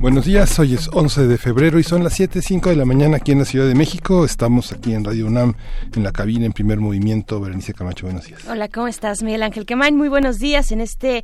Buenos días, hoy es 11 de febrero y son las 7.05 de la mañana aquí en la Ciudad de México. Estamos aquí en Radio UNAM, en la cabina, en primer movimiento. Berenice Camacho, buenos días. Hola, ¿cómo estás, Miguel Ángel Quemain? Muy buenos días en este,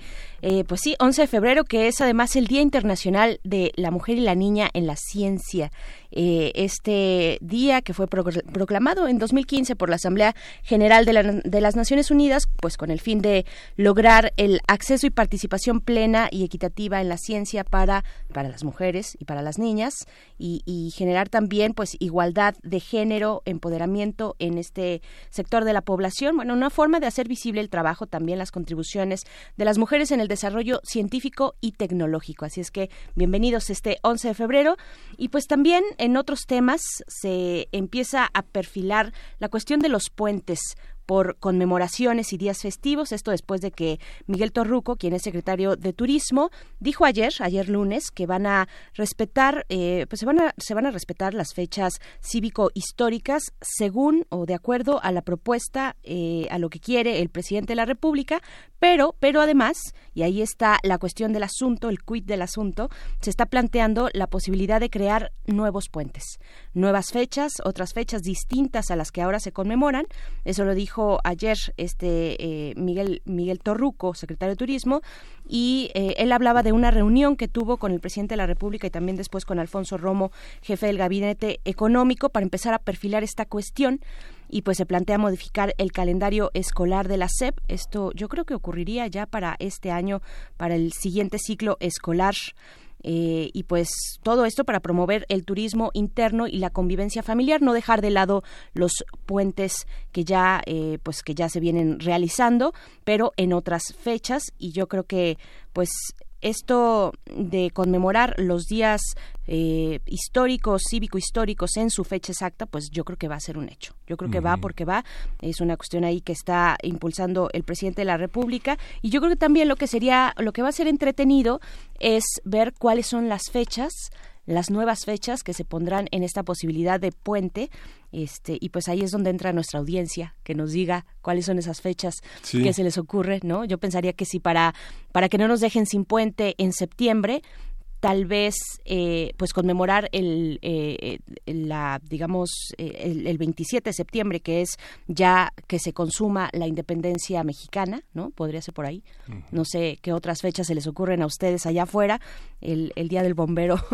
eh, pues sí, 11 de febrero, que es además el Día Internacional de la Mujer y la Niña en la Ciencia. Eh, este día que fue proclamado en 2015 por la Asamblea General de, las Naciones Unidas, pues con el fin de lograr el acceso y participación plena y equitativa en la ciencia para, para las mujeres y para las niñas y, y generar también pues igualdad de género, empoderamiento en este sector de la población. Bueno, una forma de hacer visible el trabajo, también las contribuciones de las mujeres en el desarrollo científico y tecnológico. Así es que bienvenidos este 11 de febrero y pues también en otros temas se empieza a perfilar la cuestión de los puentes por conmemoraciones y días festivos. Esto después de que Miguel Torruco, quien es secretario de Turismo, dijo ayer, ayer lunes, que van a respetar, eh, pues se van a, se van a respetar las fechas cívico-históricas según o de acuerdo a la propuesta, eh, a lo que quiere el presidente de la República, pero, pero además, y ahí está la cuestión del asunto, el quid del asunto, se está planteando la posibilidad de crear nuevos puentes, nuevas fechas, otras fechas distintas a las que ahora se conmemoran. Eso lo dijo ayer este eh, Miguel Miguel Torruco, secretario de Turismo, y eh, él hablaba de una reunión que tuvo con el presidente de la República y también después con Alfonso Romo, jefe del gabinete económico, para empezar a perfilar esta cuestión y pues se plantea modificar el calendario escolar de la SEP. Esto yo creo que ocurriría ya para este año, para el siguiente ciclo escolar. Eh, y pues todo esto para promover el turismo interno y la convivencia familiar, no dejar de lado los puentes que ya eh, pues que ya se vienen realizando, pero en otras fechas. Y yo creo que pues esto de conmemorar los días eh, históricos, cívico-históricos en su fecha exacta, pues yo creo que va a ser un hecho. Yo creo que va porque va. Es una cuestión ahí que está impulsando el presidente de la República. Y yo creo que también lo que sería, lo que va a ser entretenido es ver cuáles son las fechas las nuevas fechas que se pondrán en esta posibilidad de puente este y pues ahí es donde entra nuestra audiencia que nos diga cuáles son esas fechas que se les ocurre no yo pensaría que si para para que no nos dejen sin puente en septiembre tal vez eh, pues conmemorar el eh, la digamos eh, el, 27 de septiembre que es ya que se consuma la independencia mexicana no podría ser por ahí. No sé qué otras fechas se les ocurren a ustedes allá afuera. El, el día del bombero.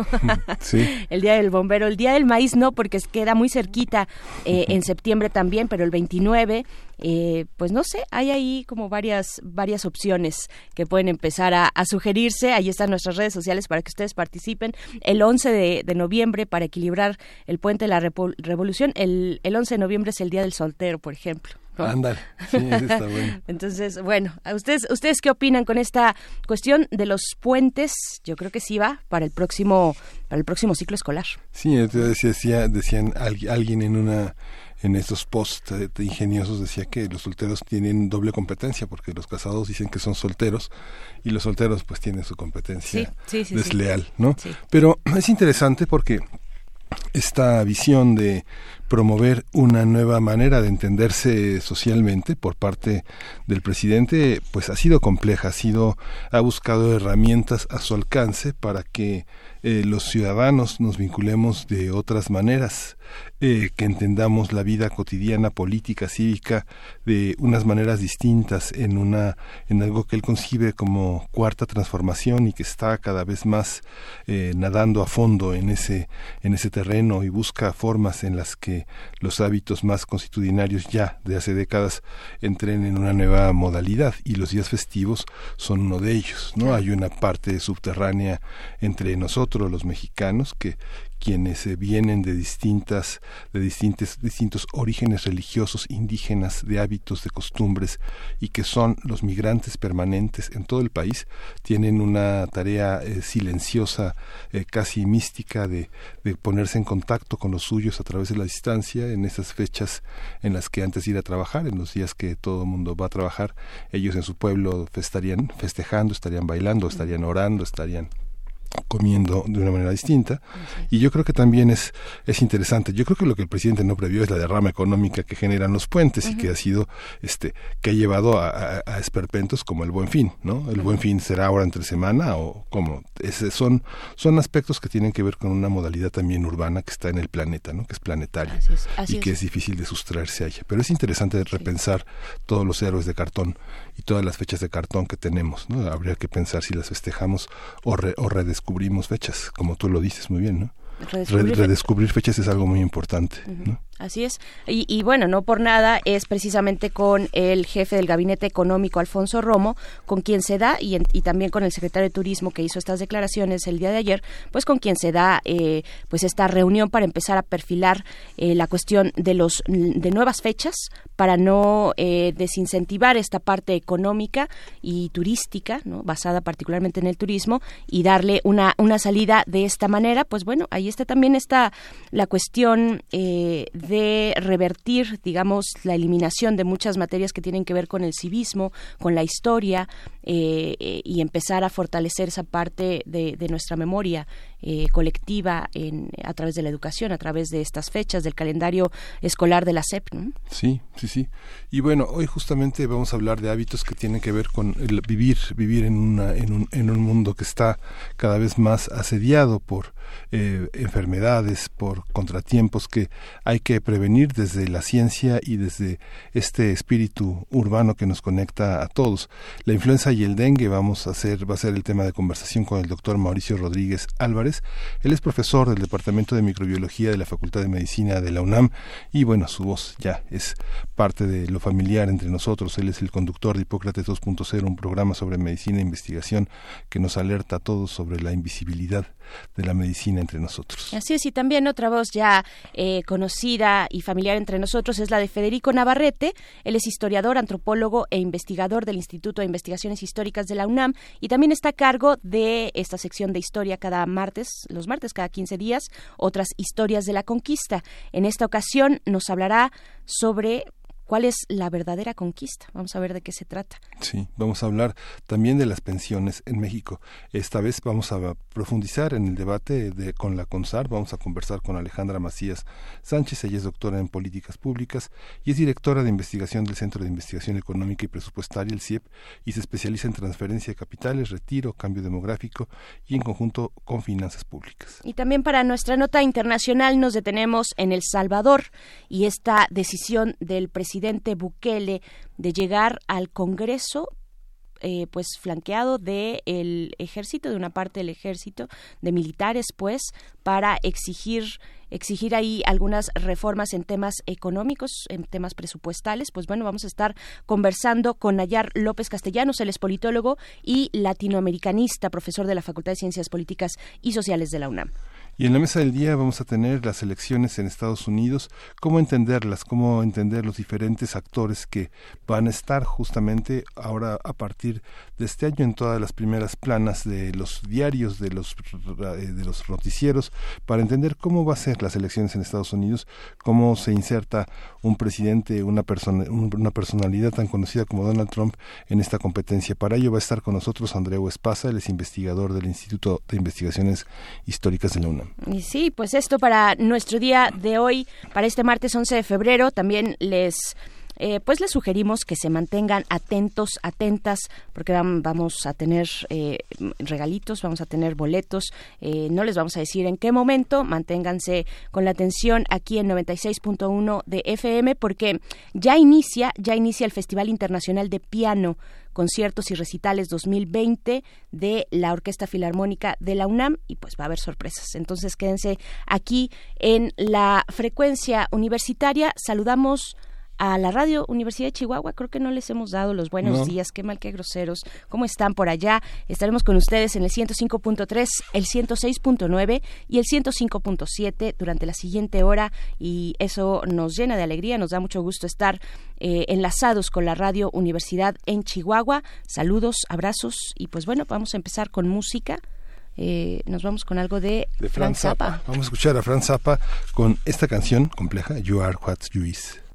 Sí. el día del bombero. El día del maíz no porque queda muy cerquita en septiembre también pero el 29 eh, pues no sé, hay ahí como varias, varias opciones que pueden empezar a, sugerirse. Ahí están nuestras redes sociales para que ustedes participen. El 11 de, noviembre para equilibrar el puente de la revolución. El, el 11 de noviembre es el Día del Soltero, por ejemplo. Ándale, sí, está bueno. Entonces, bueno, ustedes, ¿ustedes qué opinan con esta cuestión de los puentes? Yo creo que sí va para el próximo, para el próximo ciclo escolar. Sí, decía, decían alguien en una en estos posts ingeniosos decía que los solteros tienen doble competencia porque los casados dicen que son solteros y los solteros pues tienen su competencia desleal, ¿no? Pero es interesante porque esta visión de promover una nueva manera de entenderse socialmente por parte del presidente pues ha sido compleja, ha sido ha buscado herramientas a su alcance para que eh, los ciudadanos nos vinculemos de otras maneras eh, que entendamos la vida cotidiana, política, cívica, de unas maneras distintas en una en algo que él concibe como cuarta transformación y que está cada vez más eh, nadando a fondo en ese en ese terreno y busca formas en las que los hábitos más constitucionarios ya de hace décadas entren en una nueva modalidad y los días festivos son uno de ellos no hay una parte subterránea entre nosotros los mexicanos que quienes vienen de distintas, de distintos, distintos orígenes religiosos, indígenas, de hábitos, de costumbres, y que son los migrantes permanentes en todo el país, tienen una tarea eh, silenciosa, eh, casi mística, de, de ponerse en contacto con los suyos a través de la distancia en esas fechas en las que antes ir a trabajar, en los días que todo el mundo va a trabajar, ellos en su pueblo estarían festejando, estarían bailando, estarían orando, estarían comiendo de una manera distinta. Y yo creo que también es es interesante. Yo creo que lo que el presidente no previó es la derrama económica que generan los puentes y que ha sido este que ha llevado a, esperpentos como el buen fin no el buen fin será ahora entre semana o como son son aspectos que tienen que ver con una modalidad también urbana que está en el planeta no que es planetaria y que es. difícil de sustraerse a ella. Pero es interesante repensar todos los héroes de cartón y todas las fechas de cartón que tenemos no habría que pensar si las festejamos o, re, o descubrimos fechas, como tú lo dices muy bien, ¿no? Redescubrir, fechas es algo muy importante. ¿no? Así es. Y, bueno, no por nada es precisamente con el jefe del Gabinete Económico, Alfonso Romo, con quien se da, y, también con el secretario de Turismo que hizo estas declaraciones el día de ayer, pues con quien se da eh, pues esta reunión para empezar a perfilar eh, la cuestión de, los, de nuevas fechas para no eh, desincentivar esta parte económica y turística, ¿no? basada particularmente en el turismo, y darle una, una salida de esta manera. Pues bueno, ahí está también está la cuestión de de revertir, digamos, la eliminación de muchas materias que tienen que ver con el civismo, con la historia, eh, eh, y empezar a fortalecer esa parte de, nuestra memoria eh, colectiva en, a través de la educación, a través de estas fechas, del calendario escolar de la SEP. Sí, sí, sí. Y bueno, hoy justamente vamos a hablar de hábitos que tienen que ver con el vivir, vivir en, una, en, un, en un mundo que está cada vez más asediado por enfermedades, por contratiempos que hay que prevenir desde la ciencia y desde este espíritu urbano que nos conecta a todos. La influenza y el dengue vamos a hacer, va a ser el tema de conversación con el doctor Mauricio Rodríguez Álvarez. Él es profesor del Departamento de Microbiología de la Facultad de Medicina de la UNAM y bueno, su voz ya es parte de lo familiar entre nosotros. Él es el conductor de Hipócrates 2.0, un programa sobre medicina e investigación que nos alerta a todos sobre la invisibilidad de la medicina entre nosotros. Así es, y también otra voz ya eh, conocida y familiar entre nosotros es la de Federico Navarrete. Él es historiador, antropólogo e investigador del Instituto de Investigaciones Históricas de la UNAM y también está a cargo de esta sección de historia cada martes, los martes cada 15 días, otras historias de la conquista. En esta ocasión nos hablará sobre cuál es la verdadera conquista. Vamos a ver de qué se trata. Sí, vamos a hablar también de las pensiones en México. Esta vez vamos a profundizar en el debate de, con la CONSAR. Vamos a conversar con Alejandra Macías Sánchez. Ella es doctora en políticas públicas y es directora de investigación del Centro de Investigación Económica y Presupuestaria, el CIEP, y se especializa en transferencia de capitales, retiro, cambio demográfico y en conjunto con finanzas públicas. Y también para nuestra nota internacional nos detenemos en El Salvador y esta decisión del presidente Bukele de llegar al Congreso eh, pues flanqueado del el ejército, de una parte del ejército, de militares, pues, para exigir exigir ahí algunas reformas en temas económicos, en temas presupuestales. Pues bueno, vamos a estar conversando con Nayar López Castellanos, él es politólogo y latinoamericanista, profesor de la Facultad de Ciencias Políticas y Sociales de la UNAM. Y en la mesa del día vamos a tener las elecciones en Estados Unidos, cómo entenderlas, cómo entender los diferentes actores que van a estar justamente ahora a partir de este año en todas las primeras planas de los diarios, de los, eh, de los noticieros, para entender cómo va a ser las elecciones en Estados Unidos, cómo se inserta un presidente, una, persona, una personalidad tan conocida como Donald Trump en esta competencia. Para ello va a estar con nosotros Andreu Espasa, él es investigador del Instituto de Investigaciones Históricas de la UNAM. Y sí, pues esto para nuestro día de hoy, para este martes 11 de febrero, también les eh, pues les sugerimos que se mantengan atentos, atentas, porque vamos a tener eh, regalitos, vamos a tener boletos, eh, no les vamos a decir en qué momento, manténganse con la atención aquí en 96.1 de FM, porque ya inicia, ya inicia el Festival Internacional de Piano conciertos y recitales 2020 de la Orquesta Filarmónica de la UNAM y pues va a haber sorpresas. Entonces quédense aquí en la frecuencia universitaria. Saludamos a la radio Universidad de Chihuahua. Creo que no les hemos dado los buenos días. Qué mal, qué groseros. ¿Cómo están por allá? Estaremos con ustedes en el 105.3, el 106.9 y el 105.7 durante la siguiente hora y eso nos llena de alegría. Nos da mucho gusto estar eh, enlazados con la radio Universidad en Chihuahua. Saludos, abrazos y pues bueno, vamos a empezar con música. Eh, nos vamos con algo de, de Franz Zappa. Vamos a escuchar a Franz Zappa con esta canción compleja, You Are What You Is.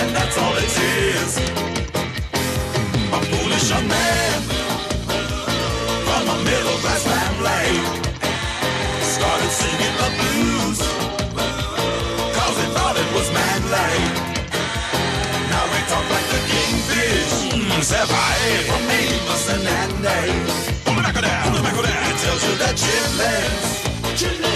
And that's all it is. A foolish man from a middle class family started singing the blues. Cause he thought it was manly Now we talk like the kingfish. Mm, Sapphire from Amos and Andy. Tells you that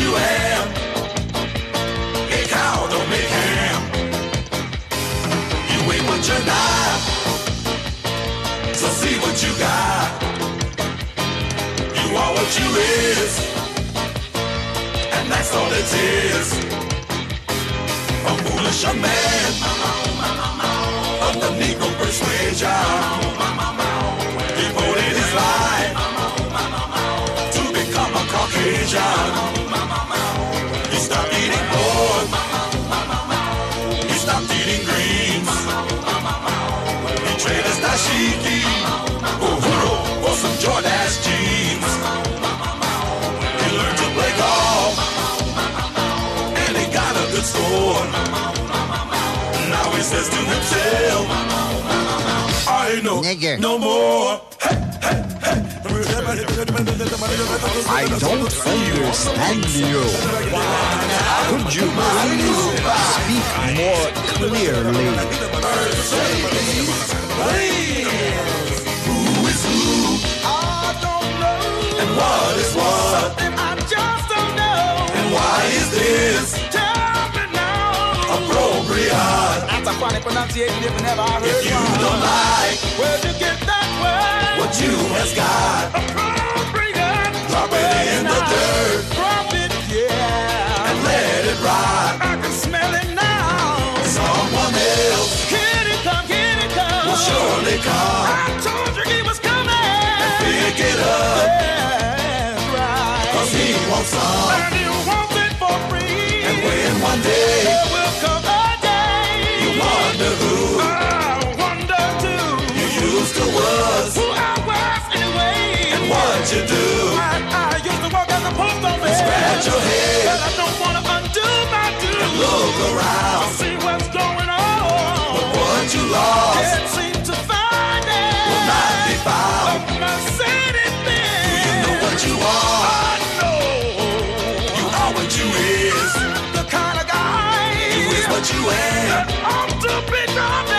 you am. A cow don't make ham. You ain't what you're not. So see what you got. You are what you is. And that's all it is. A foolish man of the Negro persuasion. Says to himself, I ain't no, no more. I don't understand you. Could you please speak more clearly? Who is who? I don't know. And what is what? Something I just don't know. And why is this? Appropriate. That's a funny pronunciation if never heard If you one. don't like, where'd you get that word? What you has got? Appropriate. Drop it in the dirt. Drop it, yeah. And let it ride. I can smell it now. Someone else Kidding come, kidding come. Will surely come. I told you he was coming. And pick it up. That's right. Cause he wants some. And he wants it for free. And when one day used to was. Who I was anyway. And what you do. I, I used to work at the post office. Scratch your head. But I don't wanna undo my do. And look around. To see what's going on. But what you lost. Can't see found. A Mercedes Benz. Do you know what you are? I know. You are what you is. The kind of guy. You is what you am. That ought to be driving.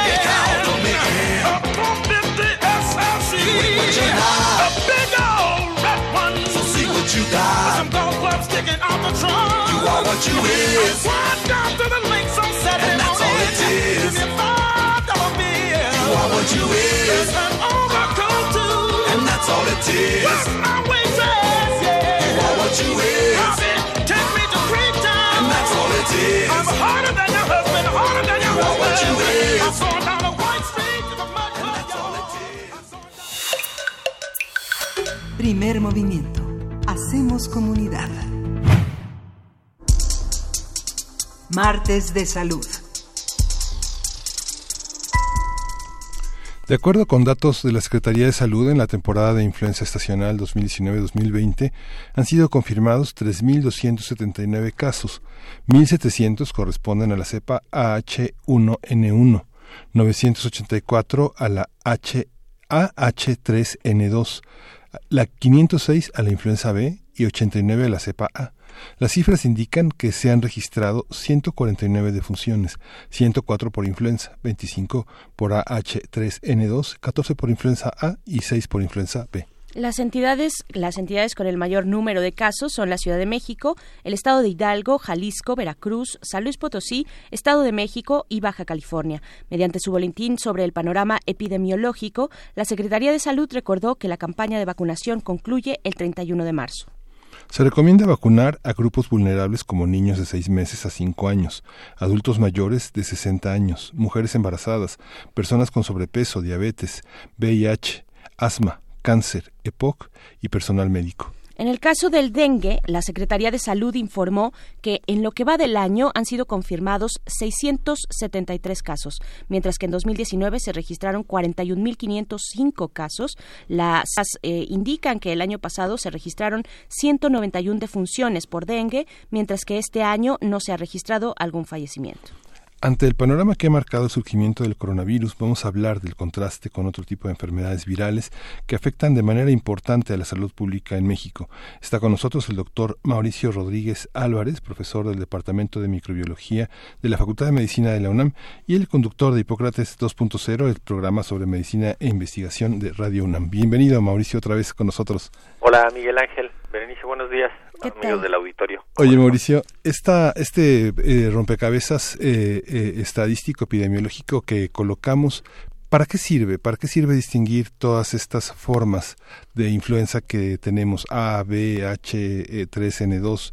What you got. Some gold clubs sticking out the trunk. You are what you is. I down to the links on Saturday And that's all it is. Give me a five dollar bill. You are what you is. And that's all it is. yeah. You are what you is. take me to And that's all it is. I'm harder than your husband, harder than your you husband. Are what you is. I saw down a white street to the mud And that's all it is. Primer movimiento. Hacemos comunidad. Martes de salud. De acuerdo con datos de la Secretaría de Salud, en la temporada de influenza estacional 2019-2020 han sido confirmados 3.279 casos. 1.700 corresponden a la cepa AH1N1, 984 a la H AH3N2, la 506 a la influenza B y 89 a la cepa A. Las cifras indican que se han registrado 149 defunciones, 104 por influenza, 25 por AH3N2, 14 por influenza A y 6 por influenza B. Las entidades, las entidades con el mayor número de casos son la Ciudad de México, el Estado de Hidalgo, Jalisco, Veracruz, San Luis Potosí, Estado de México y Baja California. Mediante su boletín sobre el panorama epidemiológico, la Secretaría de Salud recordó que la campaña de vacunación concluye el 31 de marzo. Se recomienda vacunar a grupos vulnerables como niños de 6 meses a 5 años, adultos mayores de 60 años, mujeres embarazadas, personas con sobrepeso, diabetes, VIH, asma, cáncer, EPOC y personal médico. En el caso del dengue, la Secretaría de Salud informó que en lo que va del año han sido confirmados 673 casos, mientras que en 2019 se registraron 41.505 casos. Las eh, indican que el año pasado se registraron 191 defunciones por dengue, mientras que este año no se ha registrado algún fallecimiento. Ante el panorama que ha marcado el surgimiento del coronavirus, vamos a hablar del contraste con otro tipo de enfermedades virales que afectan de manera importante a la salud pública en México. Está con nosotros el doctor Mauricio Rodríguez Álvarez, profesor del Departamento de Microbiología de la Facultad de Medicina de la UNAM y el conductor de Hipócrates 2.0, el programa sobre medicina e investigación de Radio UNAM. Bienvenido, Mauricio, otra vez con nosotros. Hola, Miguel Ángel. Berenice, buenos días, amigos del auditorio. Oye, Mauricio, esta, este eh, rompecabezas eh, eh, estadístico epidemiológico que colocamos, ¿para qué sirve? ¿Para qué sirve distinguir todas estas formas de influenza que tenemos A, B, H, 3, N2?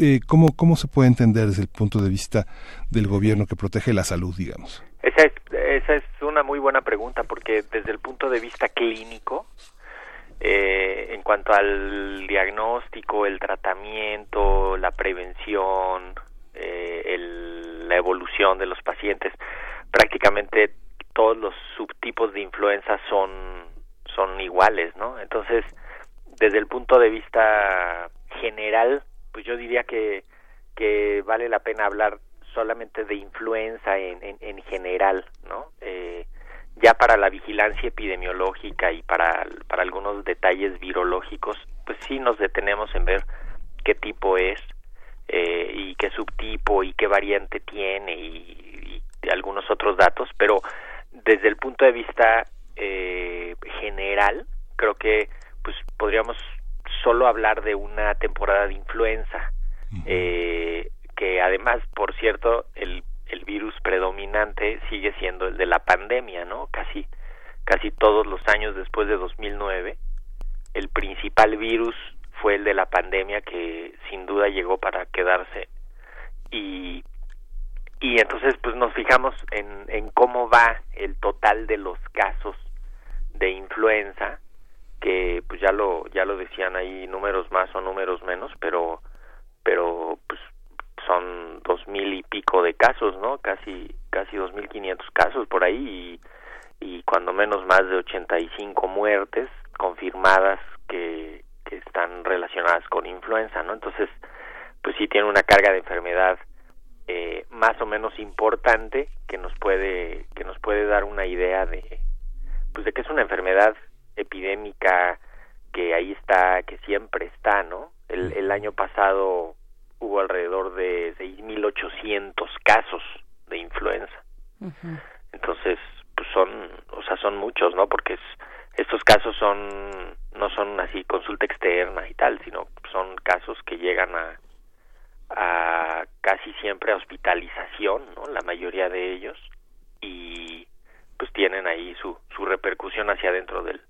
Eh, ¿cómo, ¿Cómo se puede entender desde el punto de vista del gobierno que protege la salud, digamos? Esa es, esa es una muy buena pregunta porque desde el punto de vista clínico, eh, en cuanto al diagnóstico, el tratamiento, la prevención, eh, el, la evolución de los pacientes, prácticamente todos los subtipos de influenza son son iguales, ¿no? Entonces, desde el punto de vista general, pues yo diría que que vale la pena hablar solamente de influenza en, en, en general, ¿no? Eh, ya para la vigilancia epidemiológica y para, para algunos detalles virológicos, pues sí nos detenemos en ver qué tipo es eh, y qué subtipo y qué variante tiene y, y, algunos otros datos, pero desde el punto de vista eh, general, creo que pues podríamos solo hablar de una temporada de influenza, eh, que además, por cierto, el el virus predominante sigue siendo el de la pandemia, ¿no? Casi casi todos los años después de 2009, el principal virus fue el de la pandemia que sin duda llegó para quedarse y y entonces pues nos fijamos en, en cómo va el total de los casos de influenza que pues ya lo ya lo decían ahí números más o números menos pero pero pues son dos mil y pico de casos, ¿no? Casi casi dos mil quinientos casos por ahí y, y cuando menos más de ochenta y cinco muertes confirmadas que, que están relacionadas con influenza, ¿no? Entonces, pues sí tiene una carga de enfermedad eh, más o menos importante que nos puede que nos puede dar una idea de pues de que es una enfermedad epidémica que ahí está que siempre está no el, el año pasado hubo alrededor de 6.800 casos de influenza. Entonces, pues son, o sea, son muchos, ¿no? Porque es, estos casos son, no son así consulta externa y tal, sino son casos que llegan a, a casi siempre a hospitalización, ¿no? La mayoría de ellos y pues tienen ahí su, su repercusión hacia adentro del,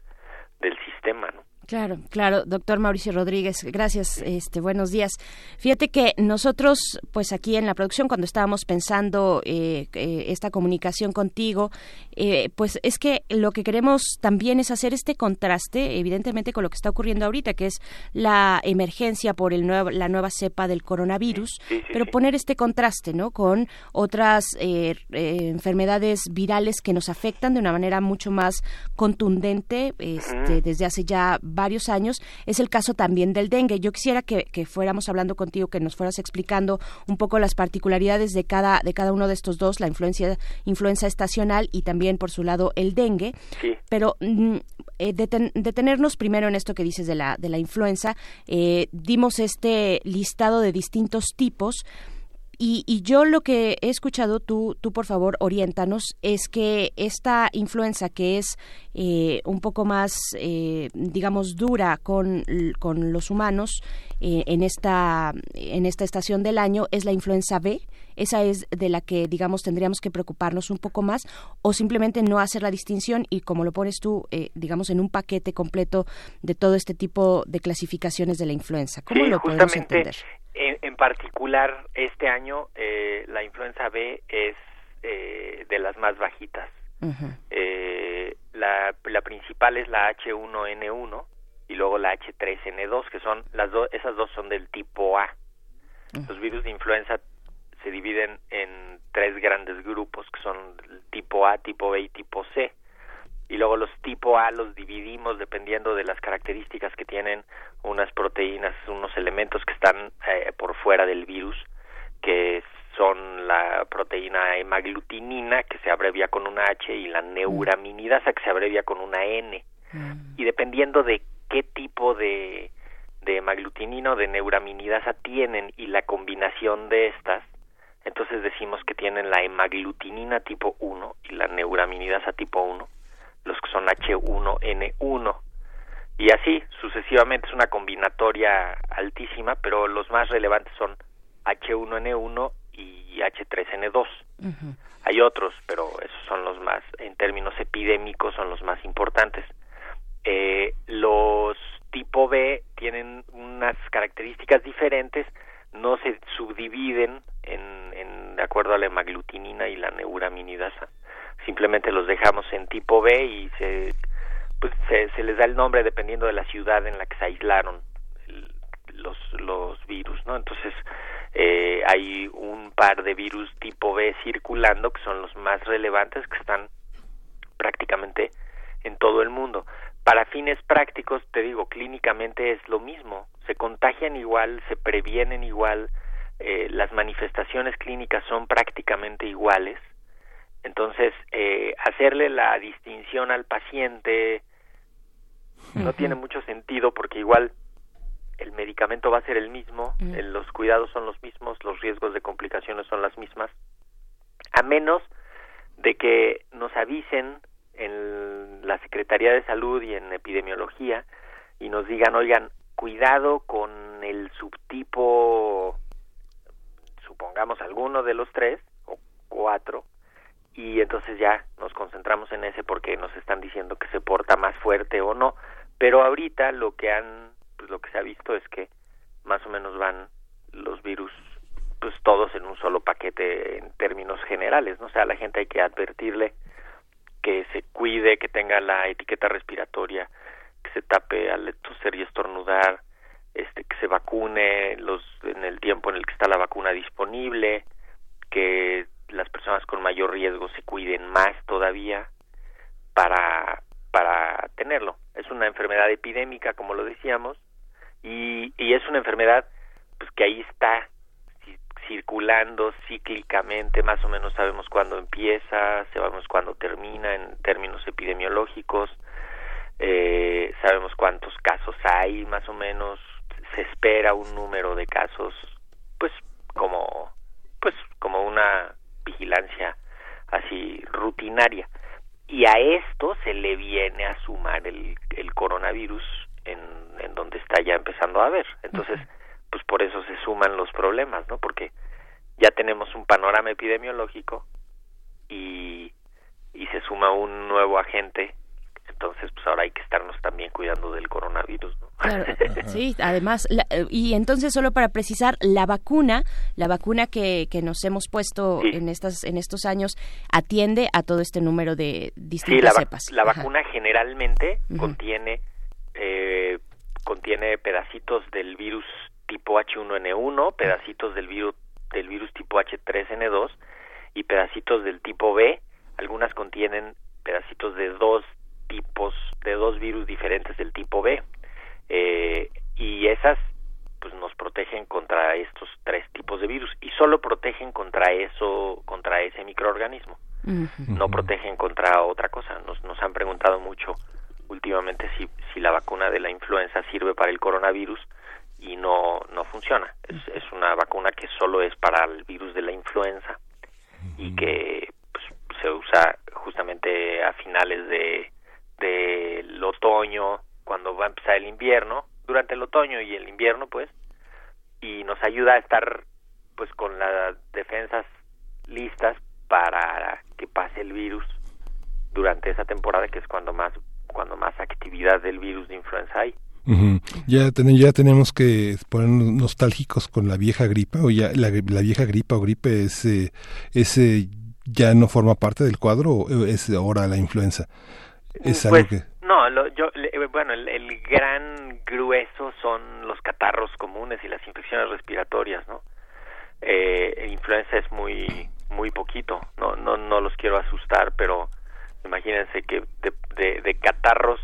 del sistema, ¿no? Claro, claro, doctor Mauricio Rodríguez, gracias, este, buenos días. Fíjate que nosotros, pues aquí en la producción, cuando estábamos pensando eh, eh, esta comunicación contigo, eh, pues es que lo que queremos también es hacer este contraste, evidentemente, con lo que está ocurriendo ahorita, que es la emergencia por el nuevo, la nueva cepa del coronavirus, Sí, sí, pero poner este contraste, ¿no? Con otras eh, eh, enfermedades virales que nos afectan de una manera mucho más contundente, este, desde hace ya varios años. Es el caso también del dengue. Yo quisiera que, que fuéramos hablando contigo, que nos fueras explicando un poco las particularidades de cada, de cada uno de estos dos, la influencia, influenza estacional y también por su lado el dengue. Sí. Pero mm, eh, deten- detenernos primero en esto que dices de la, de la influenza. Eh, dimos este listado de distintos tipos. Y, y yo lo que he escuchado, tú, tú por favor, oriéntanos, es que esta influenza que es eh, un poco más, eh, digamos, dura con, con los humanos eh, en, esta, en esta estación del año es la influenza B. Esa es de la que, digamos, tendríamos que preocuparnos un poco más o simplemente no hacer la distinción y como lo pones tú, eh, digamos, en un paquete completo de todo este tipo de clasificaciones de la influenza. ¿Cómo sí, lo podemos entender? En, en particular este año eh, la influenza B es eh, de las más bajitas. Ujú. Eh, la, la principal es la H1N1 y luego la H3N2, que son las dos, esas dos son del tipo A. Los virus de influenza se dividen en tres grandes grupos, que son el tipo A, tipo B y tipo C. Y luego los tipo A los dividimos dependiendo de las características que tienen unas proteínas, unos elementos que están eh, por fuera del virus, que son la proteína hemaglutinina, que se abrevia con una H, y la neuraminidasa, que se abrevia con una N. Y dependiendo de qué tipo de, de hemaglutinina o de neuraminidasa tienen y la combinación de estas, entonces decimos que tienen la hemaglutinina tipo 1 y la neuraminidasa tipo 1, los que son H1N1. Y así sucesivamente es una combinatoria altísima, pero los más relevantes son H1N1 y H3N2. Hay otros, pero esos son los más, en términos epidémicos, son los más importantes. Eh, los tipo B tienen unas características diferentes, no se subdividen en, en de acuerdo a la hemaglutinina y la neuraminidasa. Simplemente los dejamos en tipo B y se, pues, se, se les da el nombre dependiendo de la ciudad en la que se aislaron los, los virus, ¿no? Entonces, eh, hay un par de virus tipo B circulando que son los más relevantes que están prácticamente en todo el mundo. Para fines prácticos, te digo, clínicamente es lo mismo. Se contagian igual, se previenen igual, eh, las manifestaciones clínicas son prácticamente iguales. Entonces, eh, hacerle la distinción al paciente no tiene mucho sentido porque igual el medicamento va a ser el mismo, eh, los cuidados son los mismos, los riesgos de complicaciones son las mismas, a menos de que nos avisen en la Secretaría de Salud y en epidemiología y nos digan, oigan, cuidado con el subtipo, supongamos alguno de los tres o cuatro, y entonces ya nos concentramos en ese porque nos están diciendo que se porta más fuerte o no, pero ahorita lo que han, pues lo que se ha visto es que más o menos van los virus pues todos en un solo paquete en términos generales, ¿no? O sea, a la gente hay que advertirle que se cuide, que tenga la etiqueta respiratoria, que se tape al toser y estornudar, este, que se vacune los en el tiempo en el que está la vacuna disponible, que las personas con mayor riesgo se cuiden más todavía para para tenerlo. Es una enfermedad epidémica, como lo decíamos, y, y es una enfermedad pues que ahí está ci- circulando cíclicamente, más o menos sabemos cuándo empieza, sabemos cuándo termina en términos epidemiológicos, eh, sabemos cuántos casos hay, más o menos se espera un número de casos, pues como, pues como una vigilancia así rutinaria. Y a esto se le viene a sumar el, el coronavirus en, en donde está ya empezando a ver. Entonces, pues por eso se suman los problemas, ¿no? Porque ya tenemos un panorama epidemiológico y, y se suma un nuevo agente, entonces pues ahora hay que estarnos también cuidando del coronavirus. ¿no? Claro, sí, además, la- eh, y entonces solo para precisar, la vacuna, la vacuna que, que nos hemos puesto Sí. en estas en estos años atiende a todo este número de Sí, distintas la, cepas. la Ajá. vacuna generalmente contiene eh, contiene pedacitos del virus tipo H1N1, pedacitos del virus del virus tipo H3N2 y pedacitos del tipo B. Algunas contienen pedacitos de dos tipos de dos virus diferentes del tipo B. Eh, y esas pues nos protegen contra estos tres tipos de virus y solo protegen contra eso contra ese microorganismo no protegen contra otra cosa. Nos, nos han preguntado mucho últimamente si, si la vacuna de la influenza sirve para el coronavirus y no, no funciona. Es, es una vacuna que solo es para el virus de la influenza y que pues, se usa justamente a finales de del otoño, cuando va a empezar el invierno, durante el otoño y el invierno, pues, y nos ayuda a estar pues con las defensas listas para que pase el virus durante esa temporada que es cuando más cuando más actividad del virus de influenza hay. Ujú. Ya, ten- ya tenemos que ponernos nostálgicos con la vieja gripa o ya la, vieja gripa o gripe es, eh, ya no forma parte del cuadro o es ahora la influenza. Es algo Pues, que no, lo- yo, le- eh, bueno, el, el gran grueso son los catarros comunes y las infecciones respiratorias, ¿no? Eh, influenza es muy muy poquito, no no no los quiero asustar, pero imagínense que de, de, de catarros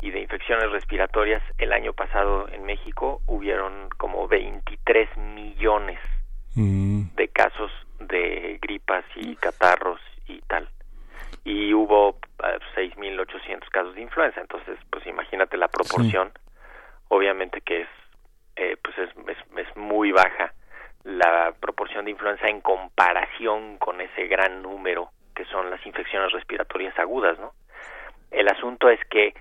y de infecciones respiratorias el año pasado en México hubieron como 23 millones mm, de casos de gripas y catarros y tal. Y hubo eh, 6.800 casos de influenza, entonces pues imagínate la proporción, obviamente que es, eh, pues es, es, es muy baja la proporción de influenza en comparación con ese gran número que son las infecciones respiratorias agudas, ¿no? El asunto es que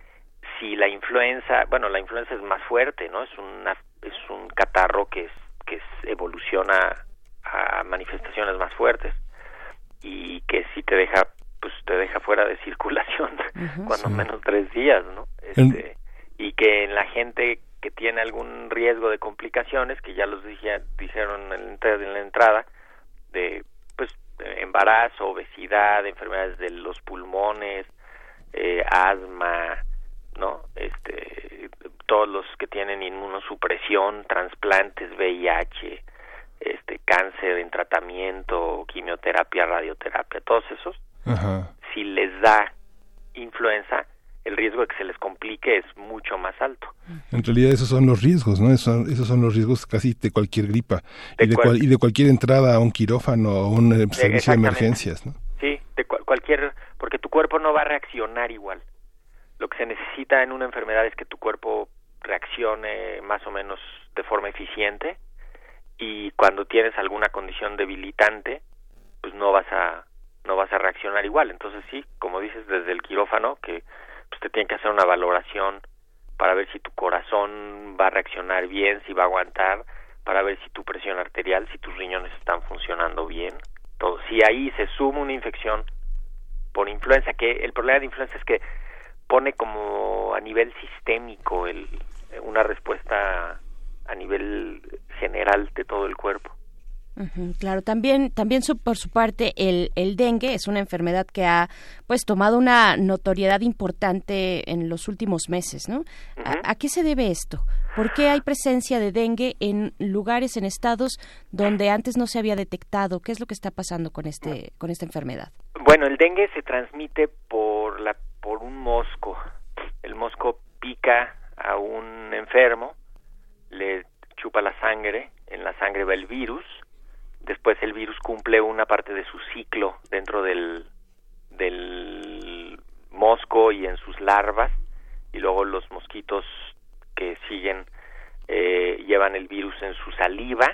si la influenza, bueno, la influenza es más fuerte, ¿no? Es una es un catarro que es que es- evoluciona a manifestaciones más fuertes y que si te deja pues te deja fuera de circulación cuando Sí. menos tres días, ¿no? En- Este, y que en la gente que tiene algún riesgo de complicaciones, que ya los dije, dijeron en la entrada- en la entrada, de pues embarazo, obesidad, enfermedades de los pulmones, eh, asma, ¿no? Este, todos los que tienen inmunosupresión, trasplantes, VIH, este, cáncer en tratamiento, quimioterapia, radioterapia, todos esos, ajá. si les da influenza, el riesgo de que se les complique es mucho más alto. En realidad esos son los riesgos, ¿no? Esos son, esos son los riesgos casi de cualquier gripa De y, de cual- y de cualquier entrada a un quirófano o a un eh, servicio de emergencias, ¿no? Sí, de cual- cualquier, porque tu cuerpo no va a reaccionar igual. Lo que se necesita en una enfermedad es que tu cuerpo reaccione más o menos de forma eficiente y cuando tienes alguna condición debilitante, pues no vas a no vas a reaccionar igual. Entonces sí, como dices desde el quirófano que pues te tienen que hacer una valoración para ver si tu corazón va a reaccionar bien, si va a aguantar, para ver si tu presión arterial, si tus riñones están funcionando bien. Todo. Si ahí se suma una infección por influenza, que el problema de influenza es que pone como a nivel sistémico el, una respuesta a nivel general de todo el cuerpo. Claro, también, también su- por su parte el, el dengue es una enfermedad que ha pues tomado una notoriedad importante en los últimos meses, ¿no? ¿A- Ujú. ¿A, qué se debe esto? ¿Por qué hay presencia de dengue en lugares, en estados donde antes no se había detectado? ¿Qué es lo que está pasando con este, con esta enfermedad? Bueno, el dengue se transmite por la por un mosco. El mosco pica a un enfermo, le chupa la sangre, en la sangre va el virus, después el virus cumple una parte de su ciclo dentro del del mosco y en sus larvas y luego los mosquitos que siguen eh, llevan el virus en su saliva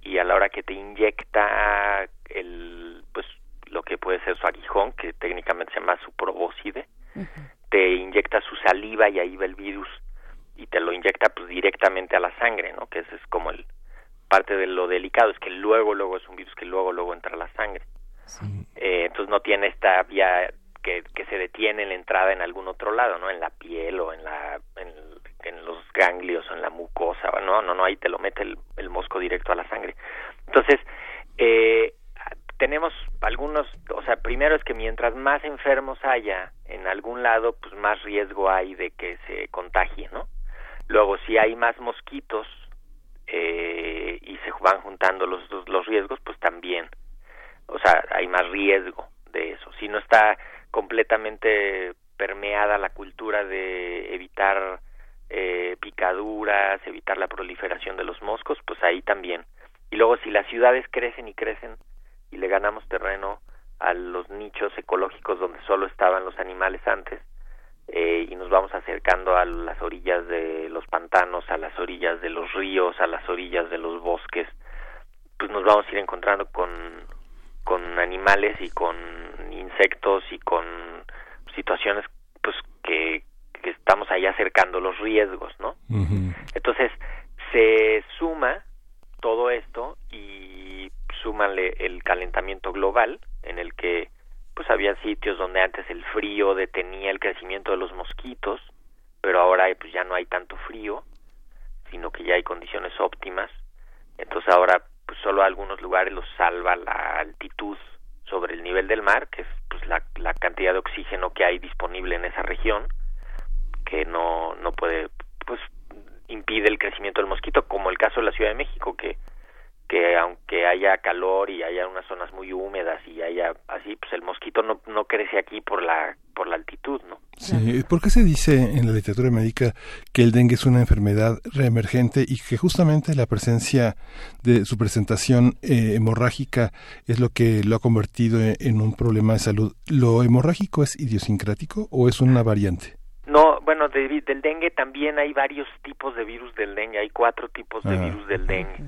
y a la hora que te inyecta el pues lo que puede ser su aguijón que técnicamente se llama su probóscide te inyecta su saliva y ahí va el virus y te lo inyecta pues directamente a la sangre no que ese es como el parte de lo delicado es que luego luego es un virus que luego luego entra a la sangre eh, entonces no tiene esta vía que, que se detiene la entrada en algún otro lado, ¿no? En la piel o en la en, en los ganglios o en la mucosa, no, no, no, ahí te lo mete el, el mosco directo a la sangre. Entonces, eh, tenemos algunos, o sea, primero es que mientras más enfermos haya en algún lado, pues más riesgo hay de que se contagie, ¿no? Luego, si hay más mosquitos eh, se van juntando los, los, los riesgos, pues también, o sea, hay más riesgo de eso. Si no está completamente permeada la cultura de evitar eh, picaduras, evitar la proliferación de los moscos, pues ahí también. Y luego si las ciudades crecen y crecen y le ganamos terreno a los nichos ecológicos donde solo estaban los animales antes eh, y nos vamos acercando a las orillas de los pantanos, a las orillas de los ríos, a las orillas de los bosques, pues nos vamos a ir encontrando con, con animales y con insectos y con situaciones pues que, que estamos ahí acercando los riesgos, ¿no? Entonces se suma todo esto y súmale el calentamiento global en el que pues había sitios donde antes el frío detenía el crecimiento de los mosquitos, pero ahora pues ya no hay tanto frío, sino que ya hay condiciones óptimas. Entonces ahora pues solo algunos lugares los salva la altitud sobre el nivel del mar, que es pues la, la cantidad de oxígeno que hay disponible en esa región, que no no puede pues impide el crecimiento del mosquito, como el caso de la Ciudad de México, que que aunque haya calor y haya unas zonas muy húmedas y haya así, pues el mosquito no, no crece aquí por la por la altitud, ¿no? Sí, ¿por qué se dice en la literatura médica que el dengue es una enfermedad reemergente y que justamente la presencia de su presentación eh, hemorrágica es lo que lo ha convertido en, en un problema de salud? ¿Lo hemorrágico es idiosincrático o es una variante? No, bueno, de- del dengue también hay varios tipos de virus del dengue, hay cuatro tipos de Ah, virus del dengue.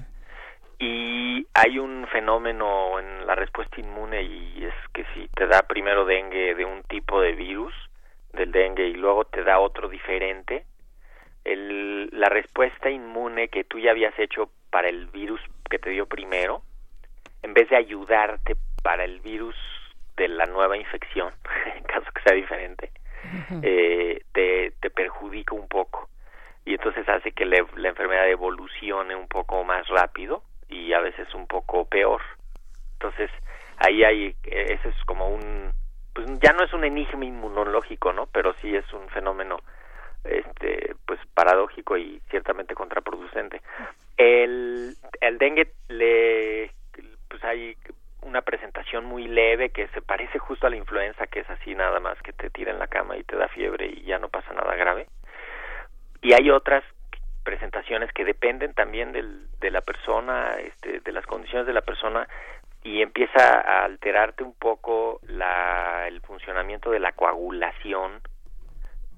Y hay un fenómeno en la respuesta inmune y es que si te da primero dengue de un tipo de virus, del dengue, y luego te da otro diferente, el, la respuesta inmune que tú ya habías hecho para el virus que te dio primero, en vez de ayudarte para el virus de la nueva infección, en caso que sea diferente, eh, te, te perjudica un poco. Y entonces hace que la enfermedad evolucione un poco más rápido y a veces un poco peor. Entonces ahí hay, eh, ese es como un, pues ya no es un enigma inmunológico, ¿no? Pero sí es un fenómeno, este, pues paradójico y ciertamente contraproducente. El, el dengue le, pues hay una presentación muy leve que se parece justo a la influenza, que es así nada más que te tira en la cama y te da fiebre y ya no pasa nada grave. Y hay otras presentaciones que dependen también del, de la persona, este, de las condiciones de la persona y empieza a alterarte un poco la, el funcionamiento de la coagulación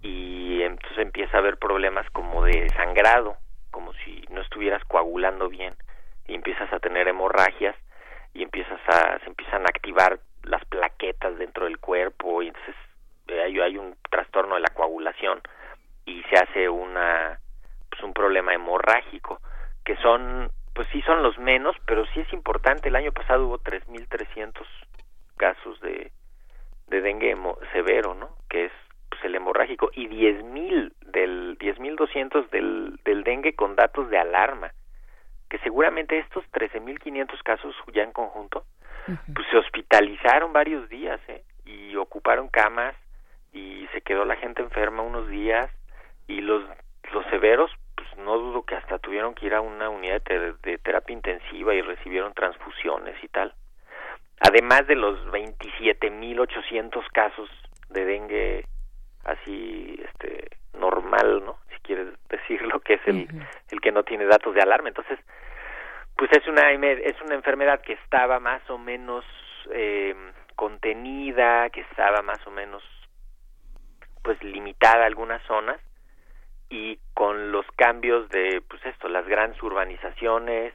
y entonces empieza a haber problemas como de sangrado, como si no estuvieras coagulando bien y empiezas a tener hemorragias y empiezas a se empiezan a activar las plaquetas dentro del cuerpo y entonces eh, hay, hay un trastorno de la coagulación y se hace una un problema hemorrágico que son pues sí son los menos pero sí es importante. El año pasado hubo 3.300 casos de de dengue severo no que es pues el hemorrágico y 10.000 del 10.200 del del dengue con datos de alarma que seguramente estos 13.500 casos ya en conjunto pues se hospitalizaron varios días ¿eh? y ocuparon camas y se quedó la gente enferma unos días y los los severos pues no dudo que hasta tuvieron que ir a una unidad de, de terapia intensiva y recibieron transfusiones y tal. Además de los 27.800 casos de dengue así este normal no si quieres decirlo que es el el que no tiene datos de alarma. Entonces pues es una emer- es una enfermedad que estaba más o menos eh, contenida que estaba más o menos pues limitada a algunas zonas y con los cambios de pues esto las grandes urbanizaciones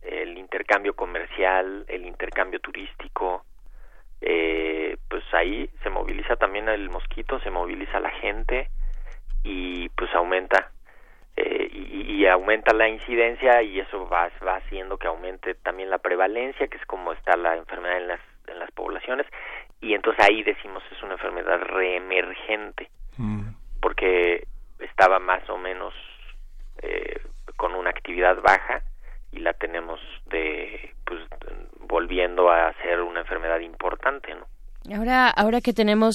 el intercambio comercial el intercambio turístico eh, pues ahí se moviliza también el mosquito se moviliza la gente y pues aumenta eh, y, y aumenta la incidencia y eso va, va haciendo que aumente también la prevalencia que es como está la enfermedad en las en las poblaciones y entonces ahí decimos es una enfermedad reemergente Mm. porque estaba más o menos eh, con una actividad baja y la tenemos de pues volviendo a ser una enfermedad importante no Ahora, ahora que tenemos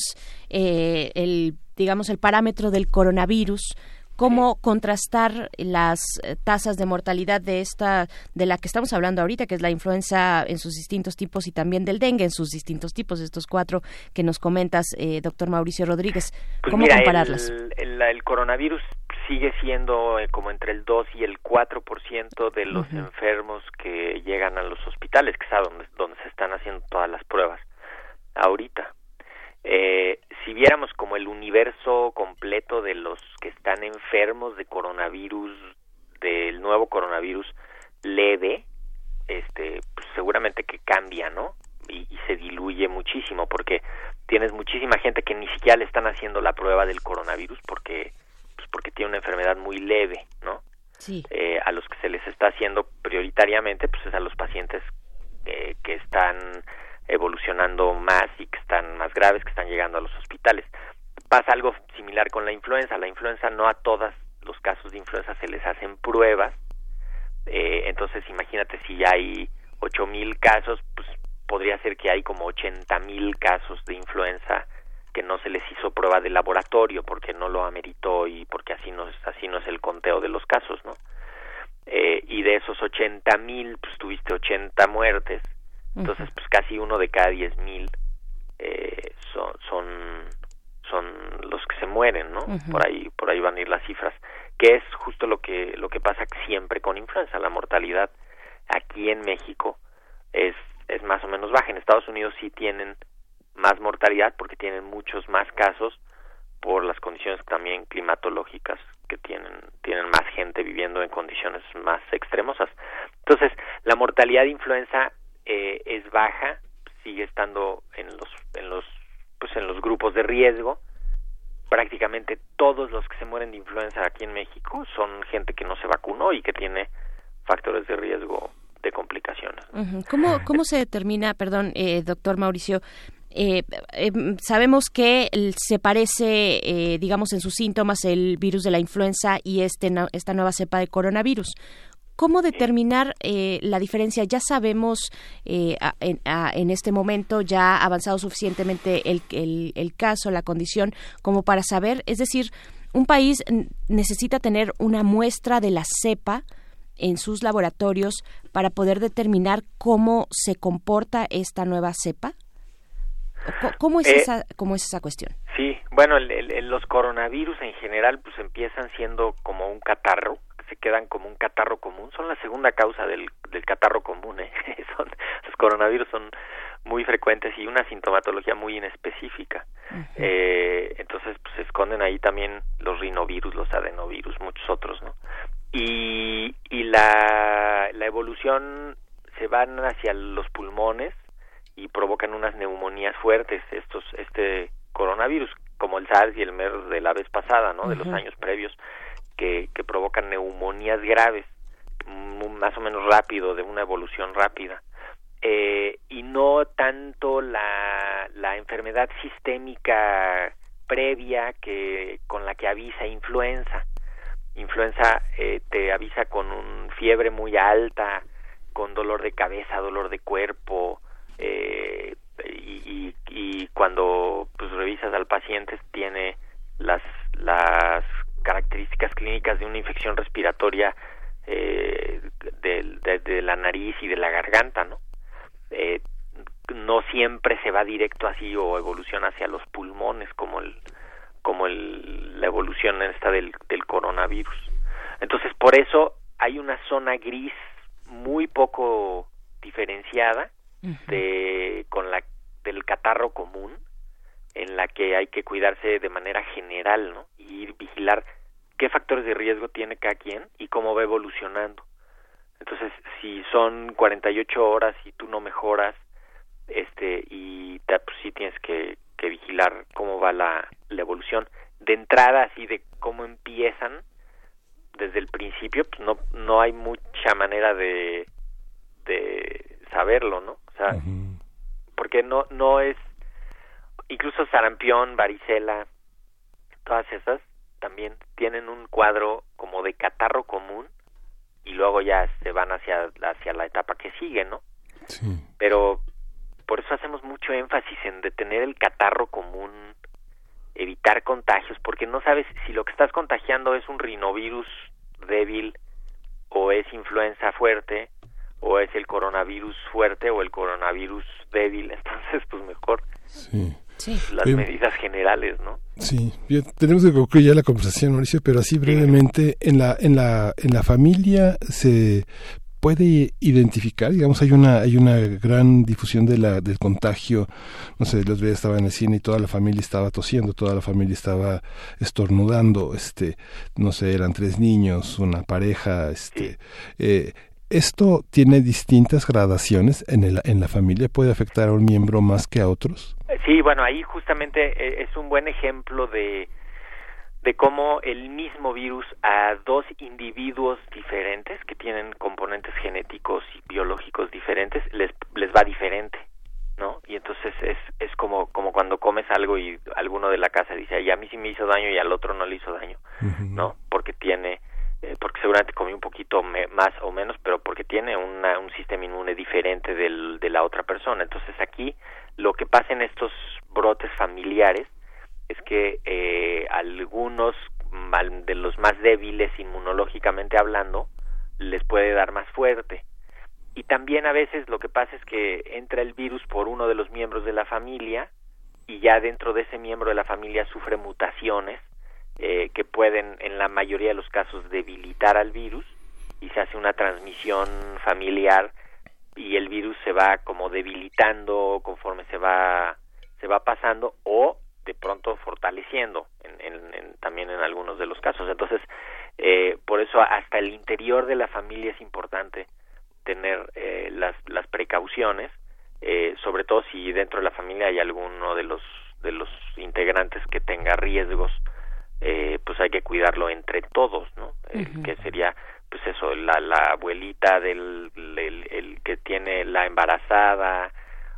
eh, el, digamos, el parámetro del coronavirus, ¿cómo contrastar las eh, tasas de mortalidad de esta, de la que estamos hablando ahorita, que es la influenza en sus distintos tipos y también del dengue en sus distintos tipos, estos cuatro que nos comentas, eh, doctor Mauricio Rodríguez? Pues ¿Cómo mira, compararlas? El, el- el coronavirus sigue siendo eh, como entre el 2 y el 4% de los enfermos que llegan a los hospitales, que es donde se están haciendo todas las pruebas ahorita. Eh, si viéramos como el universo completo de los que están enfermos de coronavirus, del nuevo coronavirus leve, este, pues seguramente que cambia, ¿no? Y, y se diluye muchísimo porque tienes muchísima gente que ni siquiera le están haciendo la prueba del coronavirus porque pues porque tiene una enfermedad muy leve, ¿no? Sí. Eh, a los que se les está haciendo prioritariamente pues es a los pacientes eh, que están evolucionando más y que están más graves, que están llegando a los hospitales. Pasa algo similar con la influenza. La influenza no a todos los casos de influenza se les hacen pruebas. Eh, entonces imagínate si hay 8.000 casos, pues podría ser que hay como 80.000 casos de influenza que no se les hizo prueba de laboratorio porque no lo ameritó y porque así no es, así no es el conteo de los casos, ¿no? Eh, y de esos 80.000, pues tuviste 80 muertes, entonces pues casi uno de cada 10.000 eh, son, son son los que se mueren, ¿no? Por ahí por ahí van a ir las cifras, que es justo lo que lo que pasa siempre con influenza, la mortalidad aquí en México es es más o menos baja. En Estados Unidos sí tienen más mortalidad porque tienen muchos más casos por las condiciones también climatológicas que tienen tienen más gente viviendo en condiciones más extremosas. Entonces, la mortalidad de influenza eh, es baja, sigue estando en los en los pues en los grupos de riesgo. Prácticamente todos los que se mueren de influenza aquí en México son gente que no se vacunó y que tiene factores de riesgo de complicaciones. ¿Cómo, ¿Cómo se determina, perdón, eh, doctor Mauricio? eh, eh, sabemos que se parece, eh, digamos, en sus síntomas el virus de la influenza y este, esta nueva cepa de coronavirus. ¿Cómo determinar eh, la diferencia? Ya sabemos eh, a- en, a- en este momento, ya ha avanzado suficientemente el, el- el caso, la condición, como para saber, es decir, un país necesita tener una muestra de la cepa en sus laboratorios para poder determinar cómo se comporta esta nueva cepa? ¿O co- ¿Cómo es, Eh, esa, cómo es esa cuestión? Sí, bueno, el- el- el- los coronavirus en general pues empiezan siendo como un catarro, se quedan como un catarro común, son la segunda causa del, del catarro común, ¿eh? son, los coronavirus son muy frecuentes y una sintomatología muy inespecífica. Eh, entonces pues se esconden ahí también los rinovirus, los adenovirus, muchos otros, ¿no? Y, y la, la evolución se van hacia los pulmones y provocan unas neumonías fuertes estos este coronavirus como el SARS y el MERS de la vez pasada no de los años previos que, provocan neumonías graves más o menos rápido de una evolución rápida Eh, y no tanto la, la enfermedad sistémica previa que con la que avisa influenza. Influenza eh, te avisa con un fiebre muy alta con dolor de cabeza dolor de cuerpo eh, y, y, y cuando pues revisas al paciente tiene las las características clínicas de una infección respiratoria eh, de, de la nariz y de la garganta no Eh, no siempre se va directo así o evoluciona hacia los pulmones como el como el, la evolución esta del, del coronavirus. Entonces por eso hay una zona gris muy poco diferenciada de con la del catarro común en la que hay que cuidarse de manera general no y ir vigilar qué factores de riesgo tiene cada quien y cómo va evolucionando. Entonces si son 48 horas y tú no mejoras este y pues, sí tienes que, que vigilar cómo va la, la evolución. De entrada así de cómo empiezan desde el principio pues no no hay mucha manera de de saberlo no o sea porque no no es incluso sarampión, varicela, todas esas también tienen un cuadro como de catarro común y luego ya se van hacia hacia la etapa que sigue, ¿no? Sí. Pero por eso hacemos mucho énfasis en detener el catarro común, evitar contagios, porque no sabes si lo que estás contagiando es un rinovirus débil o es influenza fuerte o es el coronavirus fuerte o el coronavirus débil, entonces pues mejor Sí. Sí. las Oye, medidas generales, ¿no? Sí, bien, tenemos que concluir ya la conversación, Mauricio, pero así brevemente, en la, en la, en la familia se puede identificar, digamos, hay una, hay una gran difusión de la, del contagio, no sé, los días estaba en el cine y toda la familia estaba tosiendo, toda la familia estaba estornudando, este, no sé, eran tres niños, una pareja, este, eh, esto tiene distintas gradaciones en, el, en la familia, puede afectar a un miembro más que a otros. Sí, bueno, ahí justamente eh, es un buen ejemplo de, de cómo el mismo virus a dos individuos diferentes que tienen componentes genéticos y biológicos diferentes les, les va diferente, ¿no? Y entonces es, es como, como cuando comes algo y alguno de la casa dice, ay, a mí sí me hizo daño y al otro no le hizo daño, ¿no? Porque tiene, eh, porque seguramente comió un poquito más o menos, pero porque tiene una, un sistema inmune diferente del, de la otra persona. Entonces aquí lo que pasa en estos brotes familiares es que eh, algunos de los más débiles inmunológicamente hablando les puede dar más fuerte y también a veces lo que pasa es que entra el virus por uno de los miembros de la familia y ya dentro de ese miembro de la familia sufre mutaciones eh, que pueden en la mayoría de los casos debilitar al virus y se hace una transmisión familiar y el virus se va como debilitando conforme se va se va pasando o de pronto fortaleciendo en, en- también en algunos de los casos. Entonces eh, por eso hasta el interior de la familia es importante tener eh, las las precauciones eh, sobre todo si dentro de la familia hay alguno de los de los integrantes que tenga riesgos eh, pues hay que cuidarlo entre todos no El que sería pues eso la la abuelita del el, el que tiene la embarazada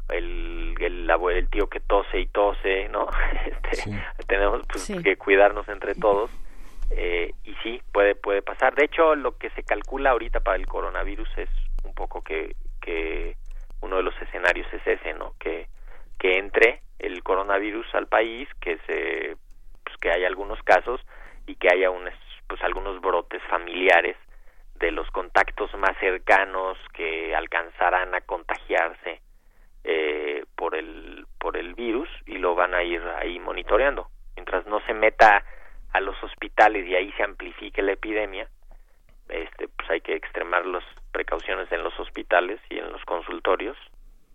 el el, el tío que tose y tose no este, Sí. tenemos pues, Sí. que cuidarnos entre todos eh, y sí puede puede pasar. De hecho lo que se calcula ahorita para el coronavirus es un poco que que uno de los escenarios es ese no que que entre el coronavirus al país que se que haya algunos casos y que haya unos pues algunos brotes familiares de los contactos más cercanos que alcanzarán a contagiarse eh, por el por el virus y lo van a ir ahí monitoreando. Mientras no se meta a los hospitales y ahí se amplifique la epidemia este pues hay que extremar las precauciones en los hospitales y en los consultorios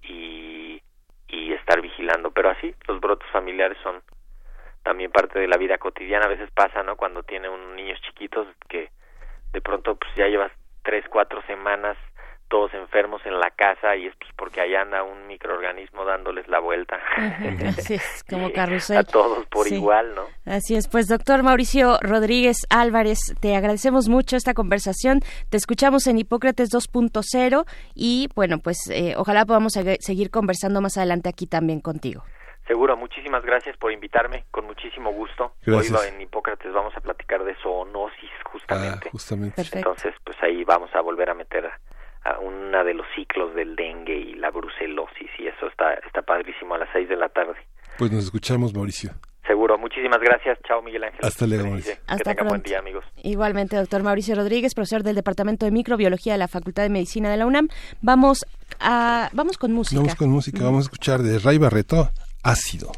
y y estar vigilando. Pero así los brotes familiares son también parte de la vida cotidiana a veces pasa no cuando tiene un niños chiquitos que de pronto pues ya llevas tres cuatro semanas todos enfermos en la casa y es pues porque allá anda un microorganismo dándoles la vuelta Así es, como carrusel. a todos por Sí. igual no Así es, pues doctor Mauricio Rodríguez Álvarez, te agradecemos mucho esta conversación. Te escuchamos en Hipócrates 2.0 y bueno, pues eh, ojalá podamos seg- seguir conversando más adelante aquí también contigo. Seguro, muchísimas gracias por invitarme, con muchísimo gusto. Gracias. Hoy en Hipócrates vamos a platicar de zoonosis Ah, justamente. justamente. Perfecto. Entonces, pues ahí vamos a volver a meter a, a una de los ciclos del dengue y la brucelosis y eso está está padrísimo a las seis de la tarde. Pues nos escuchamos, Mauricio. Seguro, muchísimas gracias. Chao, Miguel Ángel. Hasta luego. Mauricio. Que Hasta tengan buen pronto. día, amigos. Igualmente, doctor Mauricio Rodríguez, profesor del Departamento de Microbiología de la Facultad de Medicina de la UNAM. Vamos a vamos con música. Vamos con música, vamos a escuchar de Ray Barreto, Ácido.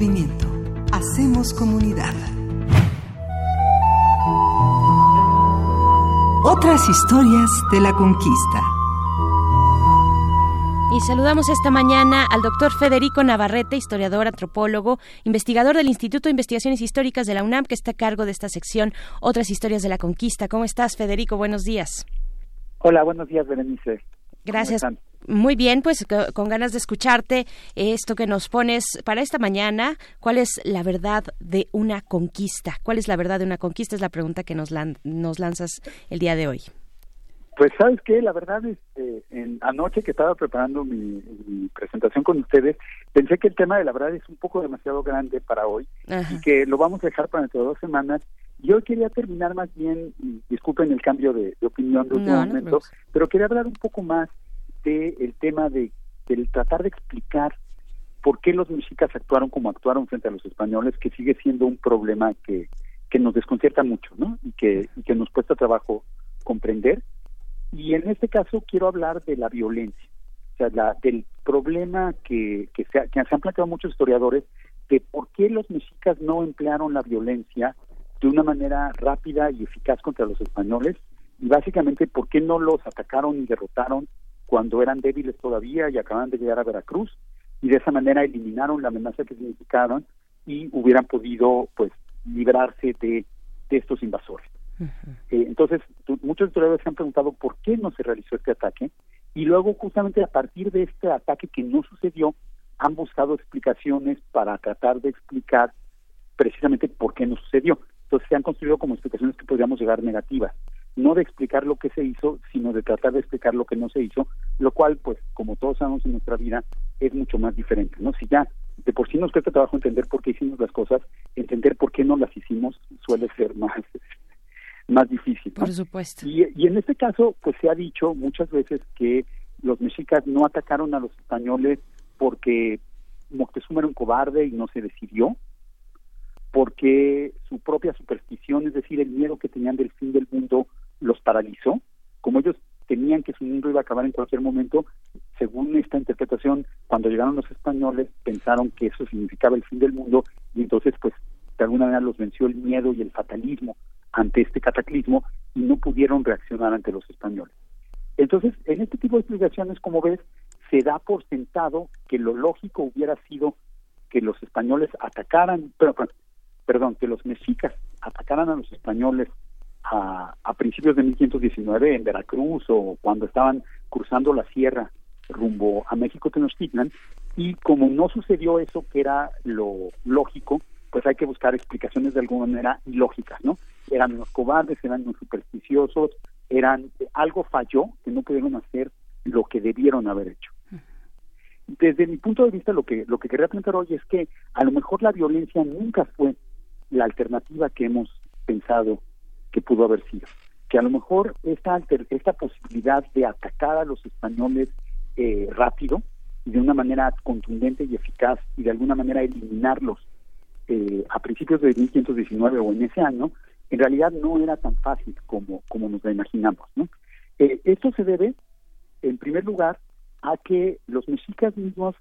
Movimiento. Hacemos comunidad. Otras historias de la conquista. Y saludamos esta mañana al doctor Federico Navarrete, historiador, antropólogo, investigador del Instituto de Investigaciones Históricas de la UNAM, que está a cargo de esta sección Otras historias de la conquista. ¿Cómo estás, Federico? Buenos días. Hola, buenos días, Berenice. Gracias. Muy bien, pues con ganas de escucharte esto que nos pones para esta mañana. ¿Cuál es la verdad de una conquista? ¿Cuál es la verdad de una conquista? Es la pregunta que nos, nos lanzas el día de hoy. Pues sabes que la verdad es que en, anoche que estaba preparando mi, presentación con ustedes, pensé que el tema de la verdad es un poco demasiado grande para hoy y que lo vamos a dejar para dentro de dos semanas. Y hoy quería terminar más bien, disculpen el cambio de, opinión de último momento, pero quería hablar un poco más el tema de del tratar de explicar por qué los mexicas actuaron como actuaron frente a los españoles, que sigue siendo un problema que, que nos desconcierta mucho, ¿no? Y que, y que nos cuesta trabajo comprender y en este caso quiero hablar de la violencia, o sea, la, del problema que, que, se, que se han planteado muchos historiadores de por qué los mexicas no emplearon la violencia de una manera rápida y eficaz contra los españoles y básicamente por qué no los atacaron y derrotaron cuando eran débiles todavía y acababan de llegar a Veracruz y de esa manera eliminaron la amenaza que significaron y hubieran podido pues librarse de estos invasores. Eh, entonces, muchos historiadores se han preguntado por qué no se realizó este ataque y luego justamente a partir de este ataque que no sucedió, han buscado explicaciones para tratar de explicar precisamente por qué no sucedió. Entonces se han construido como explicaciones que podríamos llegar negativas, no de explicar lo que se hizo, sino de tratar de explicar lo que no se hizo, lo cual, pues, como todos sabemos en nuestra vida, es mucho más diferente, ¿no? Si ya de por sí nos cuesta trabajo entender por qué hicimos las cosas, entender por qué no las hicimos suele ser más más difícil. Por supuesto. Y, y, en este caso, pues se ha dicho muchas veces que los mexicas no atacaron a los españoles porque Moctezuma era un cobarde y no se decidió, porque su propia superstición, es decir, el miedo que tenían del fin del mundo, los paralizó. Como ellos temían que su mundo iba a acabar en cualquier momento, según esta interpretación, cuando llegaron los españoles, pensaron que eso significaba el fin del mundo y entonces, pues, de alguna manera los venció el miedo y el fatalismo ante este cataclismo y no pudieron reaccionar ante los españoles. Entonces, en este tipo de explicaciones, como ves, se da por sentado que lo lógico hubiera sido que los españoles atacaran, pero, perdón, que los mexicas atacaran a los españoles a, a principios de 1519 en Veracruz o cuando estaban cruzando la sierra rumbo a México Tenochtitlan y como no sucedió eso que era lo lógico, pues hay que buscar explicaciones de alguna manera ilógicas, ¿no? Eran unos cobardes, eran unos supersticiosos, eran algo falló que no pudieron hacer lo que debieron haber hecho. Desde mi punto de vista, lo que lo que quería plantear hoy es que a lo mejor la violencia nunca fue la alternativa que hemos pensado que pudo haber sido. Que a lo mejor esta esta posibilidad de atacar a los españoles eh, rápido y de una manera contundente y eficaz y de alguna manera eliminarlos eh, a principios de 1519 o en ese año, en realidad no era tan fácil como, como nos la imaginamos. ¿no? Eh, esto se debe, en primer lugar, a que los mexicas mismos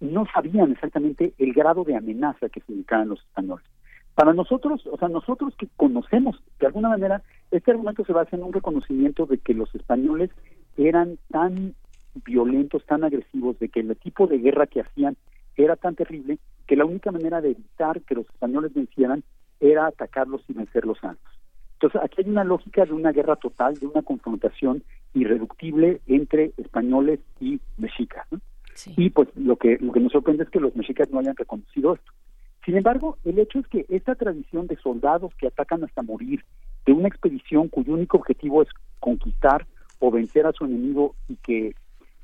no sabían exactamente el grado de amenaza que significaban los españoles. Para nosotros, o sea, nosotros que conocemos, de alguna manera, este argumento se basa en un reconocimiento de que los españoles eran tan violentos, tan agresivos, de que el tipo de guerra que hacían era tan terrible que la única manera de evitar que los españoles vencieran era atacarlos y vencerlos antes. Entonces, aquí hay una lógica de una guerra total, de una confrontación irreductible entre españoles y mexicas. Y pues lo que, lo que nos sorprende es que los mexicas no hayan reconocido esto. Sin embargo, el hecho es que esta tradición de soldados que atacan hasta morir, de una expedición cuyo único objetivo es conquistar o vencer a su enemigo y que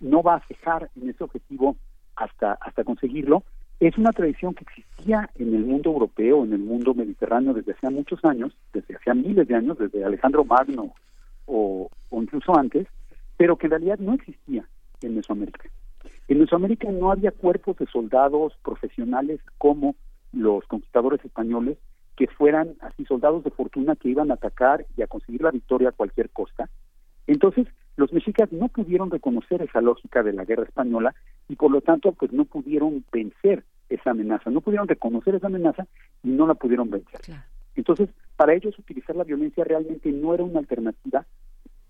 no va a cejar en ese objetivo hasta, hasta conseguirlo, es una tradición que existía en el mundo europeo, en el mundo mediterráneo desde hace muchos años, desde hace miles de años, desde Alejandro Magno o, incluso antes, pero que en realidad no existía en Mesoamérica. En Mesoamérica no había cuerpos de soldados profesionales como los conquistadores españoles que fueran así soldados de fortuna que iban a atacar y a conseguir la victoria a cualquier costa. Entonces, los mexicas no pudieron reconocer esa lógica de la guerra española y por lo tanto pues no pudieron vencer esa amenaza, no pudieron reconocer esa amenaza y no la pudieron vencer. Claro. Entonces, para ellos utilizar la violencia realmente no era una alternativa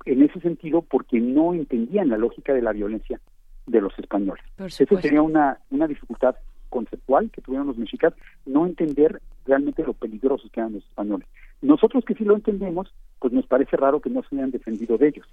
en ese sentido porque no entendían la lógica de la violencia de los españoles. Supuesto. sería una, una dificultad conceptual que tuvieron los mexicas, no entender realmente lo peligrosos que eran los españoles. Nosotros que sí lo entendemos, pues nos parece raro que no se hayan defendido de ellos.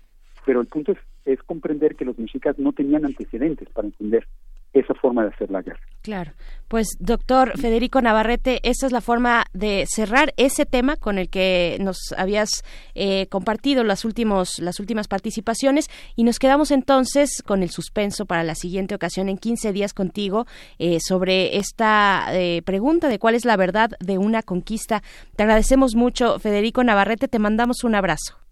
Pero el punto es, es comprender que los mexicas no tenían antecedentes para entender esa forma de hacer la guerra. Claro. Pues, doctor Federico Navarrete, esta es la forma de cerrar ese tema con el que nos habías eh, compartido las, últimos, las últimas participaciones y nos quedamos entonces con el suspenso para la siguiente ocasión en 15 días contigo eh, sobre esta eh, pregunta de cuál es la verdad de una conquista. Te agradecemos mucho, Federico Navarrete, te mandamos un abrazo.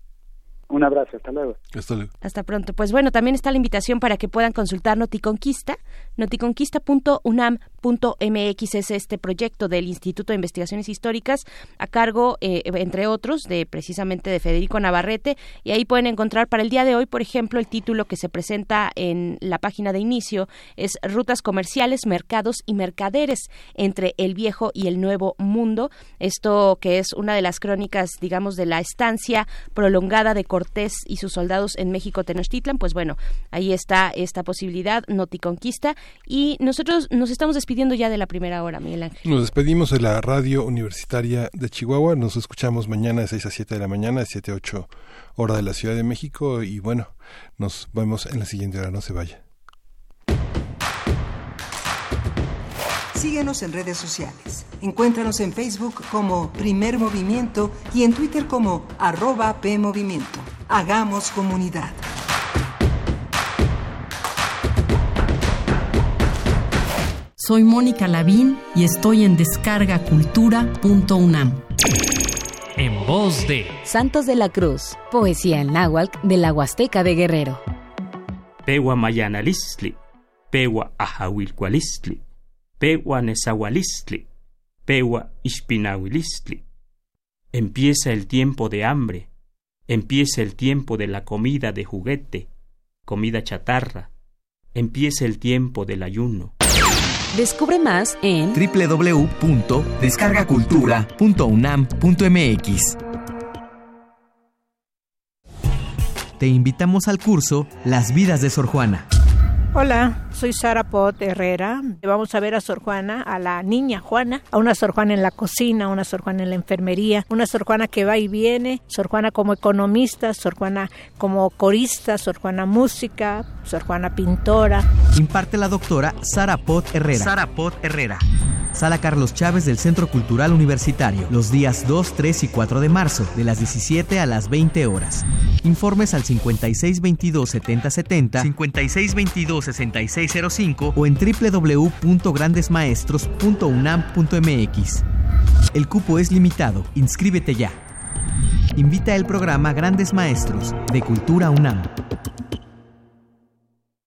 Un abrazo, hasta luego. Hasta luego. Hasta pronto. Pues bueno, también está la invitación para que puedan consultar Noticonquista, noticonquista.unam.mx es este proyecto del Instituto de Investigaciones Históricas a cargo, eh, entre otros, de precisamente de Federico Navarrete y ahí pueden encontrar para el día de hoy, por ejemplo, el título que se presenta en la página de inicio es Rutas comerciales, mercados y mercaderes entre el viejo y el nuevo mundo. Esto que es una de las crónicas, digamos, de la estancia prolongada de Cortés y sus soldados en México Tenochtitlan, pues bueno, ahí está esta posibilidad, Noticonquista, y nosotros nos estamos despidiendo ya de la primera hora, Miguel Ángel. Nos despedimos de la radio universitaria de Chihuahua. Nos escuchamos mañana de 6 a 7 de la mañana, de 7 a 8 hora de la Ciudad de México. Y bueno, nos vemos en la siguiente hora. No se vaya. Síguenos en redes sociales. Encuéntranos en Facebook como Primer Movimiento y en Twitter como arroba PMovimiento. Hagamos comunidad. Soy Mónica Lavín y estoy en descargacultura.unam. En voz de Santos de la Cruz, poesía en náhuatl de la Huasteca de Guerrero. Pewa Mayanalistli, Pewa Ajahuilcualistli, Pewa Nezahualistli, Pewa Ishpinahuilistli. Empieza el tiempo de hambre, empieza el tiempo de la comida de juguete, comida chatarra, empieza el tiempo del ayuno. Descubre más en www.descargacultura.unam.mx. Te invitamos al curso Las vidas de Sor Juana. Hola, soy Sara Pot Herrera. Vamos a ver a Sor Juana, a la niña Juana, a una Sor Juana en la cocina, una Sor Juana en la enfermería, una Sor Juana que va y viene, Sor Juana como economista, Sor Juana como corista, Sor Juana música, Sor Juana pintora. Imparte la doctora Sara Pot Herrera. Sara Pot Herrera. Sala Carlos Chávez del Centro Cultural Universitario, los días 2, 3 y 4 de marzo, de las 17 a las 20 horas. Informes al 5622 7070, 5622 6605 o en www.grandesmaestros.unam.mx. El cupo es limitado, inscríbete ya. Invita el programa Grandes Maestros de Cultura UNAM.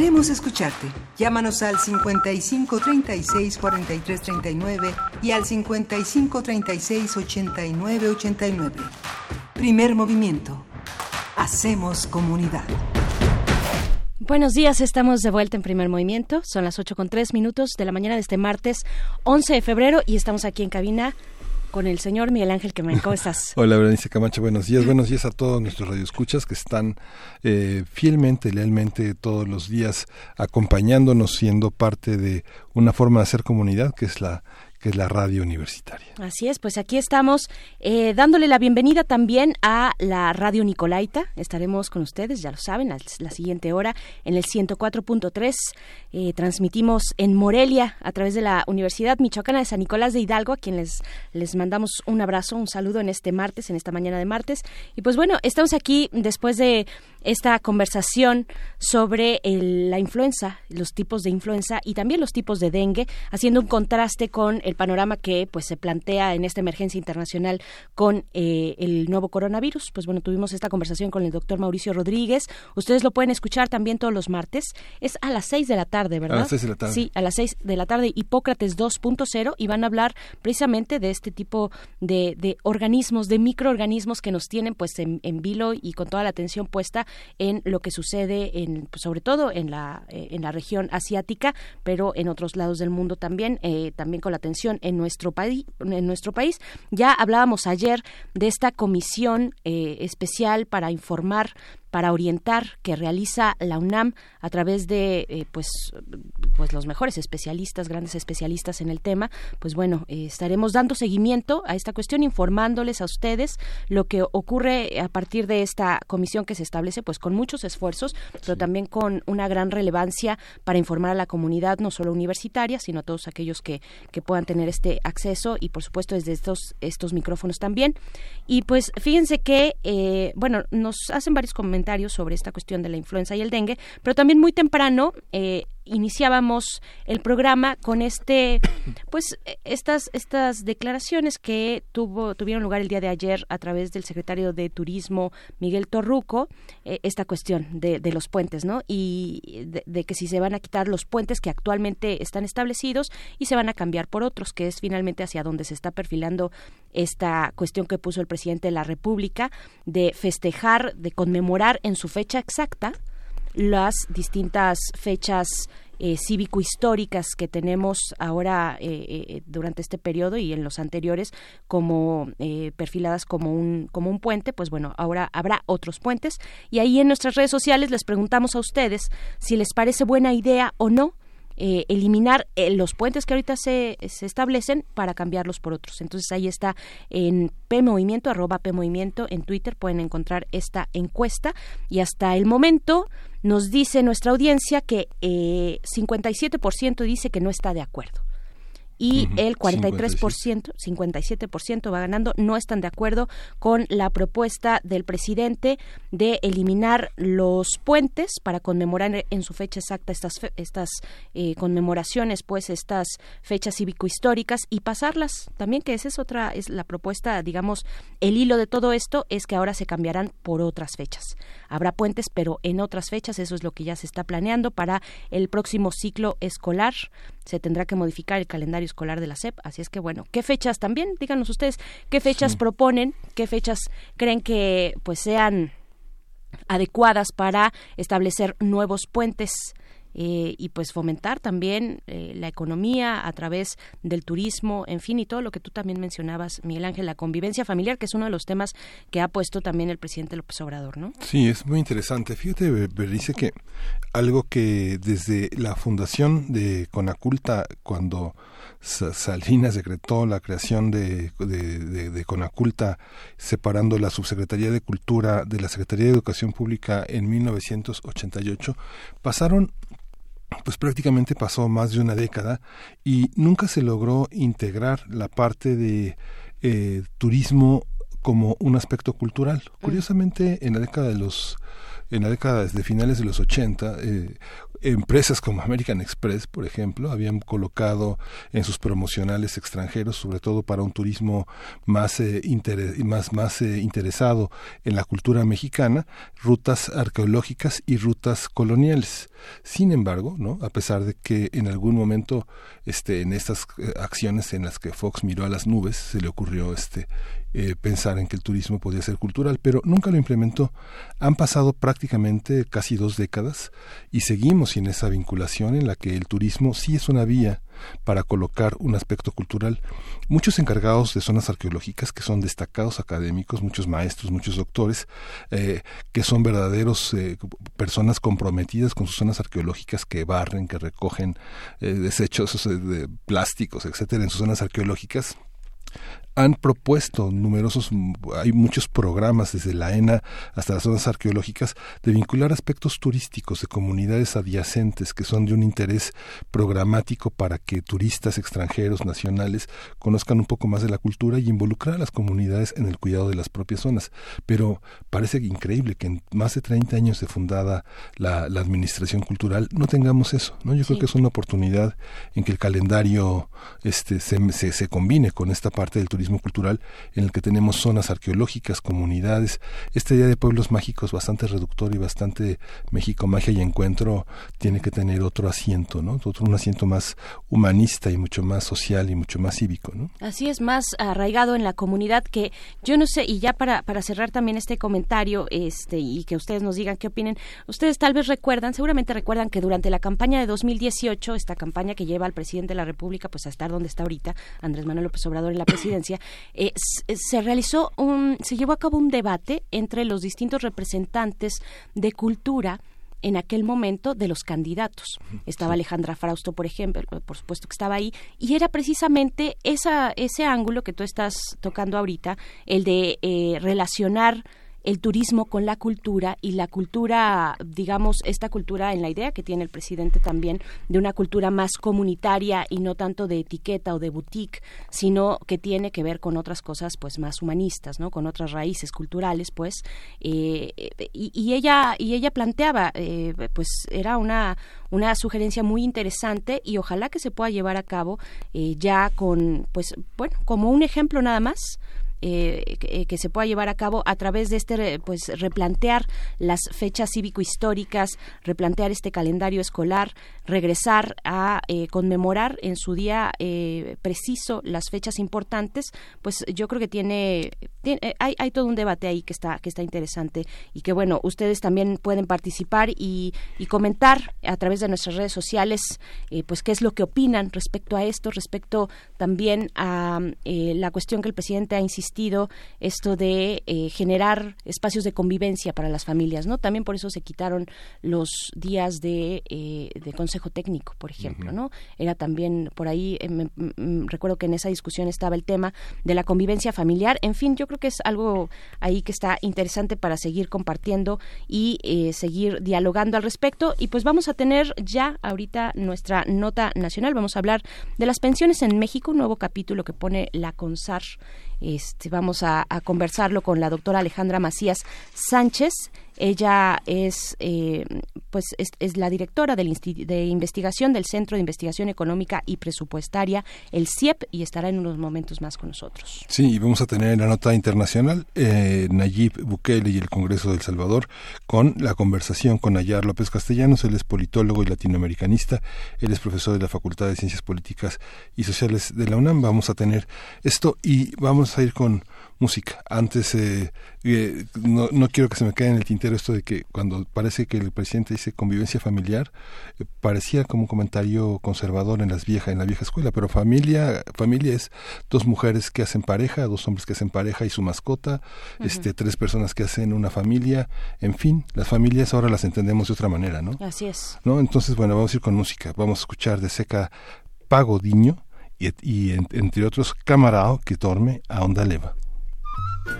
Queremos escucharte. Llámanos al 55 36 43 39 y al 55 36 89 89. Primer movimiento. Hacemos comunidad. Buenos días, estamos de vuelta en primer movimiento. Son las 8 con 3 minutos de la mañana de este martes 11 de febrero y estamos aquí en cabina con el señor Miguel Ángel Quemain. ¿Cómo estás? Hola, Berenice Camacho. Buenos días. Buenos días a todos nuestros radioescuchas que están eh, fielmente, lealmente todos los días acompañándonos, siendo parte de una forma de hacer comunidad que es la que es la radio universitaria. Así es, pues aquí estamos eh, dándole la bienvenida también a la radio Nicolaita. Estaremos con ustedes, ya lo saben, a la siguiente hora en el 104.3. Eh, transmitimos en Morelia a través de la Universidad Michoacana de San Nicolás de Hidalgo, a quienes les, les mandamos un abrazo, un saludo en este martes, en esta mañana de martes. Y pues bueno, estamos aquí después de esta conversación sobre el- la influenza, los tipos de influenza y también los tipos de dengue, haciendo un contraste con panorama que pues se plantea en esta emergencia internacional con eh, el nuevo coronavirus. Pues bueno, tuvimos esta conversación con el doctor Mauricio Rodríguez. Ustedes lo pueden escuchar también todos los martes. Es a las 6 de la tarde, ¿verdad? las seis de la tarde. Sí, a las 6 de la tarde, Hipócrates 2.0, y van a hablar precisamente de este tipo de, de organismos, de microorganismos que nos tienen pues en, en vilo y con toda la atención puesta en lo que sucede en, pues, sobre todo en la, eh, en la región asiática, pero en otros lados del mundo también, eh, también con la atención en nuestro país. Ya hablábamos ayer de esta comisión eh, especial para informar para orientar que realiza la UNAM a través de eh, pues pues los mejores especialistas grandes especialistas en el tema pues bueno eh, estaremos dando seguimiento a esta cuestión informándoles a ustedes lo que ocurre a partir de esta comisión que se establece pues con muchos esfuerzos pero también con una gran relevancia para informar a la comunidad no solo universitaria sino a todos aquellos que, que puedan tener este acceso y por supuesto desde estos estos micrófonos también. Y pues fíjense que eh, bueno nos hacen varios comentarios sobre esta cuestión de la influenza y el dengue pero también muy temprano eh, iniciábamos el programa con este pues eh, estas estas declaraciones que tuvo tuvieron lugar el día de ayer a través del secretario de turismo Miguel Torruco eh, esta cuestión de, de los puentes no y de, de que si se van a quitar los puentes que actualmente están establecidos y se van a cambiar por otros que es finalmente hacia donde se está perfilando esta cuestión que puso el presidente de la República de festejar de conmemorar en su fecha exacta las distintas fechas eh, cívico-históricas que tenemos ahora eh, eh, durante este periodo y en los anteriores como eh, perfiladas como un como un puente pues bueno ahora habrá otros puentes. Y ahí en nuestras redes sociales les preguntamos a ustedes si les parece buena idea o no eh, eliminar eh, los puentes que ahorita se, se establecen para cambiarlos por otros. Entonces ahí está en P Movimiento, arroba P Movimiento, en Twitter pueden encontrar esta encuesta y hasta el momento nos dice nuestra audiencia que eh, 57% dice que no está de acuerdo y el 43%, 57% va ganando, no están de acuerdo con la propuesta del presidente de eliminar los puentes para conmemorar en su fecha exacta estas fe- estas eh, conmemoraciones, pues estas fechas cívico-históricas y pasarlas también, que esa es otra, es la propuesta, digamos, el hilo de todo esto es que ahora se cambiarán por otras fechas. Habrá puentes, pero en otras fechas, eso es lo que ya se está planeando para el próximo ciclo escolar. Se tendrá que modificar el calendario escolar de la SEP, así es que bueno, ¿qué fechas también? Díganos ustedes, ¿qué fechas Sí. proponen? ¿Qué fechas creen que pues sean adecuadas para establecer nuevos puentes eh, y pues fomentar también eh, la economía a través del turismo, en fin, y todo lo que tú también mencionabas, Miguel Ángel, la convivencia familiar, que es uno de los temas que ha puesto también el presidente López Obrador, ¿no? Sí, es muy interesante. Fíjate, Be- Berenice, que algo que desde la fundación de Conaculta, cuando Sa- Salinas decretó la creación de- de Conaculta, separando la Subsecretaría de Cultura de la Secretaría de Educación Pública en 1988, pasaron pues prácticamente pasó más de una década y nunca se logró integrar la parte de eh, turismo como un aspecto cultural. Curiosamente, en la década de los en la década de finales de los 80, eh, empresas como American Express, por ejemplo, habían colocado en sus promocionales extranjeros, sobre todo para un turismo más, eh, más, más eh, interesado en la cultura mexicana, rutas arqueológicas y rutas coloniales. Sin embargo, ¿no? a pesar de que en algún momento este, en estas eh, acciones en las que Fox miró a las nubes, se le ocurrió este, eh, pensar en que el turismo podía ser cultural, pero nunca lo implementó. Han pasado prácticamente casi dos décadas y seguimos sin esa vinculación en la que el turismo sí es una vía para colocar un aspecto cultural. Muchos encargados de zonas arqueológicas, que son destacados académicos, muchos maestros, muchos doctores, eh, que son verdaderos eh, personas comprometidas con sus zonas arqueológicas, que barren, que recogen desechos de plásticos, etcétera, en sus zonas arqueológicas, han propuesto numerosos, hay muchos programas desde la ENA hasta las zonas arqueológicas de vincular aspectos turísticos de comunidades adyacentes que son de un interés programático para que turistas extranjeros, nacionales, conozcan un poco más de la cultura y involucrar a las comunidades en el cuidado de las propias zonas. Pero parece increíble que en más de 30 años de fundada la, administración cultural no tengamos eso, ¿no? Yo creo que es una oportunidad en que el calendario este, se, se, se combine con esta parte del turismo cultural en el que tenemos zonas arqueológicas, comunidades. Esta idea de pueblos mágicos bastante reductor y bastante México, magia y encuentro tiene que tener otro asiento, ¿no? Otro, un asiento más humanista y mucho más social y mucho más cívico, ¿no? Así es, más arraigado en la comunidad que yo no sé, y ya para, para cerrar también este comentario este y que ustedes nos digan qué opinen, ustedes tal vez recuerdan, seguramente recuerdan que durante la campaña de 2018, esta campaña que lleva al presidente de la República pues a estar donde está ahorita, Andrés Manuel López Obrador en la presidencia, eh, se realizó un, se llevó a cabo un debate entre los distintos representantes de cultura en aquel momento de los candidatos. Estaba Alejandra Frausto, por ejemplo, por supuesto que estaba ahí, y era precisamente esa, ese ángulo que tú estás tocando ahorita, el de eh, relacionar el turismo con la cultura y la cultura, digamos, esta cultura en la idea que tiene el presidente también de una cultura más comunitaria y no tanto de etiqueta o de boutique, sino que tiene que ver con otras cosas pues más humanistas, ¿no? Con otras raíces culturales, pues. Eh, y, ella y ella planteaba, eh, pues era una una sugerencia muy interesante y ojalá que se pueda llevar a cabo eh, ya con, pues, bueno, como un ejemplo nada más eh, eh, que, se pueda llevar a cabo a través de este pues replantear las fechas cívico-históricas, replantear este calendario escolar, regresar a eh, conmemorar en su día preciso las fechas importantes, pues yo creo que tiene, hay, hay todo un debate ahí que está que está interesante y que bueno ustedes también pueden participar y, y comentar a través de nuestras redes sociales pues qué es lo que opinan respecto a esto, respecto también a la cuestión que el presidente ha insistido esto de eh, generar espacios de convivencia para las familias, ¿no? También por eso se quitaron los días de, eh, de consejo técnico, por ejemplo, ¿no? Era también por ahí, eh, recuerdo que en esa discusión estaba el tema de la convivencia familiar. En fin, yo creo que es algo ahí que está interesante para seguir compartiendo y seguir dialogando al respecto. Y pues vamos a tener ya ahorita nuestra nota nacional. Vamos a hablar de las pensiones en México, un nuevo capítulo que pone la CONSAR este, vamos a, a conversarlo con la doctora Alejandra Macías Sánchez. Ella es, eh, pues, es, la directora del de investigación del Centro de Investigación Económica y Presupuestaria, el CIEP, y estará en unos momentos más con nosotros. Sí, y vamos a tener la nota internacional eh, Nayib Bukele y el Congreso del Salvador con la conversación con Ayar López Castellanos. Él es politólogo y latinoamericanista. Él es profesor de la Facultad de Ciencias Políticas y Sociales de la UNAM. Vamos a tener esto y vamos a ir con música. Antes, eh, eh, no, no, quiero que se me quede en el tintero esto de que cuando parece que el presidente dice convivencia familiar, eh, parecía como un comentario conservador en las viejas, en la vieja escuela, pero familia, familia es dos mujeres que hacen pareja, dos hombres que hacen pareja y su mascota, este, tres personas que hacen una familia, en fin, las familias ahora las entendemos de otra manera, ¿no? Así es. ¿No? Entonces, bueno, vamos a ir con música, vamos a escuchar de Seca Pagodiño y, y entre otros Camarao que dorme a onda leva. Não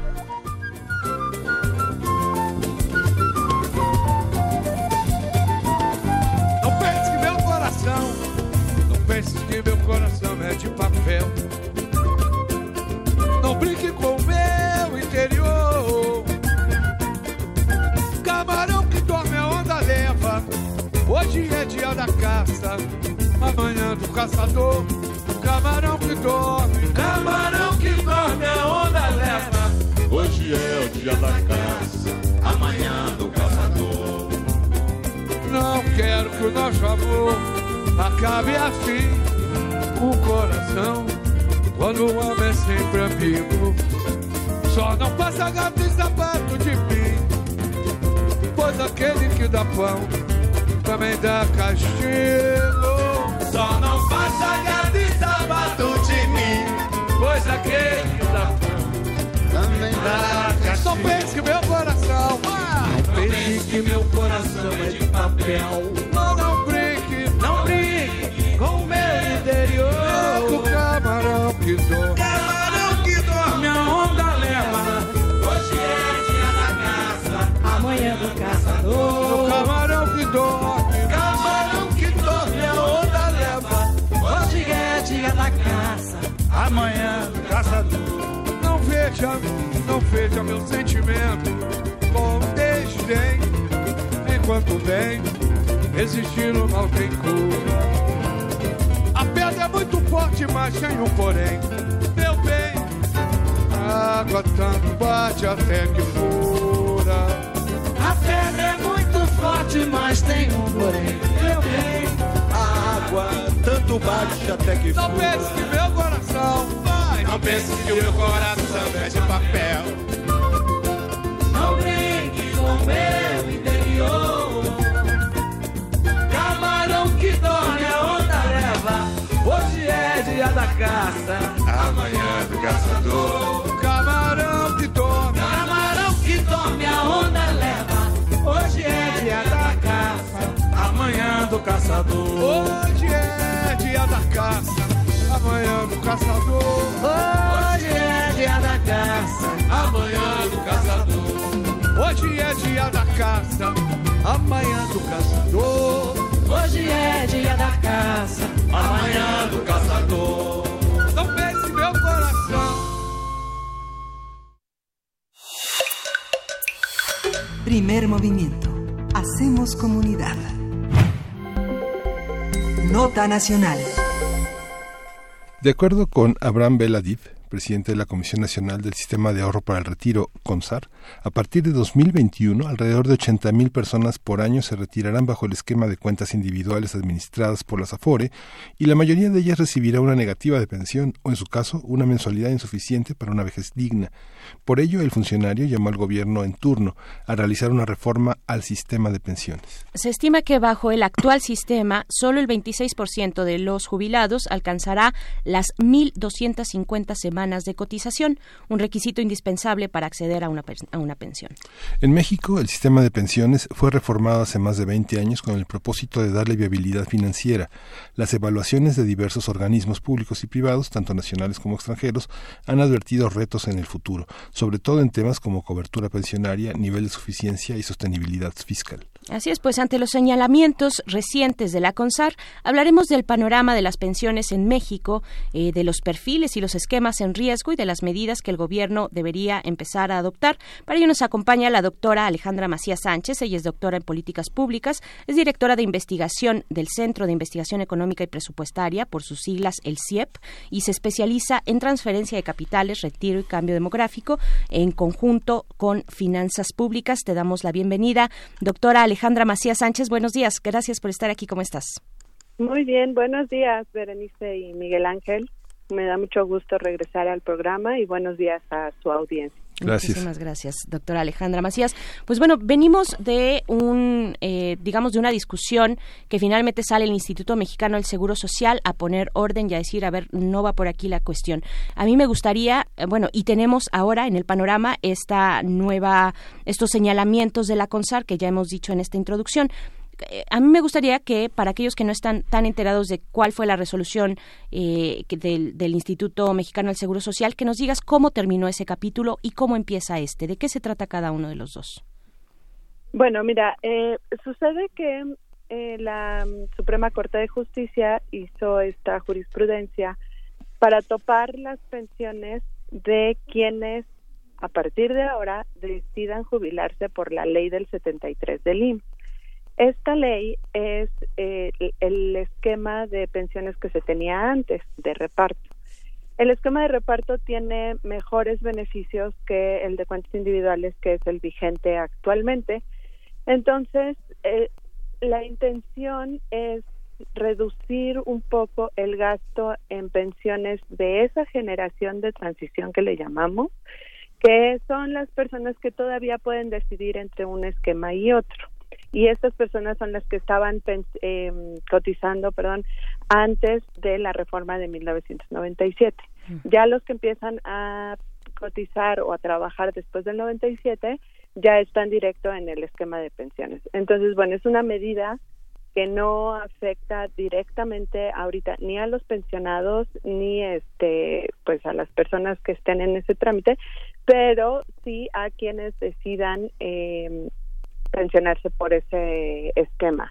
pense que meu coração, não pense que meu coração é de papel. Não brinque com o meu interior. Camarão que dorme a onda leva. Hoje é dia da caça, amanhã do caçador. Camarão que dorme, camarão que dorme a onda leva. Hoje é o dia da caça, amanhã do caçador. Não quero que o nosso amor acabe assim. O coração, quando o homem é sempre amigo, só não passa gato e sapato de mim. Pois aquele que dá pão também dá castigo. Só não passa gato e sapato de mim, Pois aquele que dá pão também dá. Não pense que meu coração, ah, Não pense que meu coração é de papel. não, não brinque, Não brinque com o meu interior. o camarão que dorme. Camarão que dorme, a onda leva. Hoje é dia da caça, amanhã do caçador. camarão que dorme. Camarão que dorme, a onda leva. Hoje é dia da caça, amanhã do caçador. Não veja, veja meu sentimento com desdém. Enquanto bem, existir o mal tem cura. A pedra é muito forte, mas tem um porém. Meu bem, a água tanto bate até que fura. A pedra é muito forte, mas tem um porém. Meu bem, a água tanto bate até que Não pense que meu coração. Não pense que o meu coração é de papel. Não brinque com o meu interior. Camarão que dorme, a onda leva. Hoje é dia da caça, amanhã do caçador. Camarão que dorme. Camarão que dorme, a onda leva. Hoje é dia da caça, amanhã do caçador. Hoje é dia da caça, amanhã do caçador. Hoje é dia da caça, amanhã do caçador. Hoje é dia da caça, amanhã do caçador. Hoje é dia da caça, amanhã do caçador. Não pense meu coração. Primer movimiento. Hacemos comunidad. Nota nacional. De acuerdo con Abraham Beladiv, presidente de la Comisión Nacional del Sistema de Ahorro para el Retiro, CONSAR, a partir de 2021, alrededor de 80.000 personas por año se retirarán bajo el esquema de cuentas individuales administradas por las AFORE y la mayoría de ellas recibirá una negativa de pensión o, en su caso, una mensualidad insuficiente para una vejez digna. Por ello, el funcionario llamó al gobierno en turno a realizar una reforma al sistema de pensiones. Se estima que bajo el actual sistema, solo el 26% de los jubilados alcanzará las 1.250 semanas de cotización, un requisito indispensable para acceder a una, a una pensión. En México, el sistema de pensiones fue reformado hace más de 20 años con el propósito de darle viabilidad financiera. Las evaluaciones de diversos organismos públicos y privados, tanto nacionales como extranjeros, han advertido retos en el futuro, sobre todo en temas como cobertura pensionaria, nivel de suficiencia y sostenibilidad fiscal. Así es, pues ante los señalamientos recientes de la CONSAR, hablaremos del panorama de las pensiones en México, eh, de los perfiles y los esquemas en riesgo y de las medidas que el gobierno debería empezar a adoptar. Para ello nos acompaña la doctora Alejandra Macías Sánchez, ella es doctora en políticas públicas, es directora de investigación del Centro de Investigación Económica y Presupuestaria, por sus siglas el CIEP, y se especializa en transferencia de capitales, retiro y cambio demográfico en conjunto con finanzas públicas. Te damos la bienvenida, doctora Alejandra Macías Sánchez. Buenos días, gracias por estar aquí. ¿Cómo estás? Muy bien, buenos días, Berenice y Miguel Ángel. Me da mucho gusto regresar al programa y buenos días a su audiencia. Gracias. Muchísimas gracias, doctora Alejandra Macías. Pues bueno, venimos de un, eh, digamos, de una discusión que finalmente sale el Instituto Mexicano del Seguro Social a poner orden y a decir, a ver, no va por aquí la cuestión. A mí me gustaría, eh, bueno, y tenemos ahora en el panorama esta nueva, estos señalamientos de la CONSAR que ya hemos dicho en esta introducción a mí me gustaría que para aquellos que no están tan enterados de cuál fue la resolución eh, del, del Instituto Mexicano del Seguro Social, que nos digas cómo terminó ese capítulo y cómo empieza este, de qué se trata cada uno de los dos. Bueno, mira, eh, sucede que eh, la Suprema Corte de Justicia hizo esta jurisprudencia para topar las pensiones de quienes a partir de ahora decidan jubilarse por la ley del 73 del IMSS. Esta ley es eh, el esquema de pensiones que se tenía antes de reparto. El esquema de reparto tiene mejores beneficios que el de cuentas individuales, que es el vigente actualmente. Entonces, eh, la intención es reducir un poco el gasto en pensiones de esa generación de transición que le llamamos, que son las personas que todavía pueden decidir entre un esquema y otro. Y estas personas son las que estaban eh, cotizando, perdón, antes de la reforma de 1997. Ya los que empiezan a cotizar o a trabajar después del 97 ya están directo en el esquema de pensiones. Entonces, bueno, es una medida que no afecta directamente ahorita ni a los pensionados ni este pues a las personas que estén en ese trámite pero sí a quienes decidan eh, pensionarse por ese esquema.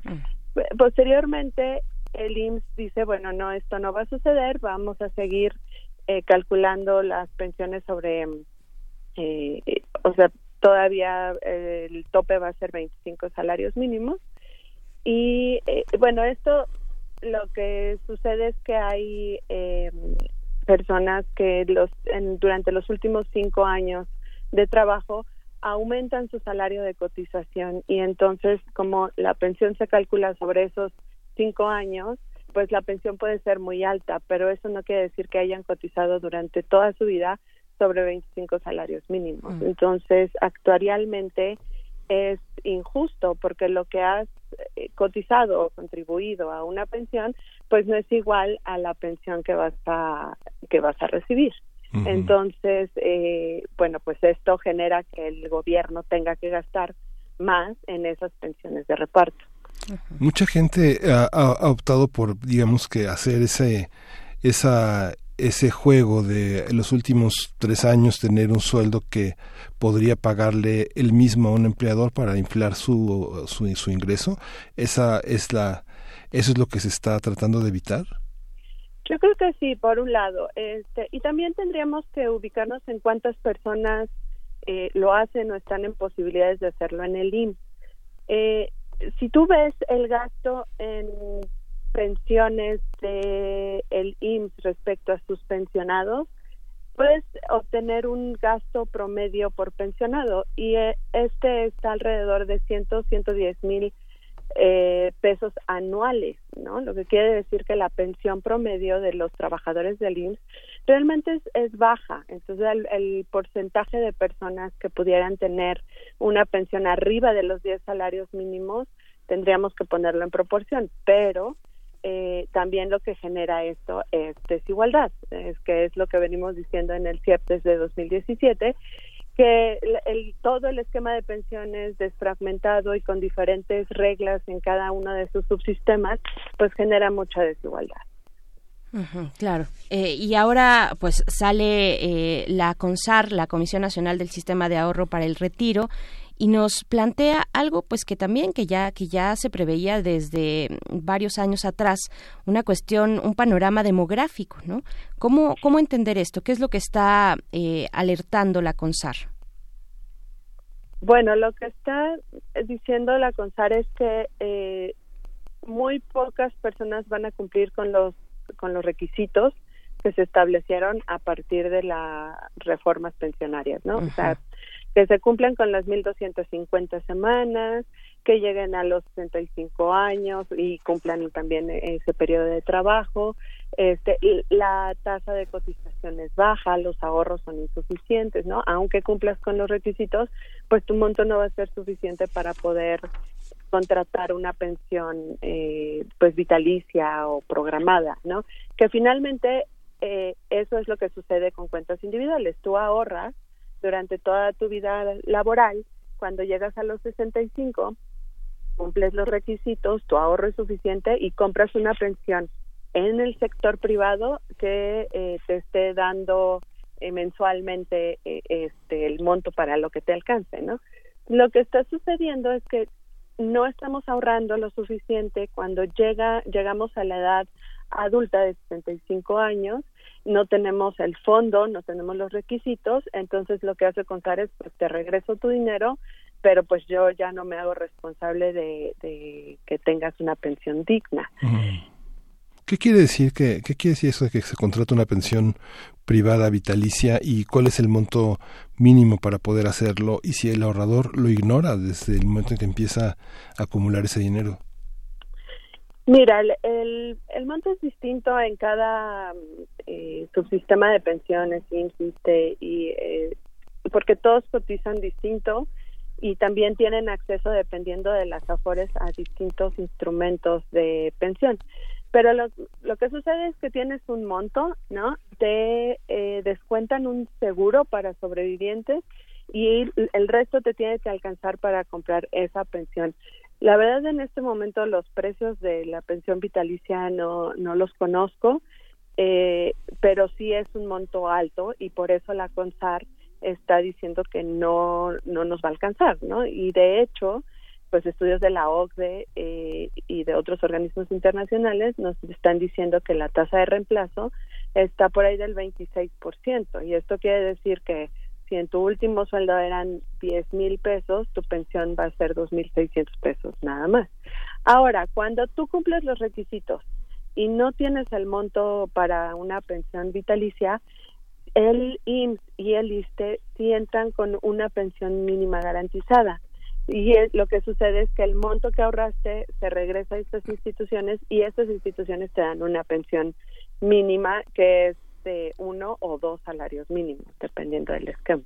Posteriormente el IMSS dice bueno no esto no va a suceder vamos a seguir eh, calculando las pensiones sobre eh, o sea todavía el tope va a ser 25 salarios mínimos y eh, bueno, esto lo que sucede es que hay eh, personas que los durante los últimos cinco años de trabajo aumentan su salario de cotización y entonces como la pensión se calcula sobre esos cinco años, pues la pensión puede ser muy alta, pero eso no quiere decir que hayan cotizado durante toda su vida sobre 25 salarios mínimos. Mm. Entonces, actuarialmente es injusto porque lo que has eh, cotizado o contribuido a una pensión pues no es igual a la pensión que vas a que vas a recibir entonces eh, bueno pues esto genera que el gobierno tenga que gastar más en esas pensiones de reparto. Mucha gente ha optado por digamos que hacer ese esa ese juego de los últimos tres años tener un sueldo que podría pagarle el mismo a un empleador para inflar su, su, su ingreso. Esa es la eso es lo que se está tratando de evitar yo creo que sí por un lado este y también tendríamos que ubicarnos en cuántas personas eh, lo hacen o están en posibilidades de hacerlo en el IMSS eh, si tú ves el gasto en pensiones de el IMSS respecto a sus pensionados, puedes obtener un gasto promedio por pensionado y eh, este está alrededor de 100, 110 mil eh, pesos anuales, ¿no? Lo que quiere decir que la pensión promedio de los trabajadores del IMSS realmente es, baja. Entonces, el, porcentaje de personas que pudieran tener una pensión arriba de los 10 salarios mínimos tendríamos que ponerlo en proporción, pero eh, también lo que genera esto es desigualdad, es que es lo que venimos diciendo en el CIEP desde 2017, que el, todo el esquema de pensiones desfragmentado y con diferentes reglas en cada uno de sus subsistemas, pues genera mucha desigualdad. claro. Eh, y ahora, pues sale eh, la CONSAR, la Comisión Nacional del Sistema de Ahorro para el Retiro, y nos plantea algo pues que también que ya que ya se preveía desde varios años atrás una cuestión un panorama demográfico no cómo cómo entender esto qué es lo que está eh, alertando la CONSAR bueno lo que está diciendo la CONSAR es que eh, muy pocas personas van a cumplir con los con los requisitos que se establecieron a partir de las reformas pensionarias, ¿no? O sea, que se cumplan con las 1.250 semanas, que lleguen a los 65 años y cumplan también ese periodo de trabajo. Este, la tasa de cotización es baja, los ahorros son insuficientes, ¿no? Aunque cumplas con los requisitos, pues tu monto no va a ser suficiente para poder contratar una pensión eh, pues vitalicia o programada, ¿no? Que finalmente eh, eso es lo que sucede con cuentas individuales. Tú ahorras durante toda tu vida laboral, cuando llegas a los 65, cumples los requisitos, tu ahorro es suficiente y compras una pensión en el sector privado que eh, te esté dando eh, mensualmente eh, este el monto para lo que te alcance, ¿no? Lo que está sucediendo es que no estamos ahorrando lo suficiente cuando llega llegamos a la edad adulta de 65 años no tenemos el fondo, no tenemos los requisitos, entonces lo que hace contar es, pues te regreso tu dinero, pero pues yo ya no me hago responsable de, de que tengas una pensión digna. ¿Qué quiere decir que qué quiere decir eso de que se contrata una pensión privada vitalicia y cuál es el monto mínimo para poder hacerlo y si el ahorrador lo ignora desde el momento en que empieza a acumular ese dinero? Mira, el, el, monto es distinto en cada eh, subsistema de pensiones, insiste, y eh, porque todos cotizan distinto y también tienen acceso, dependiendo de las afores, a distintos instrumentos de pensión. Pero lo, lo que sucede es que tienes un monto, ¿no? Te eh, descuentan un seguro para sobrevivientes y el resto te tiene que alcanzar para comprar esa pensión. La verdad en este momento los precios de la pensión vitalicia no, no los conozco, eh, pero sí es un monto alto y por eso la CONSAR está diciendo que no, no nos va a alcanzar, ¿no? Y de hecho, pues estudios de la OCDE eh, y de otros organismos internacionales nos están diciendo que la tasa de reemplazo está por ahí del 26%. Y esto quiere decir que si en tu último sueldo eran 10 mil pesos, tu pensión va a ser 2.600 pesos nada más. Ahora, cuando tú cumples los requisitos y no tienes el monto para una pensión vitalicia, el IMSS y el ISTE sí entran con una pensión mínima garantizada y lo que sucede es que el monto que ahorraste se regresa a estas instituciones y estas instituciones te dan una pensión mínima que es de uno o dos salarios mínimos, dependiendo del esquema.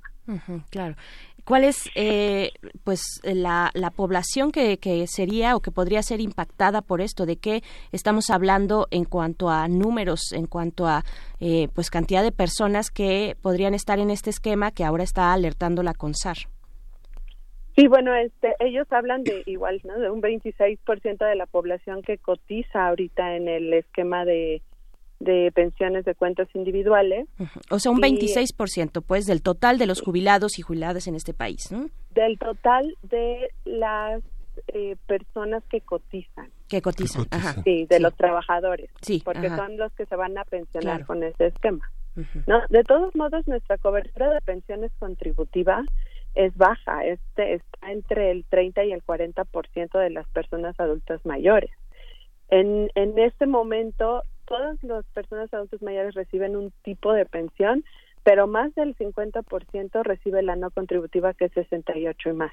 claro. ¿Cuál es eh, pues la, la población que, que, sería o que podría ser impactada por esto? ¿De qué estamos hablando en cuanto a números, en cuanto a eh, pues cantidad de personas que podrían estar en este esquema que ahora está alertando la CONSAR? Sí, bueno, este, ellos hablan de igual, ¿no? De un 26% de la población que cotiza ahorita en el esquema de, de pensiones de cuentas individuales. O sea, un 26%, pues, del total de los jubilados y jubiladas en este país, ¿no? Del total de las eh, personas que cotizan. Que cotizan, Ajá. Sí, de los trabajadores. Sí, Porque ajá. son los que se van a pensionar Claro. con ese esquema. ¿no? De todos modos, nuestra cobertura de pensiones contributiva es baja, este está entre el 30 y el 40% de las personas adultas mayores. En, en este momento, todas las personas adultas mayores reciben un tipo de pensión, pero más del 50% recibe la no contributiva, que es 68 y más.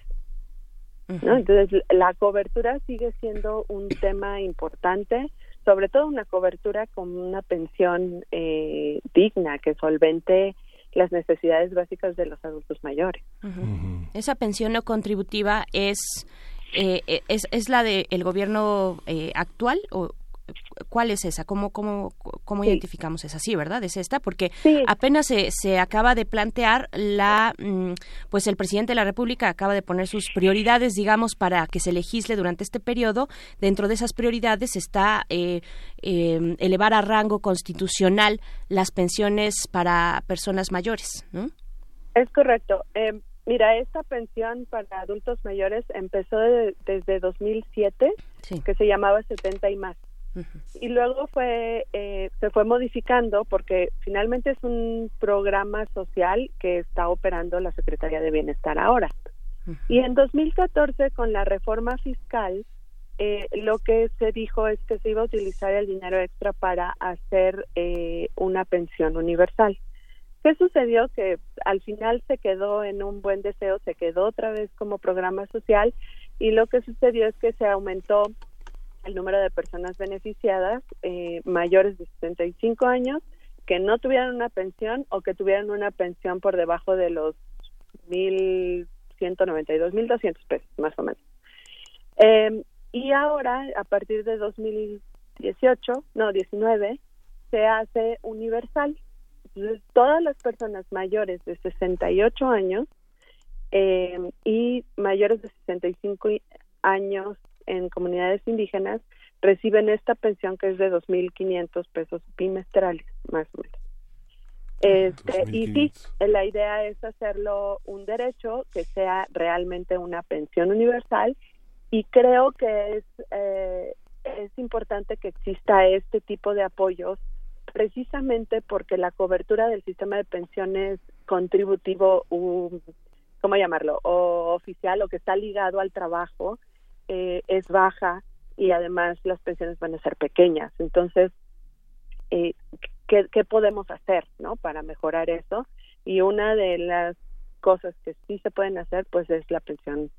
¿no? Entonces, la cobertura sigue siendo un tema importante, sobre todo una cobertura con una pensión eh, digna, que solvente las necesidades básicas de los adultos mayores. Esa pensión no contributiva es eh, es, es la del el gobierno eh, actual o cuál es esa cómo cómo cómo Sí. identificamos esa sí verdad es esta porque apenas se, se acaba de plantear la mm, pues el presidente de la república acaba de poner sus prioridades digamos para que se legisle durante este periodo dentro de esas prioridades está eh, eh, elevar a rango constitucional las pensiones para personas mayores ¿no? Es correcto. Eh, mira, esta pensión para adultos mayores empezó de- desde 2007, que se llamaba 70 y más. Y luego fue eh, se fue modificando porque finalmente es un programa social que está operando la Secretaría de Bienestar ahora. Y en 2014, con la reforma fiscal, eh, lo que se dijo es que se iba a utilizar el dinero extra para hacer eh, una pensión universal. ¿Qué sucedió? Que al final se quedó en un buen deseo, se quedó otra vez como programa social y lo que sucedió es que se aumentó el número de personas beneficiadas eh, mayores de 65 años que no tuvieran una pensión o que tuvieran una pensión por debajo de los 1.192, 1.200 pesos más o menos. Eh, y ahora, a partir de 2018, no, 19, se hace universal. Entonces, todas las personas mayores de 68 años eh, y mayores de 65 y- años en comunidades indígenas reciben esta pensión que es de 2.500 pesos bimestrales, más o menos. Este, y sí, la idea es hacerlo un derecho que sea realmente una pensión universal y creo que es eh, es importante que exista este tipo de apoyos precisamente porque la cobertura del sistema de pensiones contributivo um, ¿cómo llamarlo? O oficial o que está ligado al trabajo eh, es baja y además las pensiones van a ser pequeñas. Entonces, eh, ¿qué, ¿qué podemos hacer, no? Para mejorar eso. Y una de las cosas que sí se pueden hacer, pues es la pensión,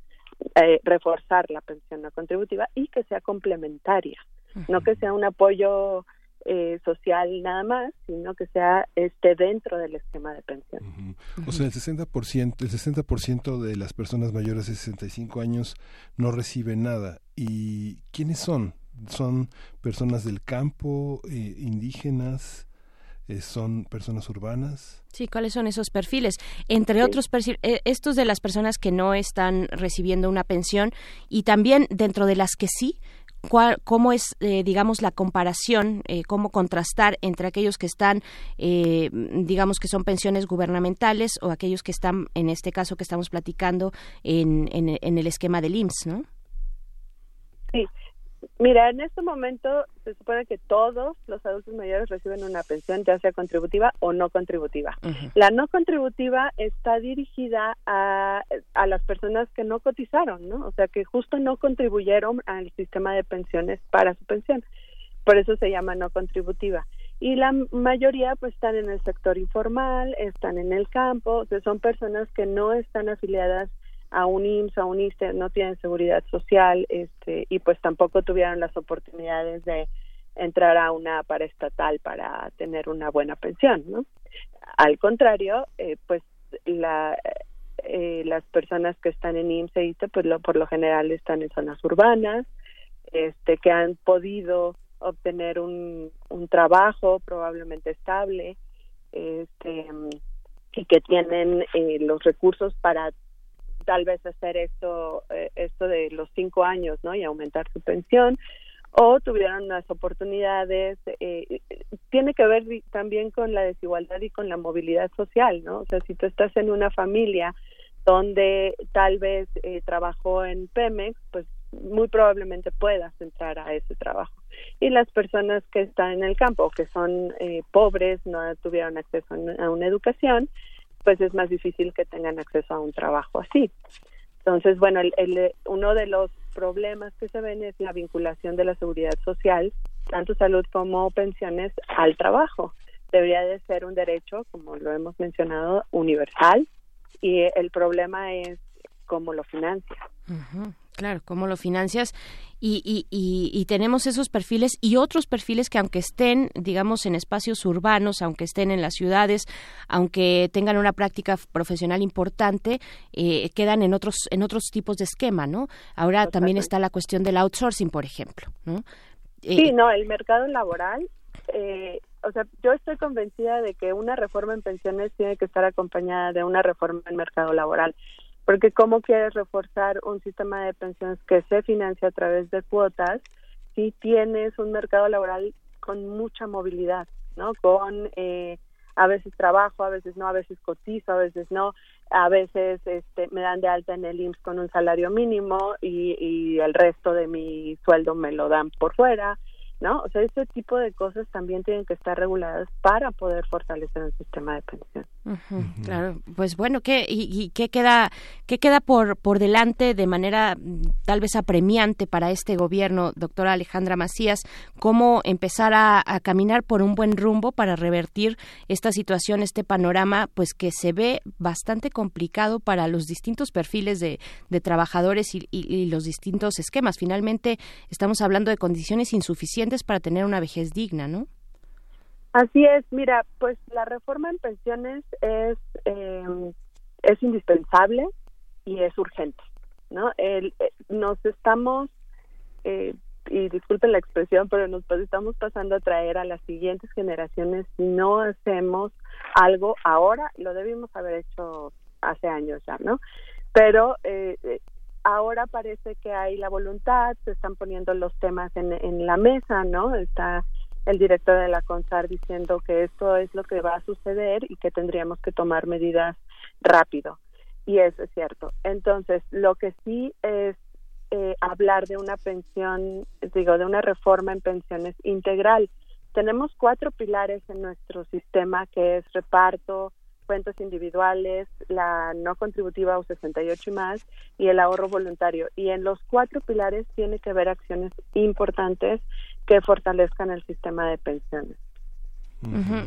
eh, reforzar la pensión no contributiva y que sea complementaria, no que sea un apoyo eh, social nada más, sino que sea este dentro del esquema de pensión. O sea, el 60%, el 60% de las personas mayores de 65 años no reciben nada. ¿Y quiénes son? ¿Son personas del campo, eh, indígenas? Eh, ¿Son personas urbanas? Sí, ¿cuáles son esos perfiles? Entre otros, eh, estos de las personas que no están recibiendo una pensión y también dentro de las que sí, cuál, cómo es, eh, digamos, la comparación, eh, cómo contrastar entre aquellos que están, eh, digamos, que son pensiones gubernamentales o aquellos que están, en este caso que estamos platicando, en, en, en el esquema del IMSS, ¿no? Sí, Mira, en este momento se supone que todos los adultos mayores reciben una pensión, ya sea contributiva o no contributiva. La no contributiva está dirigida a, a las personas que no cotizaron, ¿no? O sea, que justo no contribuyeron al sistema de pensiones para su pensión. Por eso se llama no contributiva. Y la mayoría pues están en el sector informal, están en el campo, o sea, son personas que no están afiliadas a un IMSS, a un ISTE, no tienen seguridad social este, y pues tampoco tuvieron las oportunidades de entrar a una paraestatal para tener una buena pensión, ¿no? Al contrario, eh, pues la, eh, las personas que están en IMSS e ISTE, pues lo, por lo general están en zonas urbanas, este, que han podido obtener un, un trabajo probablemente estable, este, y que tienen eh, los recursos para tal vez hacer esto, eh, esto de los cinco años, ¿no? Y aumentar su pensión, o tuvieron unas oportunidades, eh, tiene que ver también con la desigualdad y con la movilidad social, ¿no? O sea, si tú estás en una familia donde tal vez eh, trabajó en Pemex, pues muy probablemente puedas entrar a ese trabajo. Y las personas que están en el campo, que son eh, pobres, no tuvieron acceso a una educación, pues es más difícil que tengan acceso a un trabajo así. Entonces, bueno, el, uno de los problemas que se ven es la vinculación de la seguridad social, tanto salud como pensiones, al trabajo. Debería de ser un derecho, como lo hemos mencionado, universal, y el problema es cómo lo financia. Claro, cómo lo financias y, y, y, tenemos esos perfiles y otros perfiles que aunque estén, digamos, en espacios urbanos, aunque estén en las ciudades, aunque tengan una práctica profesional importante, eh, quedan en otros en otros tipos de esquema, ¿no? Ahora también está la cuestión del outsourcing, por ejemplo, ¿no? Eh, sí, no, el mercado laboral. Eh, o sea, yo estoy convencida de que una reforma en pensiones tiene que estar acompañada de una reforma en mercado laboral porque cómo quieres reforzar un sistema de pensiones que se financia a través de cuotas si tienes un mercado laboral con mucha movilidad, ¿no? Con eh, a veces trabajo, a veces no, a veces cotizo, a veces no, a veces este, me dan de alta en el IMSS con un salario mínimo y, y el resto de mi sueldo me lo dan por fuera, ¿no? O sea, ese tipo de cosas también tienen que estar reguladas para poder fortalecer el sistema de pensión. Claro, pues bueno, ¿qué, y, qué queda, qué queda por, por delante de manera mm, tal vez apremiante para este gobierno, doctora Alejandra Macías? ¿Cómo empezar a, caminar por un buen rumbo para revertir esta situación, este panorama, pues que se ve bastante complicado para los distintos perfiles de, de trabajadores y, y los distintos esquemas? Finalmente, estamos hablando de condiciones insuficientes para tener una vejez digna, ¿no? Así es, mira, pues la reforma en pensiones es eh, es indispensable y es urgente, ¿no? El, eh, nos estamos eh, y disculpen la expresión, pero nos estamos pasando a traer a las siguientes generaciones si no hacemos algo ahora, lo debimos haber hecho hace años ya, ¿no? Pero eh, ahora parece que hay la voluntad, se están poniendo los temas en, en la mesa, ¿no? Está el director de la CONSAR diciendo que esto es lo que va a suceder y que tendríamos que tomar medidas rápido. Y eso es cierto. Entonces, lo que sí es eh, hablar de una pensión, digo, de una reforma en pensiones integral. Tenemos cuatro pilares en nuestro sistema, que es reparto, cuentas individuales, la no contributiva o 68 y más y el ahorro voluntario. Y en los cuatro pilares tiene que haber acciones importantes que fortalezcan el sistema de pensiones.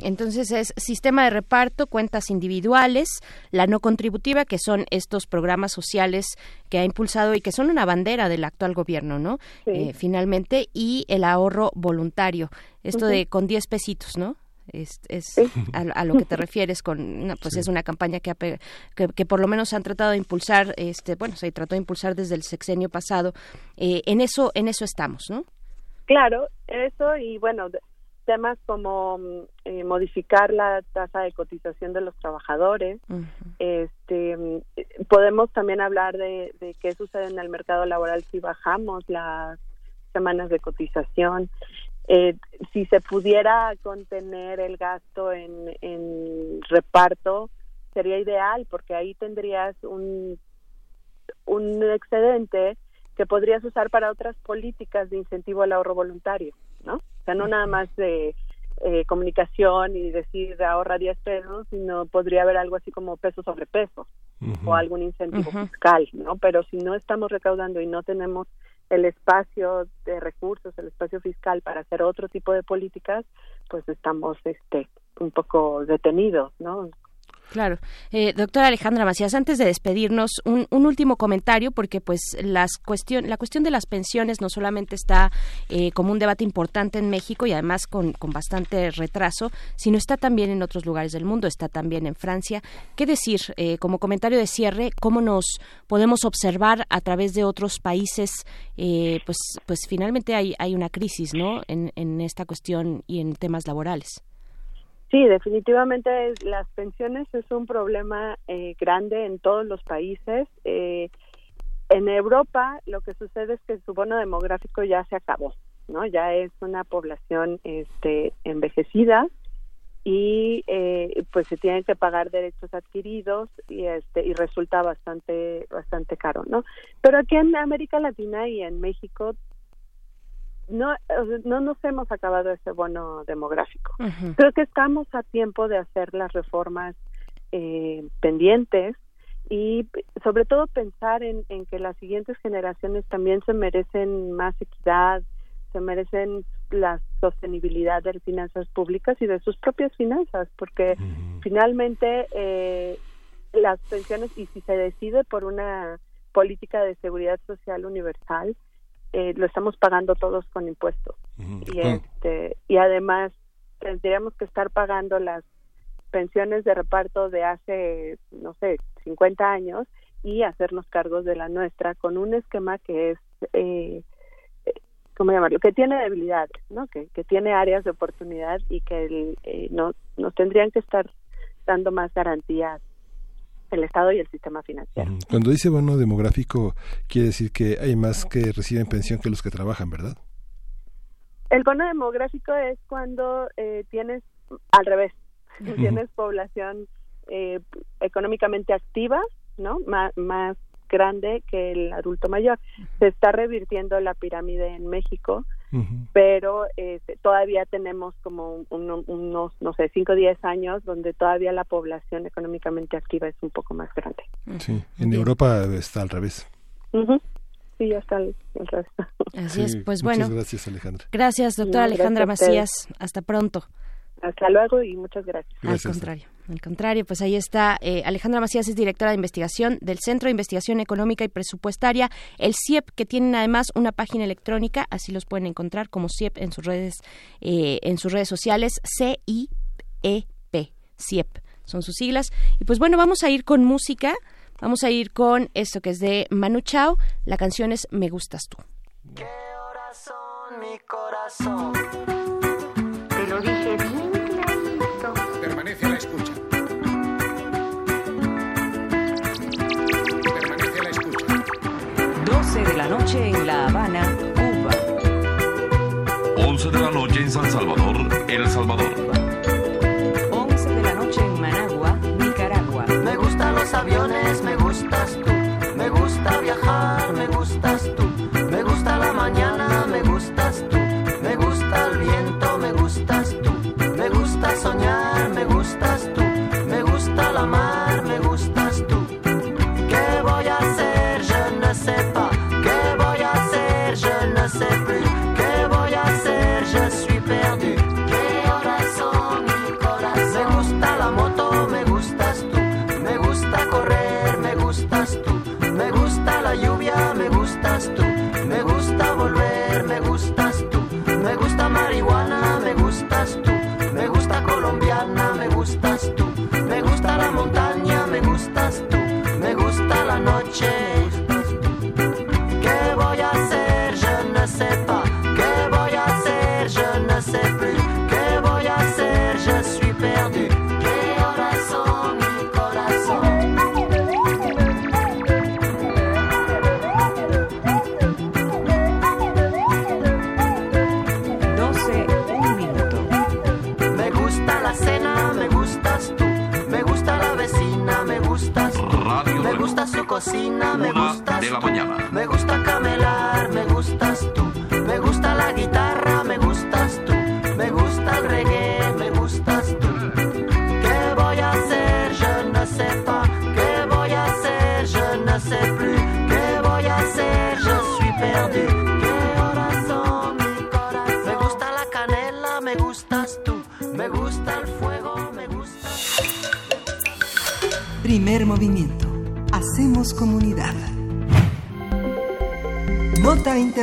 Entonces es sistema de reparto, cuentas individuales, la no contributiva, que son estos programas sociales que ha impulsado y que son una bandera del actual gobierno, ¿no? Sí. Eh, finalmente, y el ahorro voluntario, esto de con 10 pesitos, ¿no? Es, es a, a lo que te refieres con una- pues es una campaña que, que que por lo menos han tratado de impulsar este bueno se trató de impulsar desde el sexenio pasado. Eh, en eso en eso estamos no Claro, eso y bueno, temas como mm, eh, modificar la tasa de cotización de los trabajadores. Este, mm, podemos también hablar de, de qué sucede en el mercado laboral si bajamos las semanas de cotización. Eh, si se pudiera contener el gasto en, en reparto, sería ideal porque ahí tendrías un, un excedente que podrías usar para otras políticas de incentivo al ahorro voluntario, ¿no? O sea, no nada más de eh, comunicación y decir ahorra 10 pesos, sino podría haber algo así como peso sobre peso o algún incentivo fiscal, ¿no? Pero si no estamos recaudando y no tenemos el espacio de recursos, el espacio fiscal para hacer otro tipo de políticas, pues estamos este un poco detenidos, ¿no? Claro. Eh, doctora Alejandra Macías, antes de despedirnos, un, un último comentario, porque pues las cuestión, la cuestión de las pensiones no solamente está eh, como un debate importante en México y además con, con bastante retraso, sino está también en otros lugares del mundo, está también en Francia. ¿Qué decir, eh, como comentario de cierre, cómo nos podemos observar a través de otros países? eh, pues, pues finalmente hay, hay una crisis, ¿no? En, en esta cuestión y en temas laborales. Sí, definitivamente las pensiones es un problema eh, grande en todos los países. Eh, en Europa lo que sucede es que su bono demográfico ya se acabó, ¿no? Ya es una población este, envejecida y eh, pues se tienen que pagar derechos adquiridos y este y resulta bastante bastante caro, ¿no? Pero aquí en América Latina y en México no no nos hemos acabado ese bono demográfico. Creo que estamos a tiempo de hacer las reformas eh, pendientes y sobre todo pensar en, en que las siguientes generaciones también se merecen más equidad, se merecen la sostenibilidad de las finanzas públicas y de sus propias finanzas, porque finalmente eh, las pensiones, y si se decide por una política de seguridad social universal, eh, lo estamos pagando todos con impuestos. Y, este, y además tendríamos que estar pagando las pensiones de reparto de hace, no sé, 50 años y hacernos cargos de la nuestra con un esquema que es, eh, eh, ¿cómo llamarlo? Que tiene debilidades, ¿no? Que, que tiene áreas de oportunidad y que el, eh, no, nos tendrían que estar dando más garantías el Estado y el sistema financiero. Cuando dice bono demográfico, quiere decir que hay más que reciben pensión que los que trabajan, ¿verdad? El bono demográfico es cuando eh, tienes, al revés, tienes población eh, económicamente activa, ¿no? Más grande que el adulto mayor. Se está revirtiendo la pirámide en México, pero eh, todavía tenemos como un- unos, no sé, 5 o 10 años donde todavía la población económicamente activa es un poco más grande. Sí, en Europa está al revés. Ujú. Sí, ya está el, el resto. Así es, Sí, pues muchas bueno. gracias, Alejandra. Gracias, doctora No, Alejandra gracias. Macías. Hasta pronto. Hasta luego y muchas gracias. Al contrario, al contrario, pues ahí está eh, Alejandra Macías es directora de investigación del Centro de Investigación Económica y Presupuestaria, el CIEP, que tienen además una página electrónica, así los pueden encontrar como CIEP en sus redes, eh, en sus redes sociales, C I E P, CIEP, son sus siglas. Y pues bueno, vamos a ir con música, vamos a ir con esto que es de Manu Chao, la canción es Me gustas tú. mi corazón. Noche en La Habana, Cuba. 11 de la noche en San Salvador, El Salvador.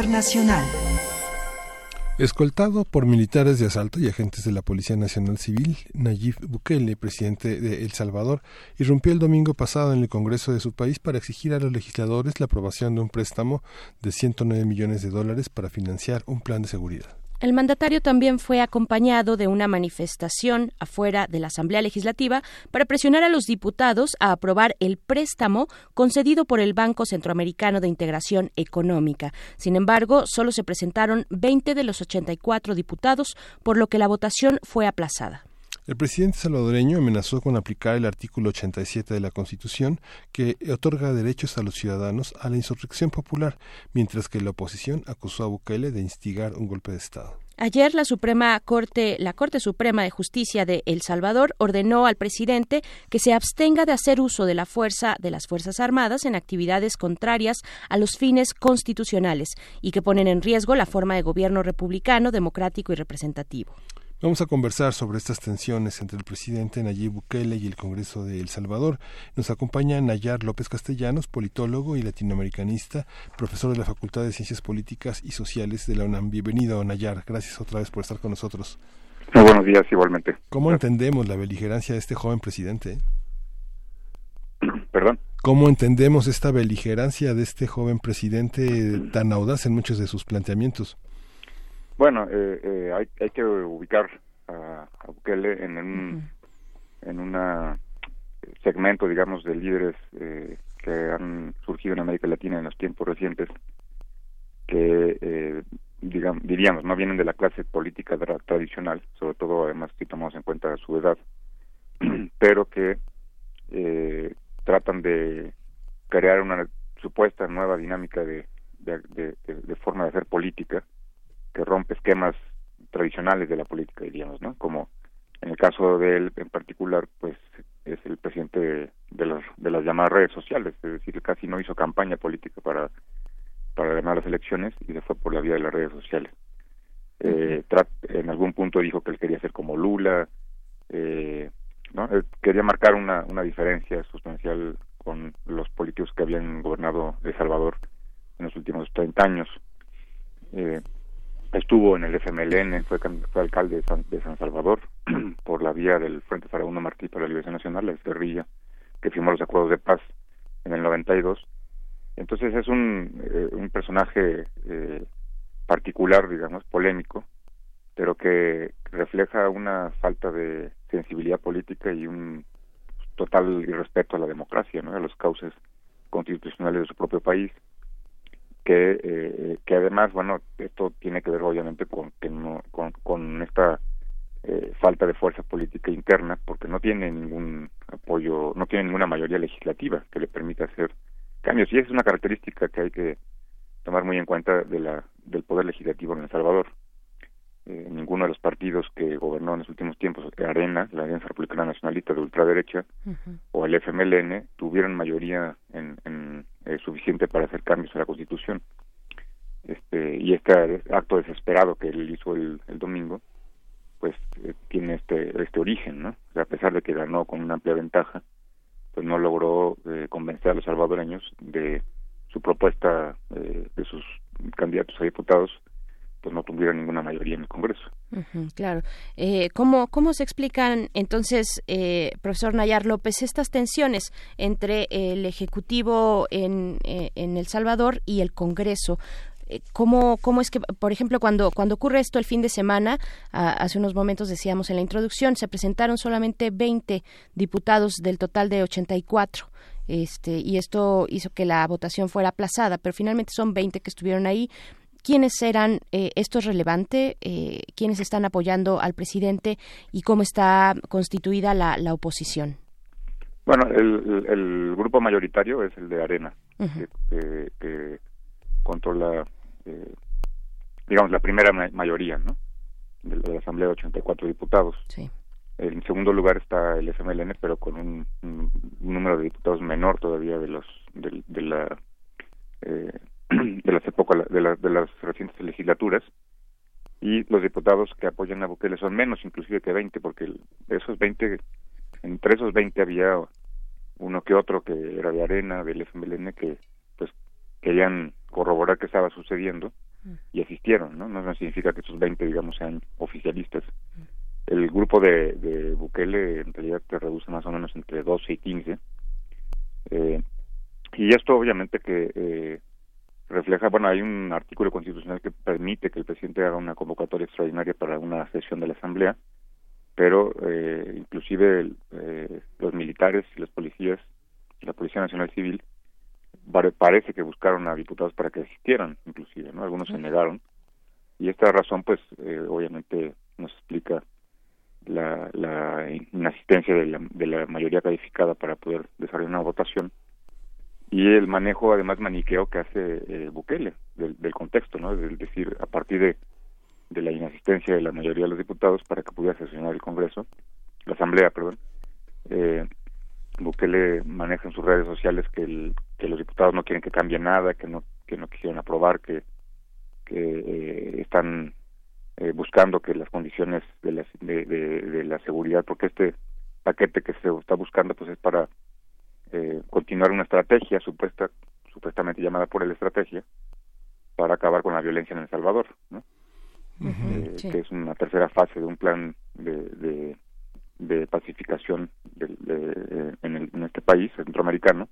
Internacional. Escoltado por militares de asalto y agentes de la Policía Nacional Civil, Nayib Bukele, presidente de El Salvador, irrumpió el domingo pasado en el Congreso de su país para exigir a los legisladores la aprobación de un préstamo de 109 millones de dólares para financiar un plan de seguridad. El mandatario también fue acompañado de una manifestación afuera de la Asamblea Legislativa para presionar a los diputados a aprobar el préstamo concedido por el Banco Centroamericano de Integración Económica. Sin embargo, solo se presentaron 20 de los 84 diputados, por lo que la votación fue aplazada. El presidente salvadoreño amenazó con aplicar el artículo 87 de la Constitución que otorga derechos a los ciudadanos a la insurrección popular, mientras que la oposición acusó a Bukele de instigar un golpe de Estado. Ayer la Suprema Corte, la Corte Suprema de Justicia de El Salvador ordenó al presidente que se abstenga de hacer uso de la fuerza de las Fuerzas Armadas en actividades contrarias a los fines constitucionales y que ponen en riesgo la forma de gobierno republicano, democrático y representativo. Vamos a conversar sobre estas tensiones entre el presidente Nayib Bukele y el Congreso de El Salvador. Nos acompaña Nayar López Castellanos, politólogo y latinoamericanista, profesor de la Facultad de Ciencias Políticas y Sociales de la UNAM. Bienvenido, Nayar. Gracias otra vez por estar con nosotros. Muy buenos días, igualmente. ¿Cómo entendemos la beligerancia de este joven presidente? Perdón. ¿Cómo entendemos esta beligerancia de este joven presidente tan audaz en muchos de sus planteamientos? Bueno, eh, eh, hay, hay que ubicar a, a Bukele en un en una segmento, digamos, de líderes eh, que han surgido en América Latina en los tiempos recientes, que eh, digamos, diríamos no vienen de la clase política tra- tradicional, sobre todo además si tomamos en cuenta su edad, pero que eh, tratan de crear una supuesta nueva dinámica de, de, de- de- de forma de hacer política que rompe esquemas tradicionales de la política, diríamos, ¿no? Como en el caso de él en particular, pues es el presidente de, de las, de las llamadas redes sociales, es decir, casi no hizo campaña política para, para ganar las elecciones y se fue por la vía de las redes sociales. Eh, en algún punto dijo que él quería ser como Lula, eh, ¿no? Él quería marcar una, una diferencia sustancial con los políticos que habían gobernado El Salvador en los últimos 30 años. Eh, estuvo en el FMLN, fue, alcalde de San, de San Salvador por la vía del Frente Farabundo Martí para la Liberación Nacional, la guerrilla que firmó los acuerdos de paz en el 92. Entonces es un, eh, un personaje eh, particular, digamos, polémico, pero que refleja una falta de sensibilidad política y un total irrespeto a la democracia, ¿no? a los cauces constitucionales de su propio país que eh, que además bueno esto tiene que ver obviamente con que no con, esta eh, falta de fuerza política interna porque no tiene ningún apoyo no tiene ninguna mayoría legislativa que le permita hacer cambios. Y es una característica que hay que tomar muy en cuenta de la del poder legislativo en El Salvador Eh, ninguno de los partidos que gobernó en los últimos tiempos Arena la Alianza Republicana Nacionalista de ultraderecha o el FMLN tuvieron mayoría en, en, eh, suficiente para hacer cambios a la Constitución. Este, y este acto desesperado que él hizo el, el domingo, pues eh, tiene este, este origen, ¿no? O sea, a pesar de que ganó con una amplia ventaja, pues no logró eh, convencer a los salvadoreños de su propuesta eh, de sus candidatos a diputados, pues no tuvieron ninguna mayoría en el Congreso. Claro. Eh, ¿cómo, ¿Cómo se explican entonces, eh, profesor Nayar López, estas tensiones entre el Ejecutivo en, eh, en El Salvador y el Congreso? Eh, ¿Cómo, ¿Cómo es que, por ejemplo, cuando, cuando ocurre esto el fin de semana, hace unos momentos decíamos en la introducción, se presentaron solamente 20 diputados del total de 84? Este, y esto hizo que la votación fuera aplazada, pero finalmente son 20 que estuvieron ahí. ¿Quiénes eran? Eh, ¿Esto es relevante? Eh, ¿Quiénes están apoyando al presidente y cómo está constituida la, la oposición? Bueno, el, grupo mayoritario es el de Arena, que, que- que controla, eh, digamos, la primera ma- mayoría, ¿no? De la, de la Asamblea de 84 diputados. Sí. En segundo lugar está el FMLN, pero con un, un número de diputados menor todavía de los de, de la eh, de las épocas de, la- de las recientes legislaturas y los diputados que apoyan a Bukele son menos inclusive que 20 porque esos 20 entre esos 20 había uno que otro que era de Arena del FMLN que pues querían corroborar qué estaba sucediendo y asistieron no, no significa que esos 20 digamos sean oficialistas. El grupo de, de Bukele en realidad se reduce más o menos entre 12 y 15 eh, y esto obviamente que eh, refleja, bueno, hay un artículo constitucional que permite que el presidente haga una convocatoria extraordinaria para una sesión de la Asamblea, pero eh, inclusive eh, los militares y los policías, la Policía Nacional Civil, pare- parece que buscaron a diputados para que asistieran, inclusive, ¿no? Algunos se negaron, y esta razón, pues, eh, obviamente nos explica la, la inasistencia de la, de la mayoría calificada para poder desarrollar una votación y el manejo además maniqueo que hace eh, Bukele del, del contexto, ¿no? Es decir, a partir de, la inasistencia de la mayoría de los diputados para que pudiera sesionar el Congreso, la Asamblea, perdón, eh, Bukele maneja en sus redes sociales que, el- que los diputados no quieren que cambie nada, que no que no quisieron aprobar, que que eh, están eh, buscando que las condiciones de la, de la seguridad, porque este paquete que se está buscando pues es para eh, continuar una estrategia supuesta supuestamente llamada por él estrategia para acabar con la violencia en El Salvador, ¿no? Eh, sí. que es una tercera fase de un plan de, de, de pacificación del- de- eh, en, el- en este país centroamericano,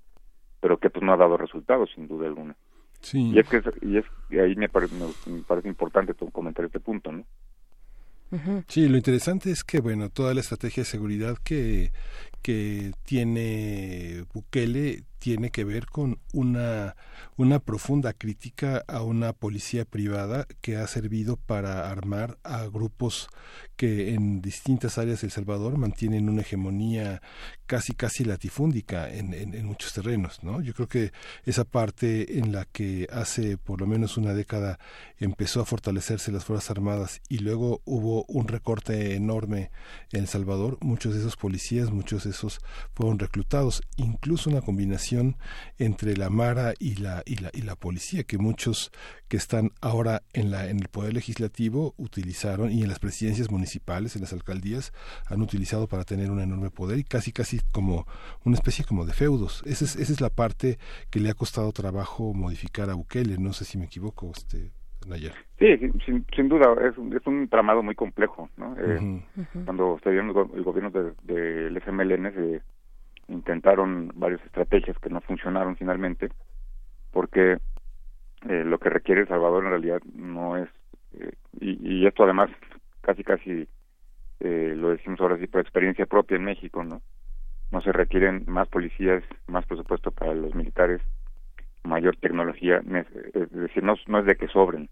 pero que pues no ha dado resultados sin duda alguna. Sí. Y es que y es y ahí me, pare- me- me parece importante comentar este punto, ¿no? Sí, lo interesante es que, bueno, toda la estrategia de seguridad que, que tiene Bukele tiene que ver con una, una profunda crítica a una policía privada que ha servido para armar a grupos que en distintas áreas de El Salvador mantienen una hegemonía casi casi latifúndica en, en, en muchos terrenos, ¿no? Yo creo que esa parte en la que hace por lo menos una década empezó a fortalecerse las Fuerzas Armadas y luego hubo un recorte enorme en El Salvador, muchos de esos policías, muchos de esos fueron reclutados, incluso una combinación entre la Mara y la, y la, y la policía, que muchos que están ahora en, la, en el Poder Legislativo utilizaron y en las presidencias municipales, en las alcaldías, han utilizado para tener un enorme poder y casi, casi como una especie como de feudos. Esa es, esa es la parte que le ha costado trabajo modificar a Bukele, no sé si me equivoco, este, Nayar. Sí, sin, sin, duda, es, un- es un tramado muy complejo, ¿no? Eh. Cuando se dieron el, go- el gobierno del de, del FMLN se intentaron varias estrategias que no funcionaron finalmente, porque eh, lo que requiere El Salvador en realidad no es, eh, y, esto además casi casi eh, lo decimos ahora sí por experiencia propia en México, ¿no? No se requieren más policías, más presupuesto para los militares, mayor tecnología, es decir, no, no es de que sobren,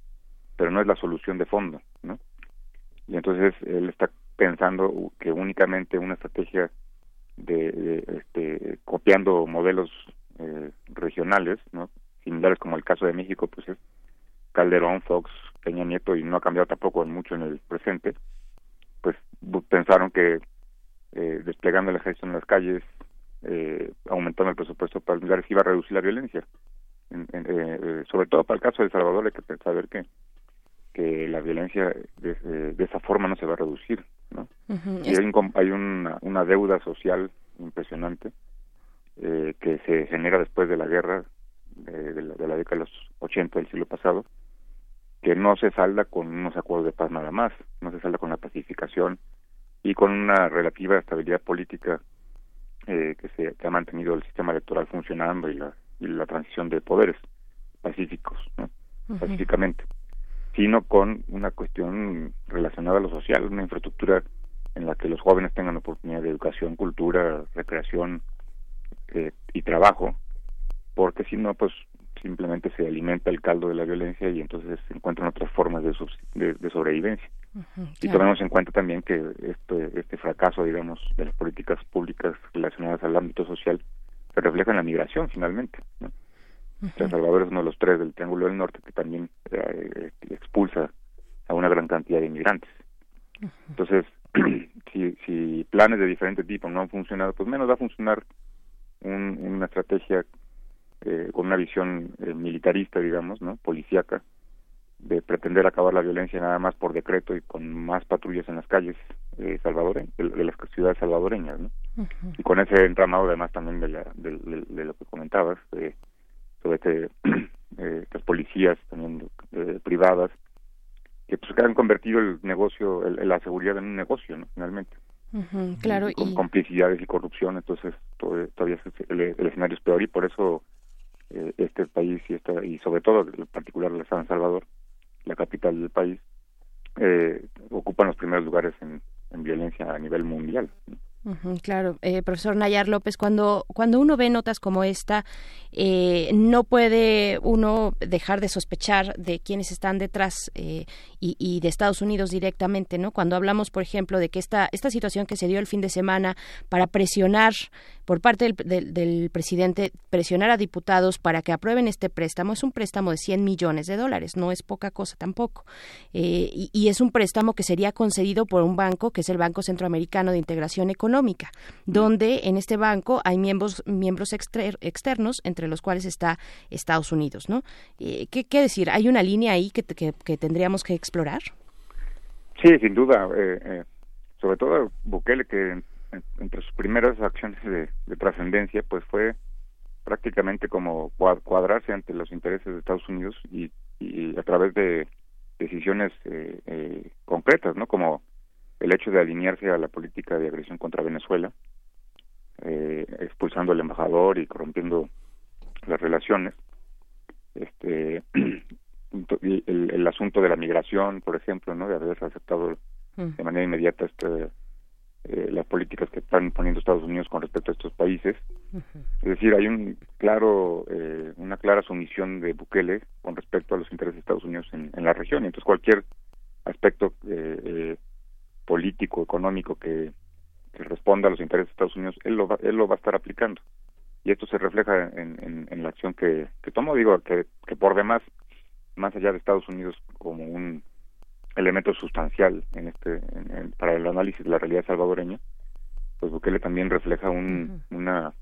pero no es la solución de fondo, ¿no? Y entonces él está pensando que únicamente una estrategia de, este, copiando modelos eh, regionales, ¿no? Similares como el caso de México, pues es Calderón, Fox, Peña Nieto y no ha cambiado tampoco mucho en el presente, pues pensaron que eh, desplegando el ejército en las calles, eh, aumentando el presupuesto para los militares iba a reducir la violencia. En- en- eh, eh, sobre todo para el caso de El Salvador hay que saber que que la violencia de- de esa forma no se va a reducir, ¿no? Y hay, un hay una, una deuda social impresionante eh, que se genera después de la guerra eh, de, la, de la década de los 80 del siglo pasado, que no se salda con unos acuerdos de paz nada más, no se salda con la pacificación y con una relativa estabilidad política eh, que se que ha mantenido el sistema electoral funcionando y la, y la transición de poderes pacíficos, pacíficamente, sino con una cuestión relacionada a lo social, una infraestructura en la que los jóvenes tengan oportunidad de educación, cultura, recreación eh, y trabajo, porque si no, pues simplemente se alimenta el caldo de la violencia y entonces se encuentran otras formas de, subs- de, de sobrevivencia. Y tomemos en cuenta también que este, este fracaso, digamos, de las políticas públicas relacionadas al ámbito social se refleja en la migración finalmente. ¿no? El Salvador es uno de los tres del Triángulo del Norte que también eh, expulsa a una gran cantidad de inmigrantes. Entonces, si, si planes de diferente tipo no han funcionado, pues menos va a funcionar un, una estrategia eh, con una visión eh, militarista, digamos, ¿no? policíaca, de pretender acabar la violencia nada más por decreto y con más patrullas en las calles eh, salvadoreñas, de, de las ciudades salvadoreñas, ¿no? Y con ese entramado además también de, la, de, de- de lo que comentabas, eh, sobre que eh, las policías también eh, privadas, que pues que han convertido el negocio, el- la seguridad en un negocio, ¿no? Finalmente. Ujú, claro, Y con y complicidades y corrupción, entonces todo- todavía es- el, el escenario es peor y por eso eh, este país y esta y sobre todo en particular la San Salvador, la capital del país, eh, ocupan los primeros lugares en, en violencia a nivel mundial. ¿no? Claro, eh, profesor Nayar López, cuando, cuando uno ve notas como esta, eh, no puede uno dejar de sospechar de quienes están detrás eh, y, y de Estados Unidos directamente, ¿no? Cuando hablamos, por ejemplo, de que esta, esta situación que se dio el fin de semana para presionar por parte del, del- del presidente, presionar a diputados para que aprueben este préstamo, es un préstamo de 100 millones de dólares, no es poca cosa tampoco. Eh, y, y es un préstamo que sería concedido por un banco, que es el Banco Centroamericano de Integración Económica, donde en este banco hay miembros, miembros exter- externos, entre los cuales está Estados Unidos, ¿no? Eh, ¿qué, qué decir? ¿Hay una línea ahí que, que- que tendríamos que explorar? Sí, sin duda, eh, eh, sobre todo Bukele que en- en- entre sus primeras acciones de, de trascendencia pues fue prácticamente como cua- cuadrarse ante los intereses de Estados Unidos y, y a través de decisiones eh, eh, concretas, ¿no? Como el hecho de alinearse a la política de agresión contra Venezuela, eh, expulsando al embajador y corrompiendo las relaciones. Este, el, el asunto de la migración, por ejemplo, ¿no? De haber aceptado de manera inmediata este, eh, las políticas que están poniendo Estados Unidos con respecto a estos países. Es decir, hay un claro, eh, una clara sumisión de Bukele con respecto a los intereses de Estados Unidos en, en la región. Y entonces cualquier aspecto eh, eh, político, económico que, que responda a los intereses de Estados Unidos, él lo va, él lo va a estar aplicando. Y esto se refleja en, en, en la acción que, que tomó. Digo, que, que por demás, más allá de Estados Unidos como un elemento sustancial en este en- en- para el análisis de la realidad salvadoreña pues Bukele también refleja un, una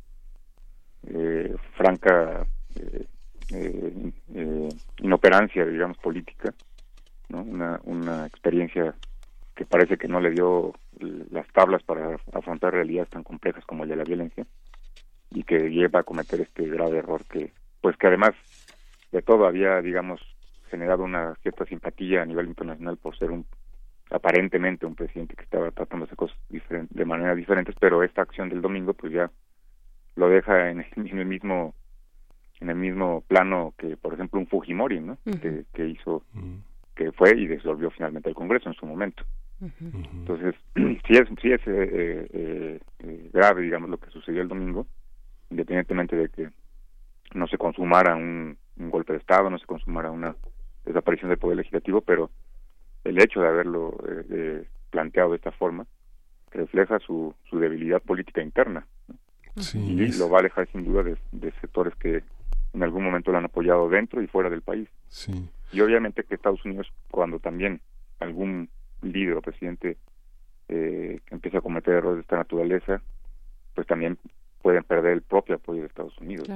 eh, franca eh, eh, eh, inoperancia digamos política no una una experiencia que parece que no le dio las tablas para afrontar realidades tan complejas como el de la violencia y que lleva a cometer este grave error que pues que además de todo había digamos generado una cierta simpatía a nivel internacional por ser un aparentemente un presidente que estaba tratando de hacer cosas de manera diferentes pero esta acción del domingo pues ya lo deja en, en el mismo en el mismo plano que por ejemplo un Fujimori no que hizo que fue y disolvió finalmente el Congreso en su momento entonces sí es sí es eh, eh, eh, grave digamos lo que sucedió el domingo independientemente de que no se consumara un, un golpe de estado no se consumara una desaparición del poder legislativo pero el hecho de haberlo eh, eh, planteado de esta forma refleja su, su debilidad política interna Sí, y es- lo va a alejar sin duda de, de sectores que en algún momento lo han apoyado dentro y fuera del país. Sí. y obviamente que Estados Unidos cuando también algún líder o presidente eh, que empiece a cometer errores de esta naturaleza pues también pueden perder el propio apoyo de Estados Unidos.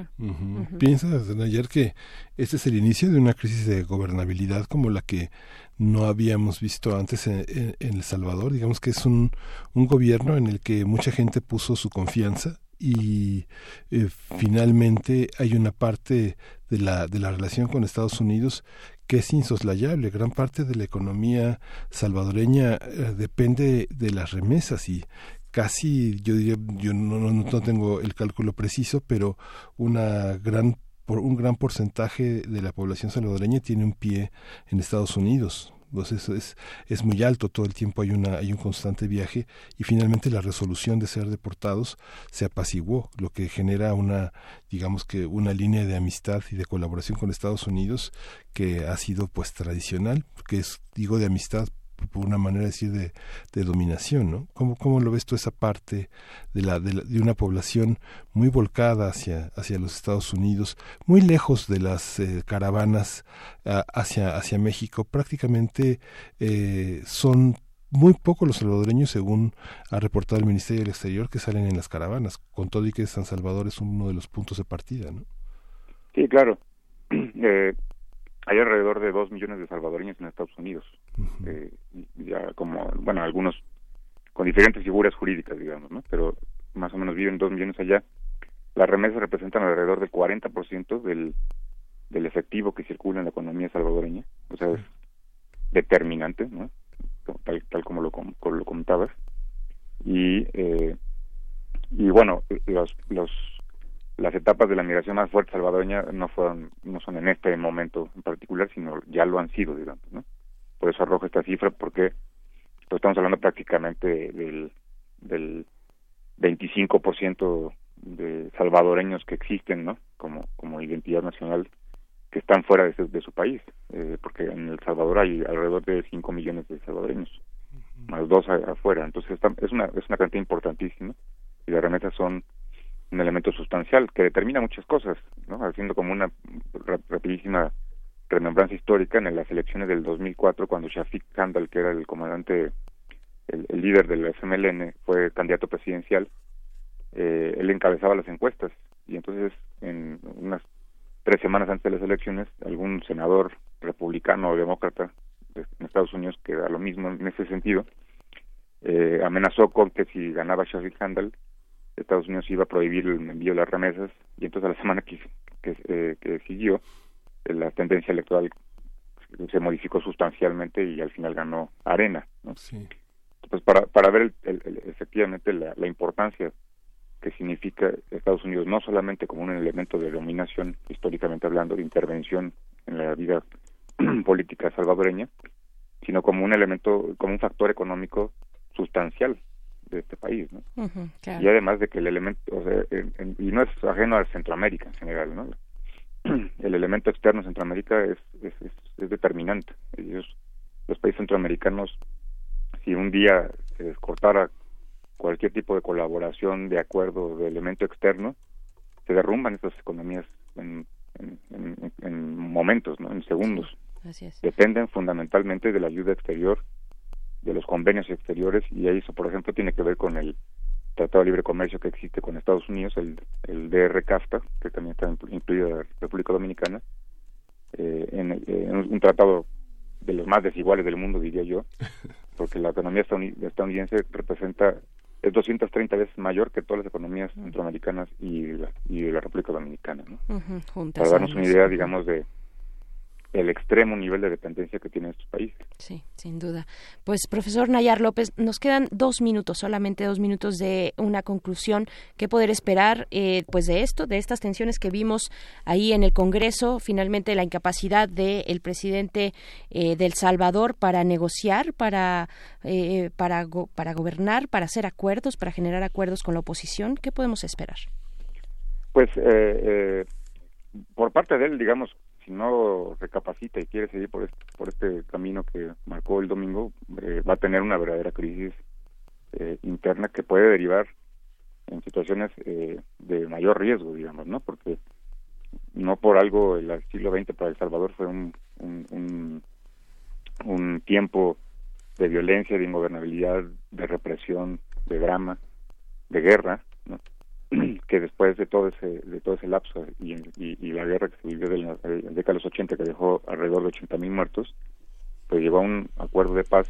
¿Piensas, ayer que este es el inicio de una crisis de gobernabilidad como la que no habíamos visto antes en, en- en El Salvador? Digamos que es un, un gobierno en el que mucha gente puso su confianza y eh, finalmente hay una parte de la, de la relación con Estados Unidos que es insoslayable. Gran parte de la economía salvadoreña eh, depende de las remesas y casi, yo diría, yo no, no, no tengo el cálculo preciso, pero una gran por un gran porcentaje de la población salvadoreña tiene un pie en Estados Unidos. Entonces es, es muy alto, todo el tiempo hay, una, hay un constante viaje y finalmente la resolución de ser deportados se apaciguó, lo que genera una, digamos que una línea de amistad y de colaboración con Estados Unidos que ha sido pues tradicional, que es, digo, de amistad por una manera de decir de, dominación, ¿no? ¿Cómo, ¿Cómo lo ves tú esa parte de la, de la- de una población muy volcada hacia hacia los Estados Unidos, muy lejos de las eh, caravanas ah, hacia hacia México, prácticamente eh, son muy pocos los salvadoreños, según ha reportado el Ministerio del Exterior, que salen en las caravanas, con todo y que San Salvador es uno de los puntos de partida, ¿no? Sí, claro. Eh, hay alrededor de dos millones de salvadoreños en Estados Unidos. Eh, ya como, bueno, algunos con diferentes figuras jurídicas, digamos, ¿no? Pero más o menos viven dos millones allá. Las remesas representan alrededor del 40% del, del efectivo que circula en la economía salvadoreña. O sea, es determinante, ¿no? Tal, tal como lo, com- como lo comentabas. Y, eh, y bueno, los, los las etapas de la migración más fuerte salvadoreña no fueron no son en este momento en particular sino ya lo han sido digamos no por eso arrojo esta cifra porque pues, estamos hablando prácticamente del del 25% de salvadoreños que existen no como como identidad nacional que están fuera de su, de su país eh, porque en el Salvador hay alrededor de 5 millones de salvadoreños más dos a- afuera. Entonces está- es una es una cantidad importantísima y las remesas son un elemento sustancial que determina muchas cosas, ¿no? Haciendo como una ra- rapidísima remembranza histórica en las elecciones del 2004 cuando Shafiq Kandal, que era el comandante, el, el líder del FMLN, fue candidato presidencial, eh, él encabezaba las encuestas. Y entonces en unas tres semanas antes de las elecciones algún senador republicano o demócrata de- en Estados Unidos que da lo mismo en ese sentido eh, amenazó con que si ganaba Shafiq Kandal Estados Unidos iba a prohibir el envío de las remesas. Y entonces a la semana que, eh, siguió la tendencia electoral se modificó sustancialmente y al final ganó Arena. ¿no? Pues para, para ver el- el- el- efectivamente la, la importancia que significa Estados Unidos no solamente como un elemento de dominación históricamente hablando de intervención en la vida política salvadoreña sino como un elemento como un factor económico sustancial de este país ¿no? Claro. y además de que el elemento o sea, en- en- y no es ajeno a Centroamérica en general no el elemento externo de Centroamérica es, es, es, es determinante. Ellos los países centroamericanos si un día se les cortara cualquier tipo de colaboración de acuerdo de elemento externo se derrumban estas economías en, en, en- en momentos no en segundos. Así es. dependen fundamentalmente de la ayuda exterior, de los convenios exteriores, y eso, por ejemplo, tiene que ver con el Tratado de Libre Comercio que existe con Estados Unidos, el, el DR-CAFTA, que también está inclu- incluida la República Dominicana, eh, en, en un tratado de los más desiguales del mundo, diría yo, porque la economía estadouni- estadounidense representa es 230 veces mayor que todas las economías centroamericanas y la, y la República Dominicana, ¿no? Para darnos una idea, digamos, de el extremo nivel de dependencia que tienen estos países. Sí, sin duda. Pues, profesor Nayar López, nos quedan dos minutos, solamente dos minutos de una conclusión. ¿Qué poder esperar eh, pues de esto, de estas tensiones que vimos ahí en el Congreso? Finalmente, la incapacidad del presidente eh, del Salvador para negociar, para, eh, para, go- para gobernar, para hacer acuerdos, para generar acuerdos con la oposición. ¿Qué podemos esperar? Pues, eh, eh, por parte de él, digamos, no recapacita y quiere seguir por este, por este camino que marcó el domingo, eh, va a tener una verdadera crisis eh, interna que puede derivar en situaciones eh, de mayor riesgo, digamos, ¿no? Porque no por algo el siglo XX para El Salvador fue un, un, un, un tiempo de violencia, de ingobernabilidad, de represión, de drama, de guerra, ¿no? que después de todo ese de todo ese lapso y, la guerra que se vivió de la década de los 80 que dejó alrededor de 80 mil muertos pues llevó a un acuerdo de paz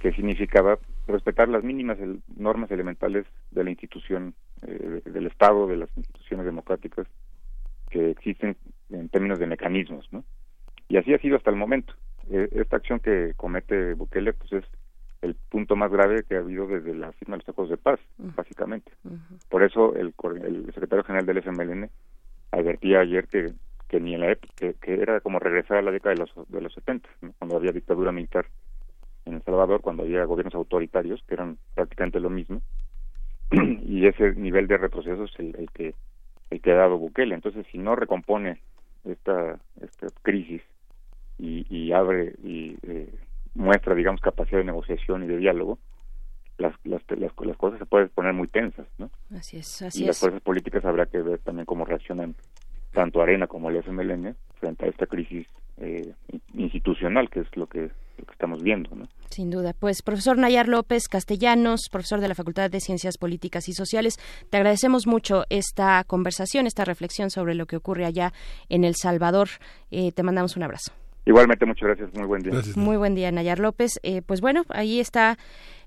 que significaba respetar las mínimas normas elementales de la institución eh, de- del Estado de las instituciones democráticas que existen en términos de mecanismos no y así ha sido hasta el momento. Eh, esta acción que comete Bukele pues es el punto más grave que ha habido desde la firma de los acuerdos de paz, básicamente. Por eso el, secretario general del FMLN advertía ayer que, que ni en la ép- que, que era como regresar a la década de los de los 70, ¿no? cuando había dictadura militar en El Salvador, cuando había gobiernos autoritarios que eran prácticamente lo mismo, y ese nivel de retroceso es el, el que el que ha dado Bukele. Entonces, si no recompone esta esta crisis y, y abre y eh, muestra, digamos, capacidad de negociación y de diálogo, las, las, las, las cosas se pueden poner muy tensas, ¿no? Así es, así y las es. fuerzas políticas habrá que ver también cómo reaccionan tanto Arena como el FMLN frente a esta crisis eh, institucional, que es lo que, lo que estamos viendo, ¿no? Sin duda. Pues profesor Nayar López Castellanos, profesor de la Facultad de Ciencias Políticas y Sociales, te agradecemos mucho esta conversación, esta reflexión sobre lo que ocurre allá en El Salvador. Eh, te mandamos un abrazo. Igualmente, muchas gracias. Muy buen día. Muy buen día, Nayar López. Eh, pues bueno, ahí está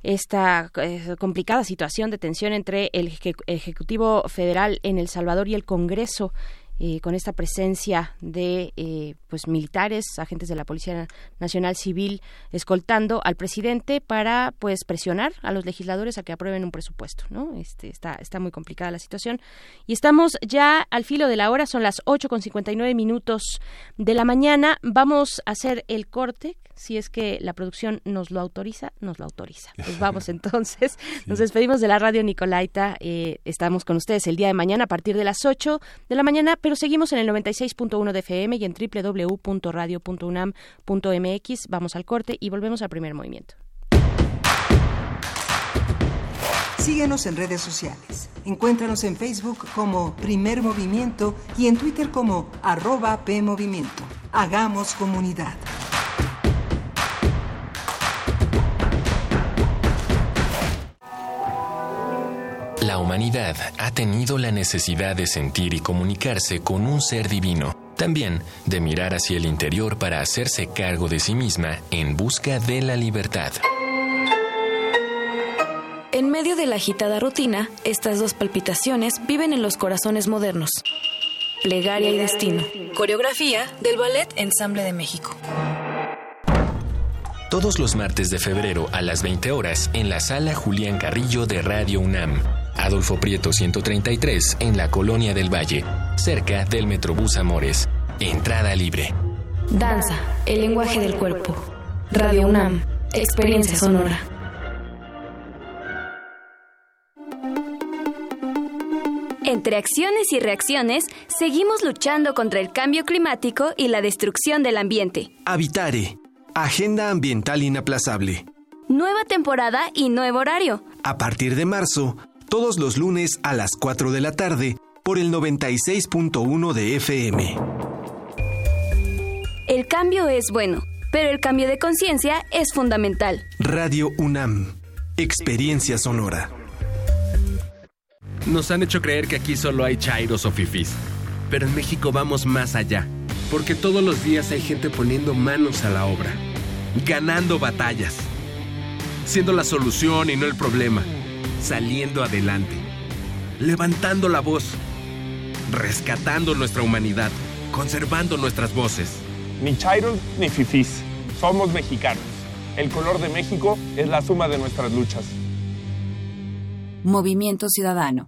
esta eh, complicada situación de tensión entre el eje- Ejecutivo Federal en El Salvador y el Congreso. Eh, con esta presencia de eh, pues militares, agentes de la Policía Nacional Civil escoltando al presidente para pues presionar a los legisladores a que aprueben un presupuesto, ¿no? Este está está muy complicada la situación y estamos ya al filo de la hora, son las 8 con 59 minutos de la mañana. Vamos a hacer el corte, si es que la producción nos lo autoriza, nos lo autoriza. Pues vamos entonces, nos despedimos de la radio Nicolaita, eh, estamos con ustedes el día de mañana a partir de las 8 de la mañana, pero seguimos en el 96.1 de FM y en www.radio.unam.mx. Vamos al corte y volvemos al primer movimiento. Síguenos en redes sociales. Encuéntranos en Facebook como Primer Movimiento y en Twitter como arroba PMovimiento. Hagamos comunidad. La humanidad ha tenido la necesidad de sentir y comunicarse con un ser divino, también de mirar hacia el interior para hacerse cargo de sí misma en busca de la libertad. En medio de la agitada rutina, estas dos palpitaciones viven en los corazones modernos. Plegaria y destino. Coreografía del Ballet Ensamble de México. Todos los martes de febrero a las 20 horas en la sala Julián Carrillo de Radio UNAM. Adolfo Prieto 133 en la Colonia del Valle, cerca del Metrobús Amores. Entrada libre. Danza, el lenguaje del cuerpo. Radio UNAM, experiencia sonora. Entre acciones y reacciones, seguimos luchando contra el cambio climático y la destrucción del ambiente. Habitare. Agenda ambiental inaplazable. Nueva temporada y nuevo horario. A partir de marzo, todos los lunes a las 4 de la tarde, por el 96.1 de FM. El cambio es bueno, pero el cambio de conciencia es fundamental. Radio UNAM. Experiencia sonora. Nos han hecho creer que aquí solo hay chairos o fifís. Pero en México vamos más allá. Porque todos los días hay gente poniendo manos a la obra. Ganando batallas. Siendo la solución y no el problema. Saliendo adelante. Levantando la voz. Rescatando nuestra humanidad. Conservando nuestras voces. Ni chairos ni fifís. Somos mexicanos. El color de México es la suma de nuestras luchas. Movimiento Ciudadano.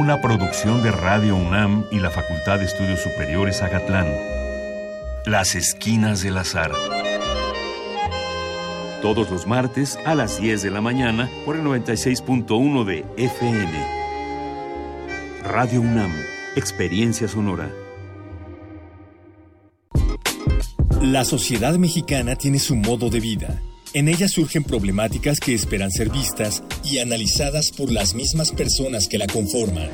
Una producción de Radio UNAM y la Facultad de Estudios Superiores Agatlán. Las Esquinas del Azar. Todos los martes a las 10 de la mañana por el 96.1 de FM. Radio UNAM. Experiencia sonora. La sociedad mexicana tiene su modo de vida. En ella surgen problemáticas que esperan ser vistas y analizadas por las mismas personas que la conforman.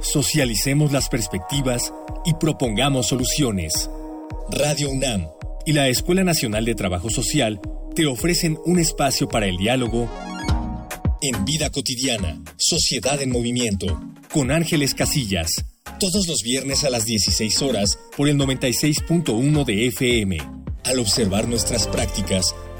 Socialicemos las perspectivas y propongamos soluciones. Radio UNAM y la Escuela Nacional de Trabajo Social te ofrecen un espacio para el diálogo en Vida Cotidiana, Sociedad en Movimiento, con Ángeles Casillas, todos los viernes a las 16 horas por el 96.1 de FM. Al observar nuestras prácticas,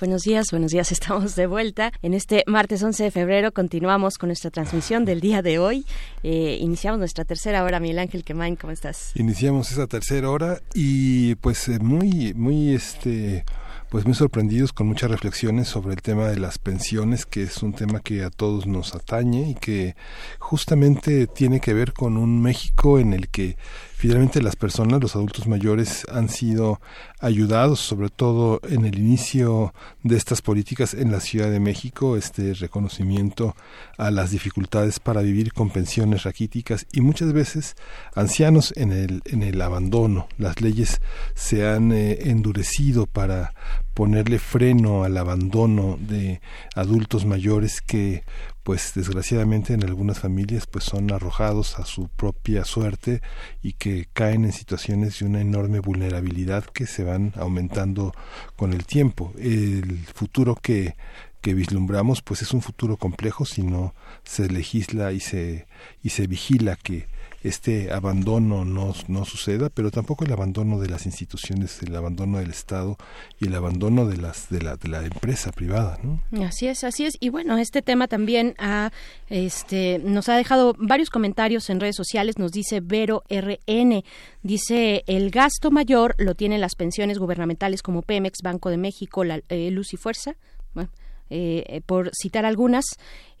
Buenos días, buenos días. Estamos de vuelta. En este martes 11 de febrero continuamos con nuestra transmisión del día de hoy. Eh, iniciamos nuestra tercera hora. Miguel Ángel Quemain, ¿cómo estás? Iniciamos esa tercera hora y pues eh, muy, muy este pues muy sorprendidos con muchas reflexiones sobre el tema de las pensiones, que es un tema que a todos nos atañe y que justamente tiene que ver con un México en el que finalmente las personas, los adultos mayores, han sido ayudados, sobre todo en el inicio de estas políticas en la Ciudad de México, este reconocimiento a las dificultades para vivir con pensiones raquíticas y muchas veces ancianos en el, en el abandono. Las leyes se han eh, endurecido para ponerle freno al abandono de adultos mayores que pues desgraciadamente en algunas familias pues son arrojados a su propia suerte y que caen en situaciones de una enorme vulnerabilidad que se van aumentando con el tiempo. El futuro que que vislumbramos pues es un futuro complejo si no se legisla y se y se vigila que este abandono no, no suceda, pero tampoco el abandono de las instituciones, el abandono del Estado y el abandono de las de la, de la empresa privada, ¿no? Así es, así es. Y bueno, este tema también ha, este, nos ha dejado varios comentarios en redes sociales. Nos dice Vero RN, dice el gasto mayor lo tienen las pensiones gubernamentales como Pemex, Banco de México, la, eh, Luz y Fuerza. Bueno, eh, por citar algunas,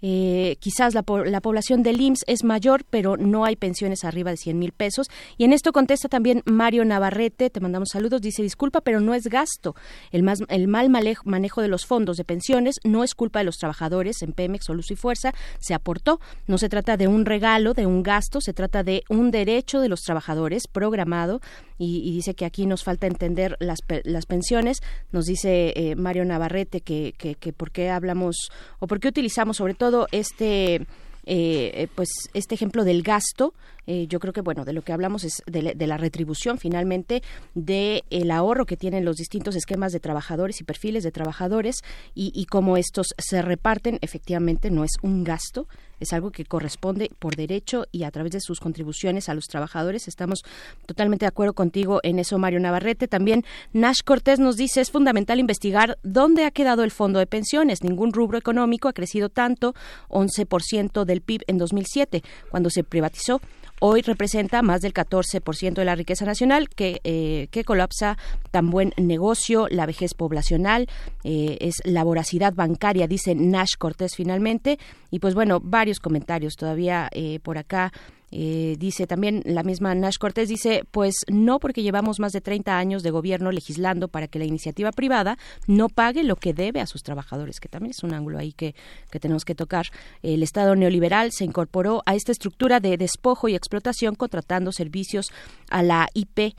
eh, quizás la, la, población del IMSS es mayor, pero no hay pensiones arriba de 100 mil pesos. Y en esto contesta también Mario Navarrete, te mandamos saludos, dice, disculpa, pero no es gasto. El, más, el mal manejo de los fondos de pensiones no es culpa de los trabajadores en Pemex o Luz y Fuerza, se aportó. No se trata de un regalo, de un gasto, se trata de un derecho de los trabajadores programado. Y, dice que aquí nos falta entender las, las pensiones. Nos dice eh, Mario Navarrete que, que, que por qué hablamos o por qué utilizamos sobre todo este eh, pues este ejemplo del gasto eh, yo creo que bueno de lo que hablamos es de, la retribución finalmente de el ahorro que tienen los distintos esquemas de trabajadores y perfiles de trabajadores y, y cómo estos se reparten efectivamente no es un gasto es algo que corresponde por derecho y a través de sus contribuciones a los trabajadores. Estamos totalmente de acuerdo contigo en eso, Mario Navarrete. También Nash Cortés nos dice es fundamental investigar dónde ha quedado el fondo de pensiones. Ningún rubro económico ha crecido tanto, 11% del PIB en 2007, cuando se privatizó hoy representa más del 14% de la riqueza nacional que, eh, que colapsa tan buen negocio, la vejez poblacional, eh, es la voracidad bancaria, dice Nash Cortés finalmente. Y pues bueno, varios comentarios todavía eh, por acá. Eh, dice también la misma Nash Cortés, dice, pues no porque llevamos más de 30 años de gobierno legislando para que la iniciativa privada no pague lo que debe a sus trabajadores, que también es un ángulo ahí que, que tenemos que tocar. El Estado neoliberal se incorporó a esta estructura de despojo y explotación contratando servicios a la IP, eh,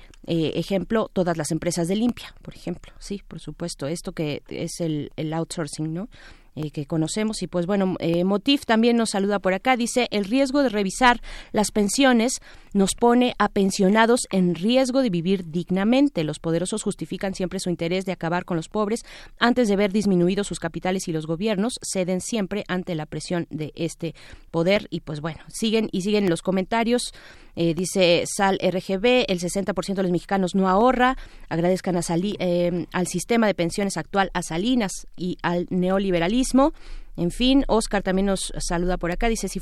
ejemplo, todas las empresas de limpia, por ejemplo, sí, por supuesto, esto que es el, el outsourcing, ¿no? Eh, que conocemos. Y pues bueno, eh, Motif también nos saluda por acá. Dice, el riesgo de revisar las pensiones nos pone a pensionados en riesgo de vivir dignamente. Los poderosos justifican siempre su interés de acabar con los pobres antes de ver disminuidos sus capitales y los gobiernos ceden siempre ante la presión de este poder. Y pues bueno, siguen y siguen los comentarios. Eh, dice Sal RGB, el 60% de los mexicanos no ahorra. Agradezcan a Sali, eh, al sistema de pensiones actual, a Salinas y al neoliberalismo. En fin, Oscar también nos saluda por acá, dice si,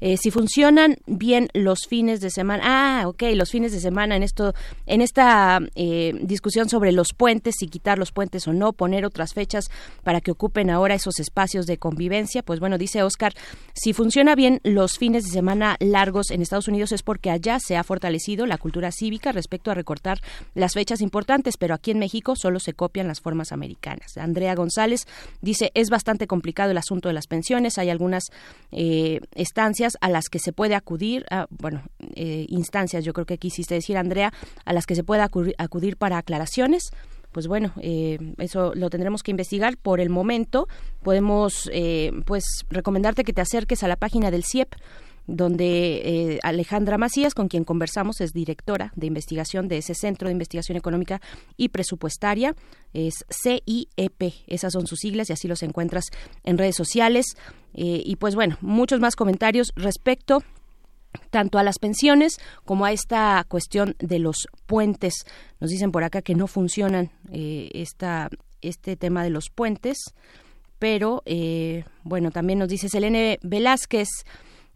eh, si funcionan bien los fines de semana. Ah, ok, los fines de semana en esto, en esta eh, discusión sobre los puentes, si quitar los puentes o no, poner otras fechas para que ocupen ahora esos espacios de convivencia. Pues bueno, dice Oscar, si funciona bien los fines de semana largos en Estados Unidos es porque allá se ha fortalecido la cultura cívica respecto a recortar las fechas importantes, pero aquí en México solo se copian las formas americanas. Andrea González dice, es bastante complicado asunto de las pensiones, hay algunas eh, estancias a las que se puede acudir, bueno, eh, instancias, yo creo que quisiste decir, Andrea, a las que se puede acudir, para aclaraciones pues bueno, eh, eso lo tendremos que investigar. Por el momento, podemos pues recomendarte que te acerques a la página del CIEP donde eh, Alejandra Macías, con quien conversamos, es directora de investigación de ese Centro de Investigación Económica y Presupuestaria, es CIEP, esas son sus siglas y así los encuentras en redes sociales. Eh, y pues bueno, muchos más comentarios respecto tanto a las pensiones como a esta cuestión de los puentes. Nos dicen por acá que no funcionan eh, esta, este tema de los puentes, pero eh, bueno, también nos dice Selene Velázquez,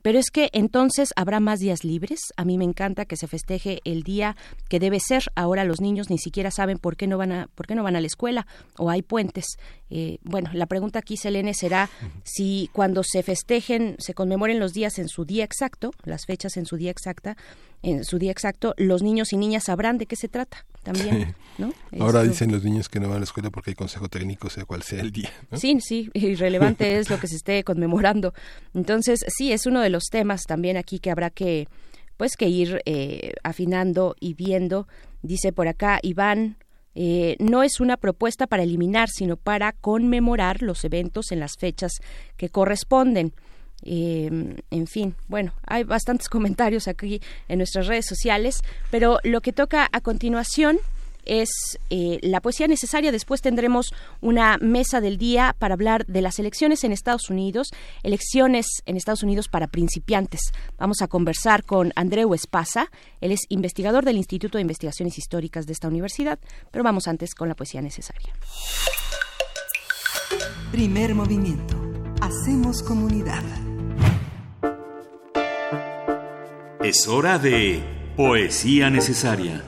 pero es que entonces habrá más días libres. A mí me encanta que se festeje el día que debe ser. Ahora los niños ni siquiera saben por qué no van a, por qué no van a la escuela o hay puentes. Eh, bueno, la pregunta aquí, Selene, será si cuando se festejen, se conmemoren los días en su día exacto, las fechas en su día exacta, en su día exacto, los niños y niñas sabrán de qué se trata también, ¿no? Ahora dicen los niños que no van a la escuela porque hay consejo técnico, sea cual sea el día. Sí, sí, irrelevante es lo que se esté conmemorando. Entonces, sí, es uno de los temas también aquí que habrá que, pues, que ir eh, afinando y viendo. Dice por acá Iván, eh, no es una propuesta para eliminar, sino para conmemorar los eventos en las fechas que corresponden. Eh, en fin, bueno, hay bastantes comentarios aquí en nuestras redes sociales, pero lo que toca a continuación es eh, la poesía necesaria. Después tendremos una mesa del día para hablar de las elecciones en Estados Unidos, elecciones en Estados Unidos para principiantes. Vamos a conversar con Andreu Espasa, él es investigador del Instituto de Investigaciones Históricas de esta universidad, pero vamos antes con la poesía necesaria. Primer movimiento. Hacemos comunidad. Es hora de Poesía Necesaria.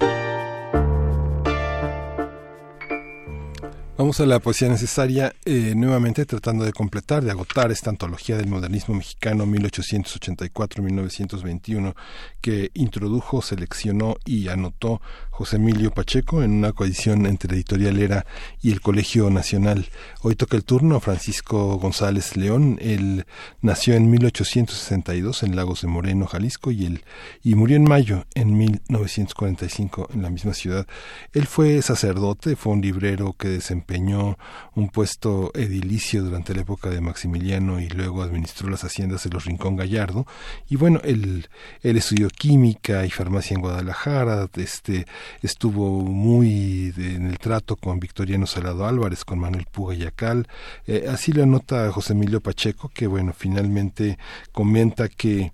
Vamos a la poesía necesaria, eh, nuevamente tratando de completar, de agotar esta antología del modernismo mexicano 1884-1921 que introdujo, seleccionó y anotó José Emilio Pacheco en una coedición entre Editorial Era y el Colegio Nacional. Hoy toca el turno a Francisco González León. Él nació en 1862 en Lagos de Moreno, Jalisco, y, él, y murió en mayo en 1945 en la misma ciudad. Él fue sacerdote, fue un librero que desempeñó un puesto edilicio durante la época de Maximiliano y luego administró las haciendas de los Rincón Gallardo. Y bueno, él, él estudió química y farmacia en Guadalajara, este, estuvo muy en el trato con Victoriano Salado Álvarez, con Manuel Puga y Acal. Eh, así lo anota José Emilio Pacheco, que bueno, finalmente comenta que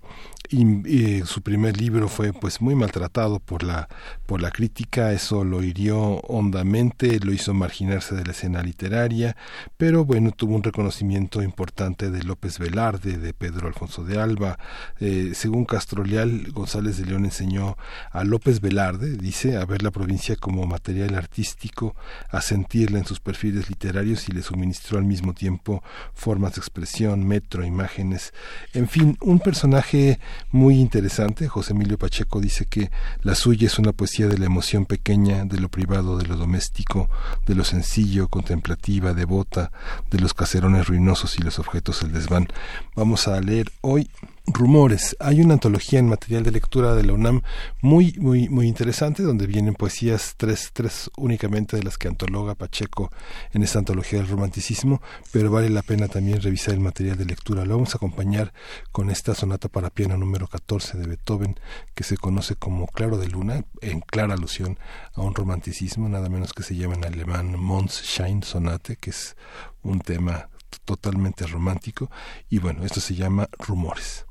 y, su primer libro fue pues muy maltratado por la por la crítica. Eso lo hirió hondamente lo hizo marginarse de la escena literaria pero bueno tuvo un reconocimiento importante de López Velarde de Pedro Alfonso de Alba. Eh, según Leal González de León enseñó a López Velarde dice a ver la provincia como material artístico a sentirla en sus perfiles literarios y le suministró al mismo tiempo formas de expresión metro imágenes en fin un personaje muy interesante. José Emilio Pacheco dice que la suya es una poesía de la emoción pequeña, de lo privado, de lo doméstico, de lo sencillo, contemplativa, devota, de los caserones ruinosos y los objetos del desván. Vamos a leer hoy Rumores. Hay una antología en material de lectura de la UNAM muy, muy, muy interesante, donde vienen poesías, tres, tres únicamente de las que antologa Pacheco en esta antología del romanticismo, pero vale la pena también revisar el material de lectura. Lo vamos a acompañar con esta sonata para piano número 14 de Beethoven, que se conoce como Claro de Luna, en clara alusión a un romanticismo, nada menos que se llama en alemán Mondschein Sonate, que es un tema totalmente romántico, y bueno, esto se llama Rumores.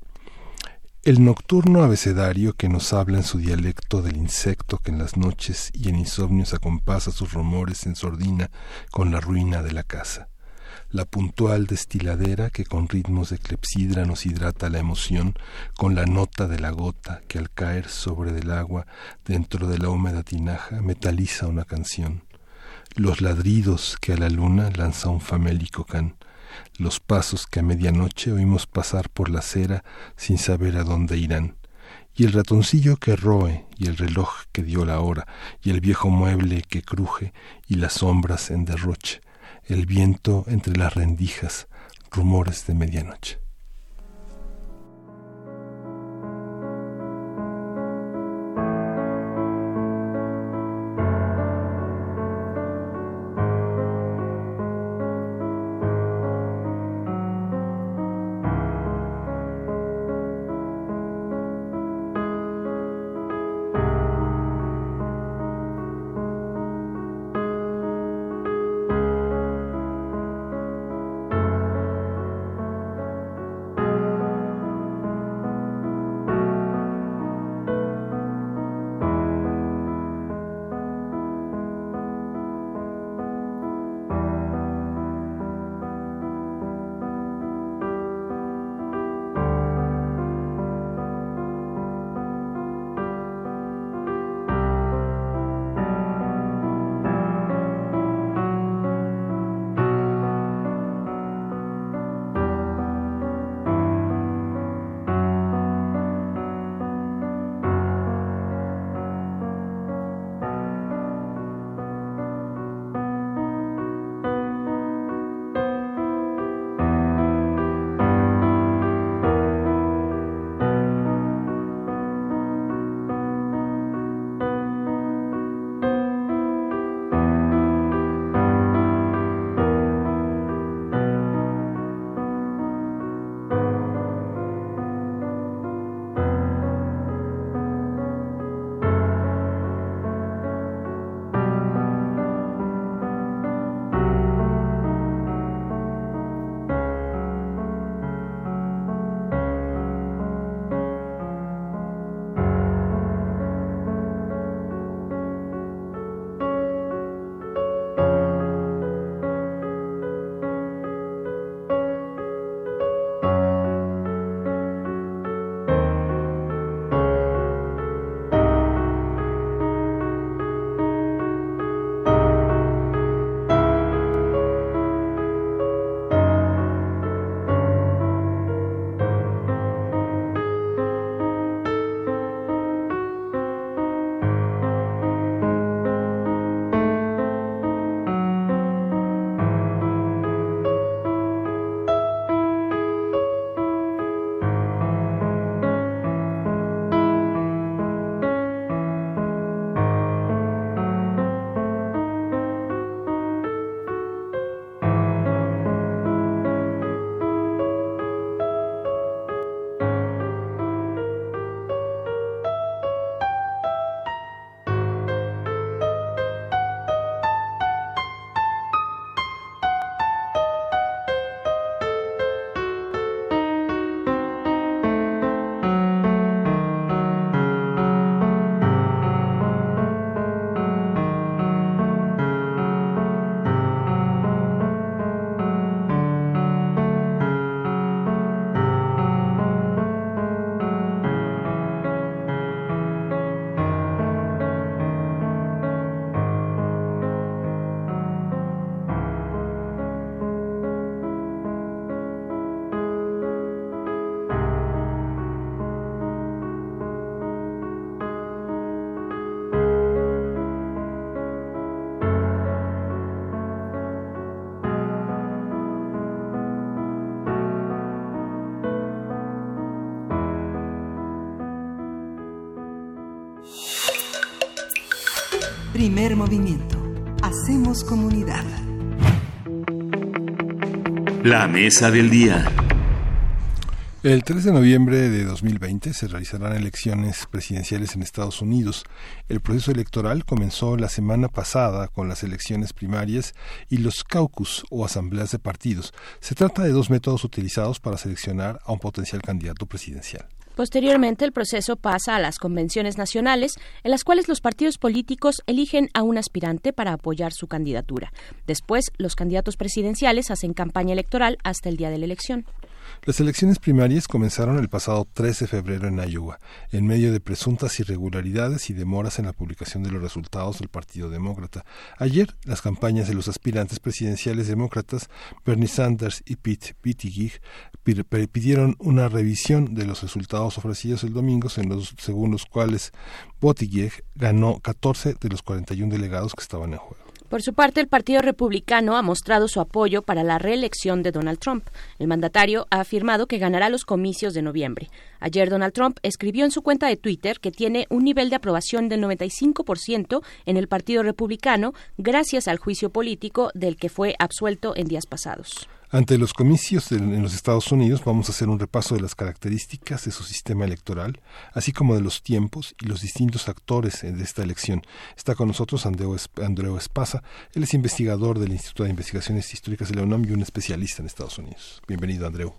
El nocturno abecedario que nos habla en su dialecto del insecto que en las noches y en insomnios acompasa sus rumores en sordina con la ruina de la casa. la puntual destiladera que con ritmos de clepsidra nos hidrata la emoción con la nota de la gota que al caer sobre del agua dentro de la húmeda tinaja metaliza una canción. Los ladridos que a la luna lanza un famélico can, los pasos que a medianoche oímos pasar por la acera sin saber a dónde irán, y el ratoncillo que roe, y el reloj que dio la hora, y el viejo mueble que cruje, y las sombras en derroche, el viento entre las rendijas, rumores de medianoche. Primer movimiento. Hacemos comunidad. La mesa del día. El 3 de noviembre de 2020 se realizarán elecciones presidenciales en Estados Unidos. El proceso electoral comenzó la semana pasada con las elecciones primarias y los caucus o asambleas de partidos. Se trata de dos métodos utilizados para seleccionar a un potencial candidato presidencial. Posteriormente, el proceso pasa a las convenciones nacionales, en las cuales los partidos políticos eligen a un aspirante para apoyar su candidatura. Después, los candidatos presidenciales hacen campaña electoral hasta el día de la elección. Las elecciones primarias comenzaron el pasado 13 de febrero en Iowa, en medio de presuntas irregularidades y demoras en la publicación de los resultados del Partido Demócrata. Ayer, las campañas de los aspirantes presidenciales demócratas, Bernie Sanders y Pete Buttigieg, pidieron una revisión de los resultados ofrecidos el domingo, según los cuales Buttigieg ganó 14 de los 41 delegados que estaban en juego. Por su parte, el Partido Republicano ha mostrado su apoyo para la reelección de Donald Trump. El mandatario ha afirmado que ganará los comicios de noviembre. Ayer Donald Trump escribió en su cuenta de Twitter que tiene un nivel de aprobación del 95% en el Partido Republicano gracias al juicio político del que fue absuelto en días pasados. Ante los comicios en los Estados Unidos vamos a hacer un repaso de las características de su sistema electoral, así como de los tiempos y los distintos actores de esta elección. Está con nosotros Andreu, Andreu Espasa, él es investigador del Instituto de Investigaciones Históricas de la UNAM y un especialista en Estados Unidos. Bienvenido, Andreu.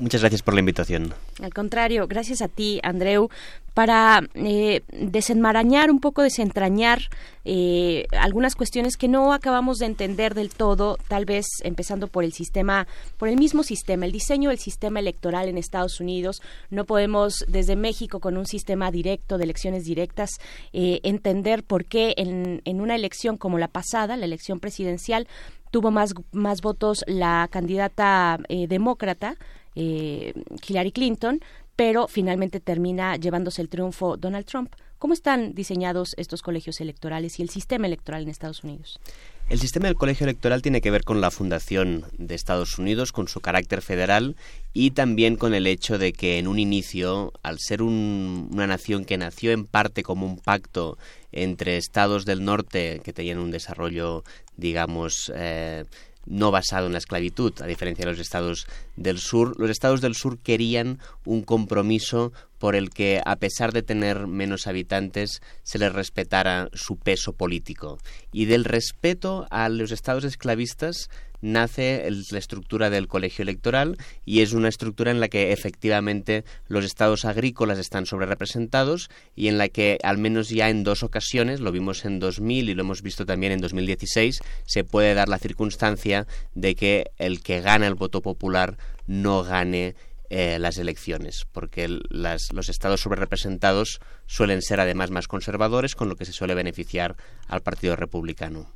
Muchas gracias por la invitación. Al contrario, gracias a ti, Andreu, para eh, desenmarañar un poco, desentrañar eh, algunas cuestiones que no acabamos de entender del todo, tal vez empezando por el sistema, por el mismo sistema, el diseño del sistema electoral en Estados Unidos. No podemos desde México con un sistema directo de elecciones directas eh, entender por qué en, en una elección como la pasada, la elección presidencial, tuvo más, más votos la candidata demócrata eh, Hillary Clinton, pero finalmente termina llevándose el triunfo Donald Trump. ¿Cómo están diseñados estos colegios electorales y el sistema electoral en Estados Unidos? El sistema del colegio electoral tiene que ver con la fundación de Estados Unidos, con su carácter federal y también con el hecho de que en un inicio, al ser una nación que nació en parte como un pacto entre estados del norte que tenían un desarrollo, digamos, eh, no basado en la esclavitud, a diferencia de los estados del sur. Los estados del sur querían un compromiso por el que, a pesar de tener menos habitantes, se les respetara su peso político. Y del respeto a los estados esclavistas nace la estructura del colegio electoral y es una estructura en la que efectivamente los estados agrícolas están sobrerepresentados y en la que al menos ya en dos ocasiones, lo vimos en 2000 y lo hemos visto también en 2016, se puede dar la circunstancia de que el que gana el voto popular no gane eh, las elecciones, porque los estados sobrerepresentados suelen ser además más conservadores, con lo que se suele beneficiar al Partido Republicano.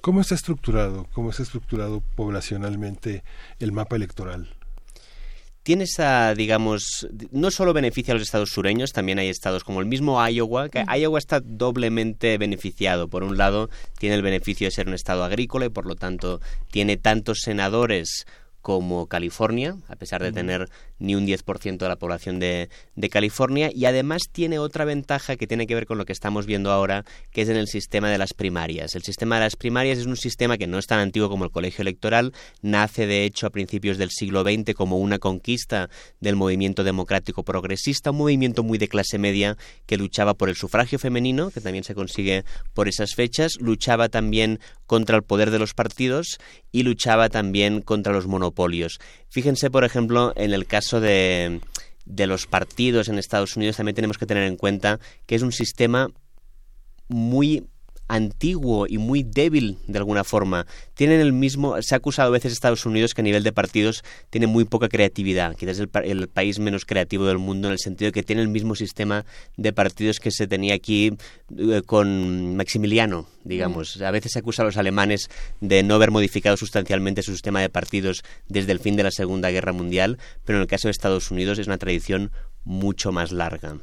¿Cómo está estructurado? ¿Cómo está estructurado poblacionalmente el mapa electoral? tiene esa, digamos, no solo beneficia a los estados sureños, también hay estados como el mismo Iowa, que Iowa está doblemente beneficiado. Por un lado, tiene el beneficio de ser un estado agrícola y por lo tanto tiene tantos senadores como California, a pesar de tener ni un 10% de la población de, de, California, y además tiene otra ventaja que tiene que ver con lo que estamos viendo ahora, que es en el sistema de las primarias. El sistema de las primarias es un sistema que no es tan antiguo como el colegio electoral, nace de hecho a principios del siglo XX como una conquista del movimiento democrático progresista, un movimiento muy de clase media que luchaba por el sufragio femenino, que también se consigue por esas fechas, luchaba también contra el poder de los partidos y luchaba también contra los monopolios. Fíjense, por ejemplo, en el caso de, los partidos en Estados Unidos, también tenemos que tener en cuenta que es un sistema muy antiguo y muy débil de alguna forma. Tienen el mismo, se ha acusado a veces Estados Unidos que a nivel de partidos tiene muy poca creatividad, quizás el, el país menos creativo del mundo en el sentido de que tiene el mismo sistema de partidos que se tenía aquí eh, con Maximiliano, digamos. Mm. A veces se acusa a los alemanes de no haber modificado sustancialmente su sistema de partidos desde el fin de la Segunda Guerra Mundial, pero en el caso de Estados Unidos es una tradición mucho más larga.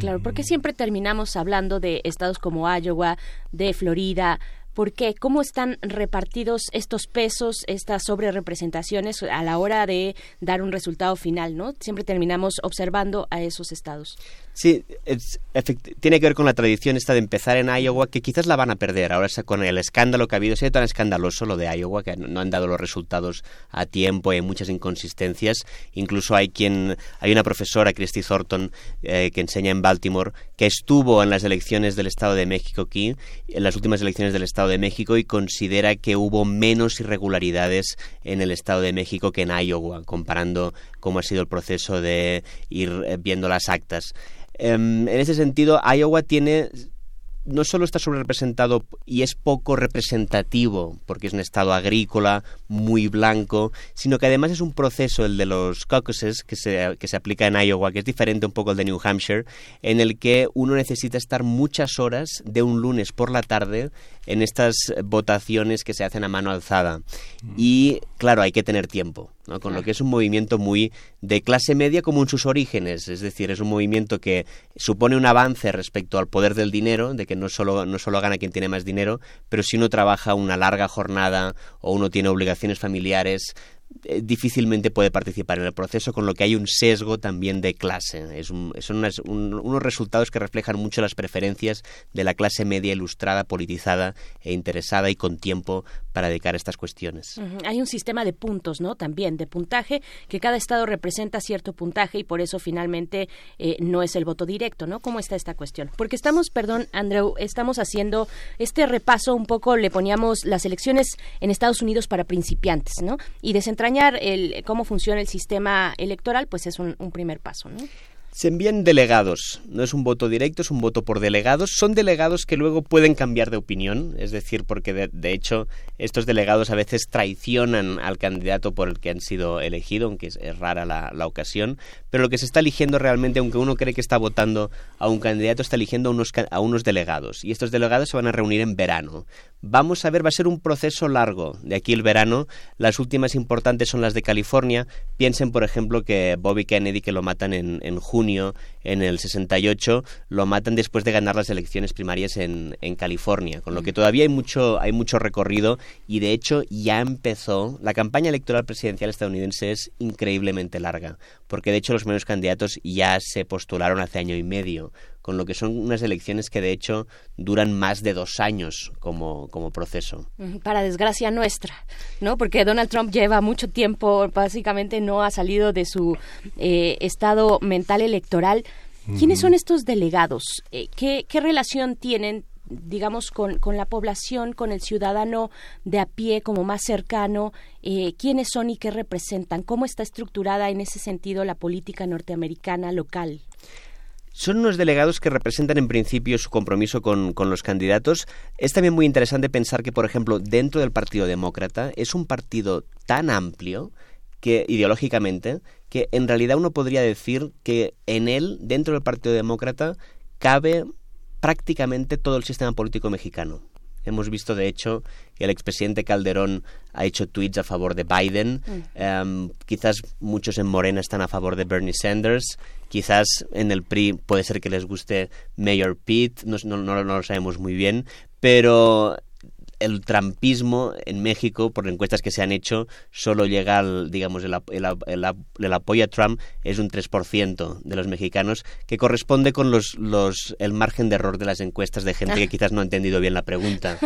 Claro, porque siempre terminamos hablando de estados como Iowa, de Florida, ¿Por qué? ¿Cómo están repartidos estos pesos, estas sobrerepresentaciones a la hora de dar un resultado final, ¿no? Siempre terminamos observando a esos estados. Sí, tiene que ver con la tradición esta de empezar en Iowa, que quizás la van a perder. Ahora con el escándalo que ha habido, ha sido tan escandaloso lo de Iowa, que no han dado los resultados a tiempo, hay muchas inconsistencias. Incluso hay quien, hay una profesora, Christy Thornton, eh, que enseña en Baltimore, que estuvo en las elecciones del Estado de México aquí, en las últimas elecciones del Estado Estado de México y considera que hubo menos irregularidades en el Estado de México que en Iowa, comparando cómo ha sido el proceso de ir eh, viendo las actas. Em, en ese sentido, Iowa tiene no solo está subrepresentado y es poco representativo, porque es un estado agrícola, muy blanco, sino que además es un proceso, el de los caucuses, que se, que se aplica en Iowa, que es diferente un poco al de New Hampshire, en el que uno necesita estar muchas horas de un lunes por la tarde en estas votaciones que se hacen a mano alzada. Y claro, hay que tener tiempo, ¿no? con lo que es un movimiento muy de clase media como en sus orígenes, es decir, es un movimiento que supone un avance respecto al poder del dinero, de que no solo, no solo gana quien tiene más dinero, pero si uno trabaja una larga jornada o uno tiene obligaciones familiares, eh, difícilmente puede participar en el proceso, con lo que hay un sesgo también de clase. Es son unos resultados que reflejan mucho las preferencias de la clase media ilustrada, politizada e interesada y con tiempo para dedicar a estas cuestiones. Hay un sistema de puntos, ¿no? También de puntaje, que cada estado representa cierto puntaje y por eso finalmente eh, no es el voto directo, ¿no? ¿Cómo está esta cuestión? Porque estamos, perdón, Andrew, estamos haciendo este repaso un poco, le poníamos las elecciones en Estados Unidos para principiantes, ¿no? Y desentrañar el, cómo funciona el sistema electoral, pues es un, un primer paso, ¿no? Se envían delegados, no es un voto directo, es un voto por delegados. Son delegados que luego pueden cambiar de opinión, es decir, porque de, hecho estos delegados a veces traicionan al candidato por el que han sido elegidos, aunque es, rara la, ocasión, pero lo que se está eligiendo realmente, aunque uno cree que está votando a un candidato, está eligiendo a unos, a unos delegados. Y estos delegados se van a reunir en verano. Vamos a ver, va a ser un proceso largo de aquí el verano. Las últimas importantes son las de California. Piensen, por ejemplo, que Bobby Kennedy, lo matan en, en junio, en el 68, lo matan después de ganar las elecciones primarias en, en California, con lo que todavía hay mucho, hay mucho recorrido y de hecho ya empezó. La campaña electoral presidencial estadounidense es increíblemente larga, porque de hecho los primeros candidatos ya se postularon hace año y medio con lo que son unas elecciones que de hecho duran más de dos años como, como proceso. Para desgracia nuestra, ¿no? Porque Donald Trump lleva mucho tiempo, básicamente no ha salido de su eh, estado mental electoral. ¿Quiénes son estos delegados? Eh, ¿qué, ¿Qué relación tienen digamos, con, con, la población, con el ciudadano de a pie como más cercano, eh, quiénes son y qué representan, cómo está estructurada en ese sentido la política norteamericana local. Son unos delegados que representan en principio su compromiso con, los candidatos. Es también muy interesante pensar que, por ejemplo, dentro del Partido Demócrata es un partido tan amplio que ideológicamente que en realidad uno podría decir que en él, dentro del Partido Demócrata, cabe prácticamente todo el sistema político mexicano. Hemos visto, de hecho, que el expresidente Calderón ha hecho tweets a favor de Biden. Mm. Em, quizás muchos en Morena están a favor de Bernie Sanders. Quizás en el PRI puede ser que les guste Mayor Pete. No, no lo sabemos muy bien. Pero el trampismo en México, por encuestas que se han hecho, solo llega al, digamos, el, el, apoyo a Trump es un 3% de los mexicanos, que corresponde con los, los, el margen de error de las encuestas de gente que quizás no ha entendido bien la pregunta.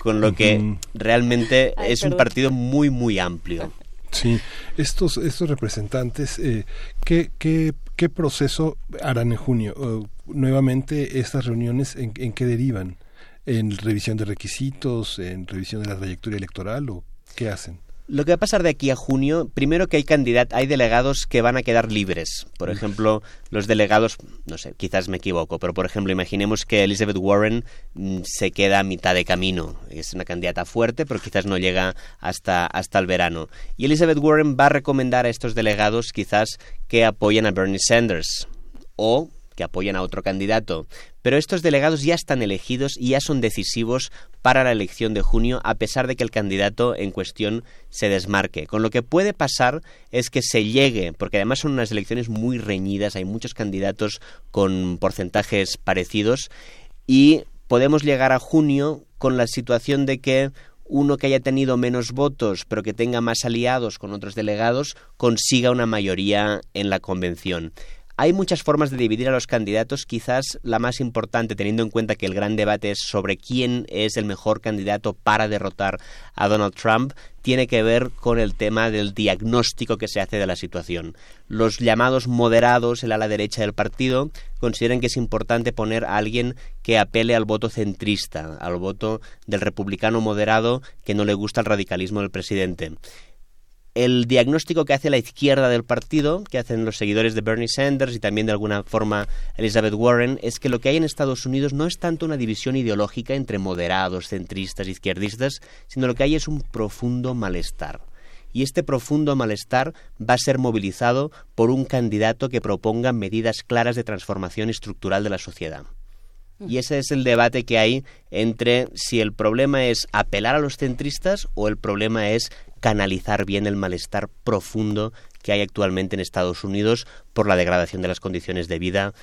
Con lo que realmente es un partido muy, muy amplio. Sí, estos, estos representantes, eh, ¿qué, qué, qué proceso harán en junio? Uh, nuevamente, estas reuniones, ¿en, ¿en qué derivan? En revisión de requisitos, en revisión de la trayectoria electoral o qué hacen? Lo que va a pasar de aquí a junio, primero que hay candidatos, hay delegados que van a quedar libres. Por ejemplo, los delegados, no sé, quizás me equivoco, pero por ejemplo, imaginemos que Elizabeth Warren mm, se queda a mitad de camino. Es una candidata fuerte, pero quizás no llega hasta, hasta el verano. Y Elizabeth Warren va a recomendar a estos delegados quizás que apoyen a Bernie Sanders o que apoyan a otro candidato, pero estos delegados ya están elegidos y ya son decisivos para la elección de junio, a pesar de que el candidato en cuestión se desmarque. Con lo que puede pasar es que se llegue, porque además son unas elecciones muy reñidas, hay muchos candidatos con porcentajes parecidos, y podemos llegar a junio con la situación de que uno que haya tenido menos votos, pero que tenga más aliados con otros delegados, consiga una mayoría en la convención. Hay muchas formas de dividir a los candidatos, quizás la más importante, teniendo en cuenta que el gran debate es sobre quién es el mejor candidato para derrotar a Donald Trump, tiene que ver con el tema del diagnóstico que se hace de la situación. Los llamados moderados, el ala derecha del partido, consideran que es importante poner a alguien que apele al voto centrista, al voto del republicano moderado que no le gusta el radicalismo del presidente el diagnóstico que hace la izquierda del partido, que hacen los seguidores de Bernie Sanders y también de alguna forma Elizabeth Warren, es que lo que hay en Estados Unidos no es tanto una división ideológica entre moderados, centristas, izquierdistas, sino lo que hay es un profundo malestar. Y este profundo malestar va a ser movilizado por un candidato que proponga medidas claras de transformación estructural de la sociedad. Y ese es el debate que hay entre si el problema es apelar a los centristas o el problema es canalizar bien el malestar profundo que hay actualmente en Estados Unidos por la degradación de las condiciones de vida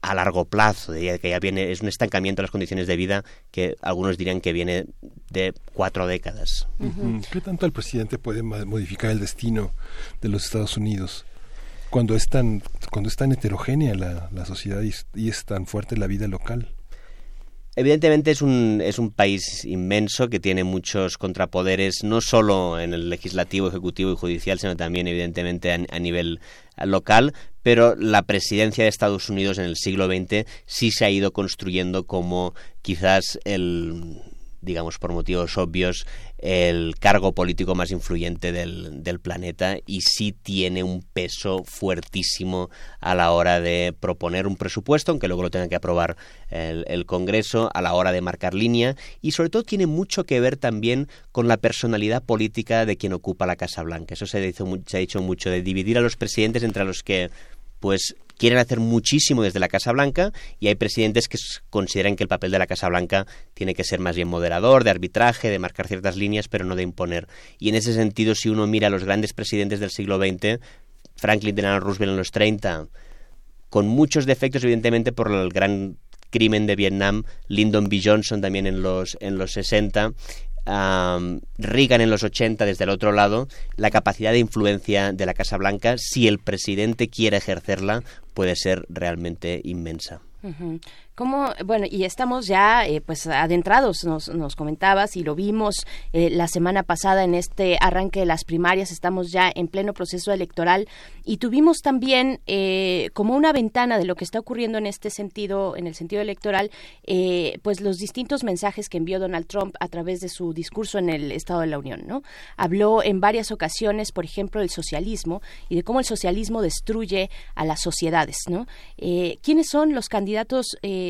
a largo plazo, que ya viene, es un estancamiento de las condiciones de vida que algunos dirían que viene de cuatro décadas. ¿Qué tanto el presidente puede modificar el destino de los Estados Unidos cuando es tan, cuando es tan heterogénea la, sociedad y es tan fuerte la vida local? Evidentemente es un, es un país inmenso que tiene muchos contrapoderes, no solo en el legislativo, ejecutivo y judicial, sino también evidentemente a, nivel local, pero la presidencia de Estados Unidos en el siglo XX sí se ha ido construyendo como quizás el digamos por motivos obvios, el cargo político más influyente del, del, planeta y sí tiene un peso fuertísimo a la hora de proponer un presupuesto, aunque luego lo tenga que aprobar el, el, Congreso, a la hora de marcar línea y sobre todo tiene mucho que ver también con la personalidad política de quien ocupa la Casa Blanca. Eso se dicho, se ha dicho mucho, de dividir a los presidentes entre los que pues quieren hacer muchísimo desde la Casa Blanca y hay presidentes que consideran que el papel de la Casa Blanca tiene que ser más bien moderador, de arbitraje, de marcar ciertas líneas, pero no de imponer. Y en ese sentido, si uno mira a los grandes presidentes del siglo XX, Franklin Delano Roosevelt en los 30, con muchos defectos, evidentemente, por el gran crimen de Vietnam, Lyndon B. Johnson también en los, en los 60, um, Reagan en los 80 desde el otro lado, la capacidad de influencia de la Casa Blanca, si el presidente quiere ejercerla, puede ser realmente inmensa. ¿Cómo, bueno, y estamos ya eh, pues adentrados, nos, nos comentabas y lo vimos eh, la semana pasada en este arranque de las primarias, estamos ya en pleno proceso electoral y tuvimos también eh, como una ventana de lo que está ocurriendo en este sentido, en el sentido electoral, pues los distintos mensajes que envió Donald Trump a través de su discurso en el Estado de la Unión, ¿no? Habló en varias ocasiones, por ejemplo, del socialismo y de cómo el socialismo destruye a las sociedades, ¿no? ¿Quiénes son los candidatos? Eh,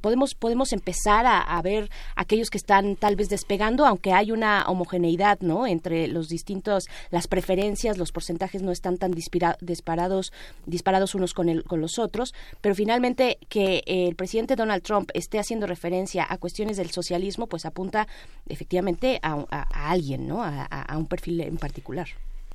podemos, podemos empezar a, ver aquellos que están tal vez despegando, aunque hay una homogeneidad ¿no? entre los distintos, las preferencias, los porcentajes no están tan disparados, disparados unos con, el, con los otros, pero finalmente que el presidente Donald Trump esté haciendo referencia a cuestiones del socialismo, pues apunta efectivamente a, alguien, ¿no? a un perfil en particular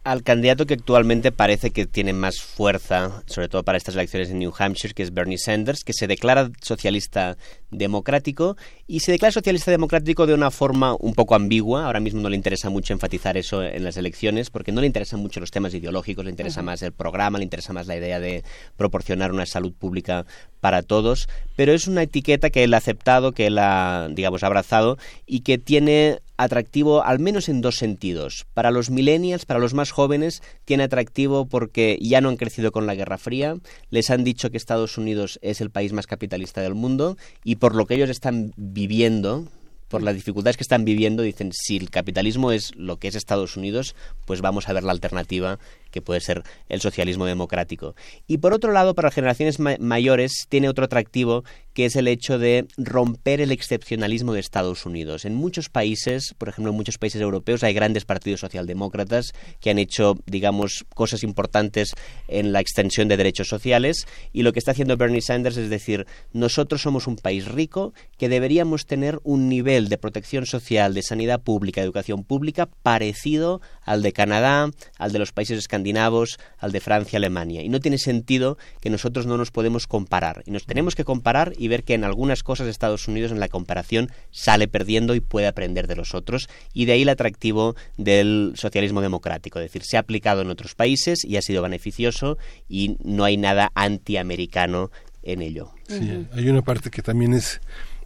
al candidato que actualmente parece que tiene más fuerza, sobre todo para estas elecciones en New Hampshire, que es Bernie Sanders, que se declara socialista democrático y se declara socialista democrático de una forma un poco ambigua. Ahora mismo no le interesa mucho enfatizar eso en las elecciones porque no le interesan mucho los temas ideológicos, le interesa más el programa, le interesa más la idea de proporcionar una salud pública para todos, pero es una etiqueta que él ha aceptado, que él ha, digamos, abrazado y que tiene atractivo al menos en dos sentidos. Para los millennials, para los más jóvenes, tiene atractivo porque ya no han crecido con la Guerra Fría, les han dicho que Estados Unidos es el país más capitalista del mundo y por lo que ellos están viviendo, por las dificultades que están viviendo, dicen, si el capitalismo es lo que es Estados Unidos, pues vamos a ver la alternativa que puede ser el socialismo democrático. Y por otro lado, para las generaciones mayores, tiene otro atractivo que es el hecho de romper el excepcionalismo de Estados Unidos. En muchos países, por ejemplo, en muchos países europeos, hay grandes partidos socialdemócratas que han hecho, digamos, cosas importantes en la extensión de derechos sociales y lo que está haciendo Bernie Sanders es decir, nosotros somos un país rico que deberíamos tener un nivel de protección social, de sanidad pública, de educación pública parecido al de Canadá, al de los países escandinavos escandinavos al de Francia, Alemania. Y no tiene sentido que nosotros no nos podemos comparar. Y nos tenemos que comparar y ver que en algunas cosas Estados Unidos en la comparación sale perdiendo y puede aprender de los otros. Y de ahí el atractivo del socialismo democrático. Es decir, se ha aplicado en otros países y ha sido beneficioso y no hay nada antiamericano en ello. Sí, hay una parte que también es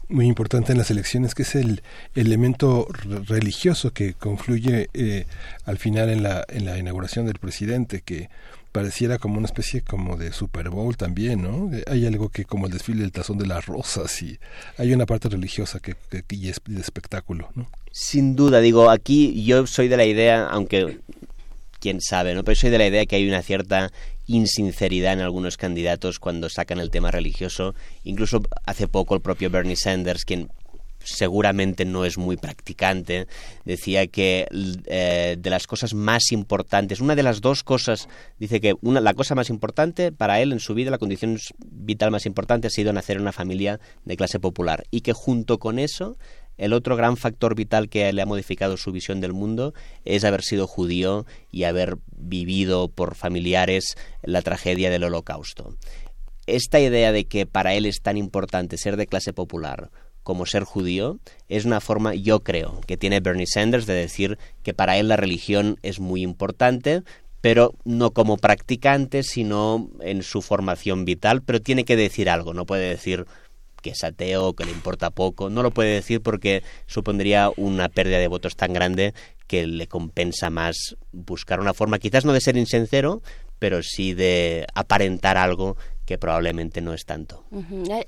muy importante en las elecciones, que es el elemento religioso que confluye eh, al final en la, en la inauguración del presidente, que pareciera como una especie como de Super Bowl también, ¿no? Eh, hay algo que como el desfile del tazón de las rosas y hay una parte religiosa que, que, y es de espectáculo, ¿no? Sin duda, digo, aquí yo soy de la idea, aunque quién sabe, ¿no? Pero soy de la idea que hay una cierta insinceridad en algunos candidatos cuando sacan el tema religioso. Incluso hace poco el propio Bernie Sanders, quien seguramente no es muy practicante, decía que eh, de las cosas más importantes, una de las dos cosas, dice que una, la cosa más importante para él en su vida, la condición vital más importante ha sido nacer en una familia de clase popular y que junto con eso el otro gran factor vital que le ha modificado su visión del mundo es haber sido judío y haber vivido por familiares la tragedia del holocausto. Esta idea de que para él es tan importante ser de clase popular como ser judío es una forma, yo creo, que tiene Bernie Sanders de decir que para él la religión es muy importante, pero no como practicante, sino en su formación vital, pero tiene que decir algo, no puede decir que es ateo, que le importa poco. No lo puede decir porque supondría una pérdida de votos tan grande que le compensa más buscar una forma, quizás no de ser insincero, pero sí de aparentar algo que probablemente no es tanto.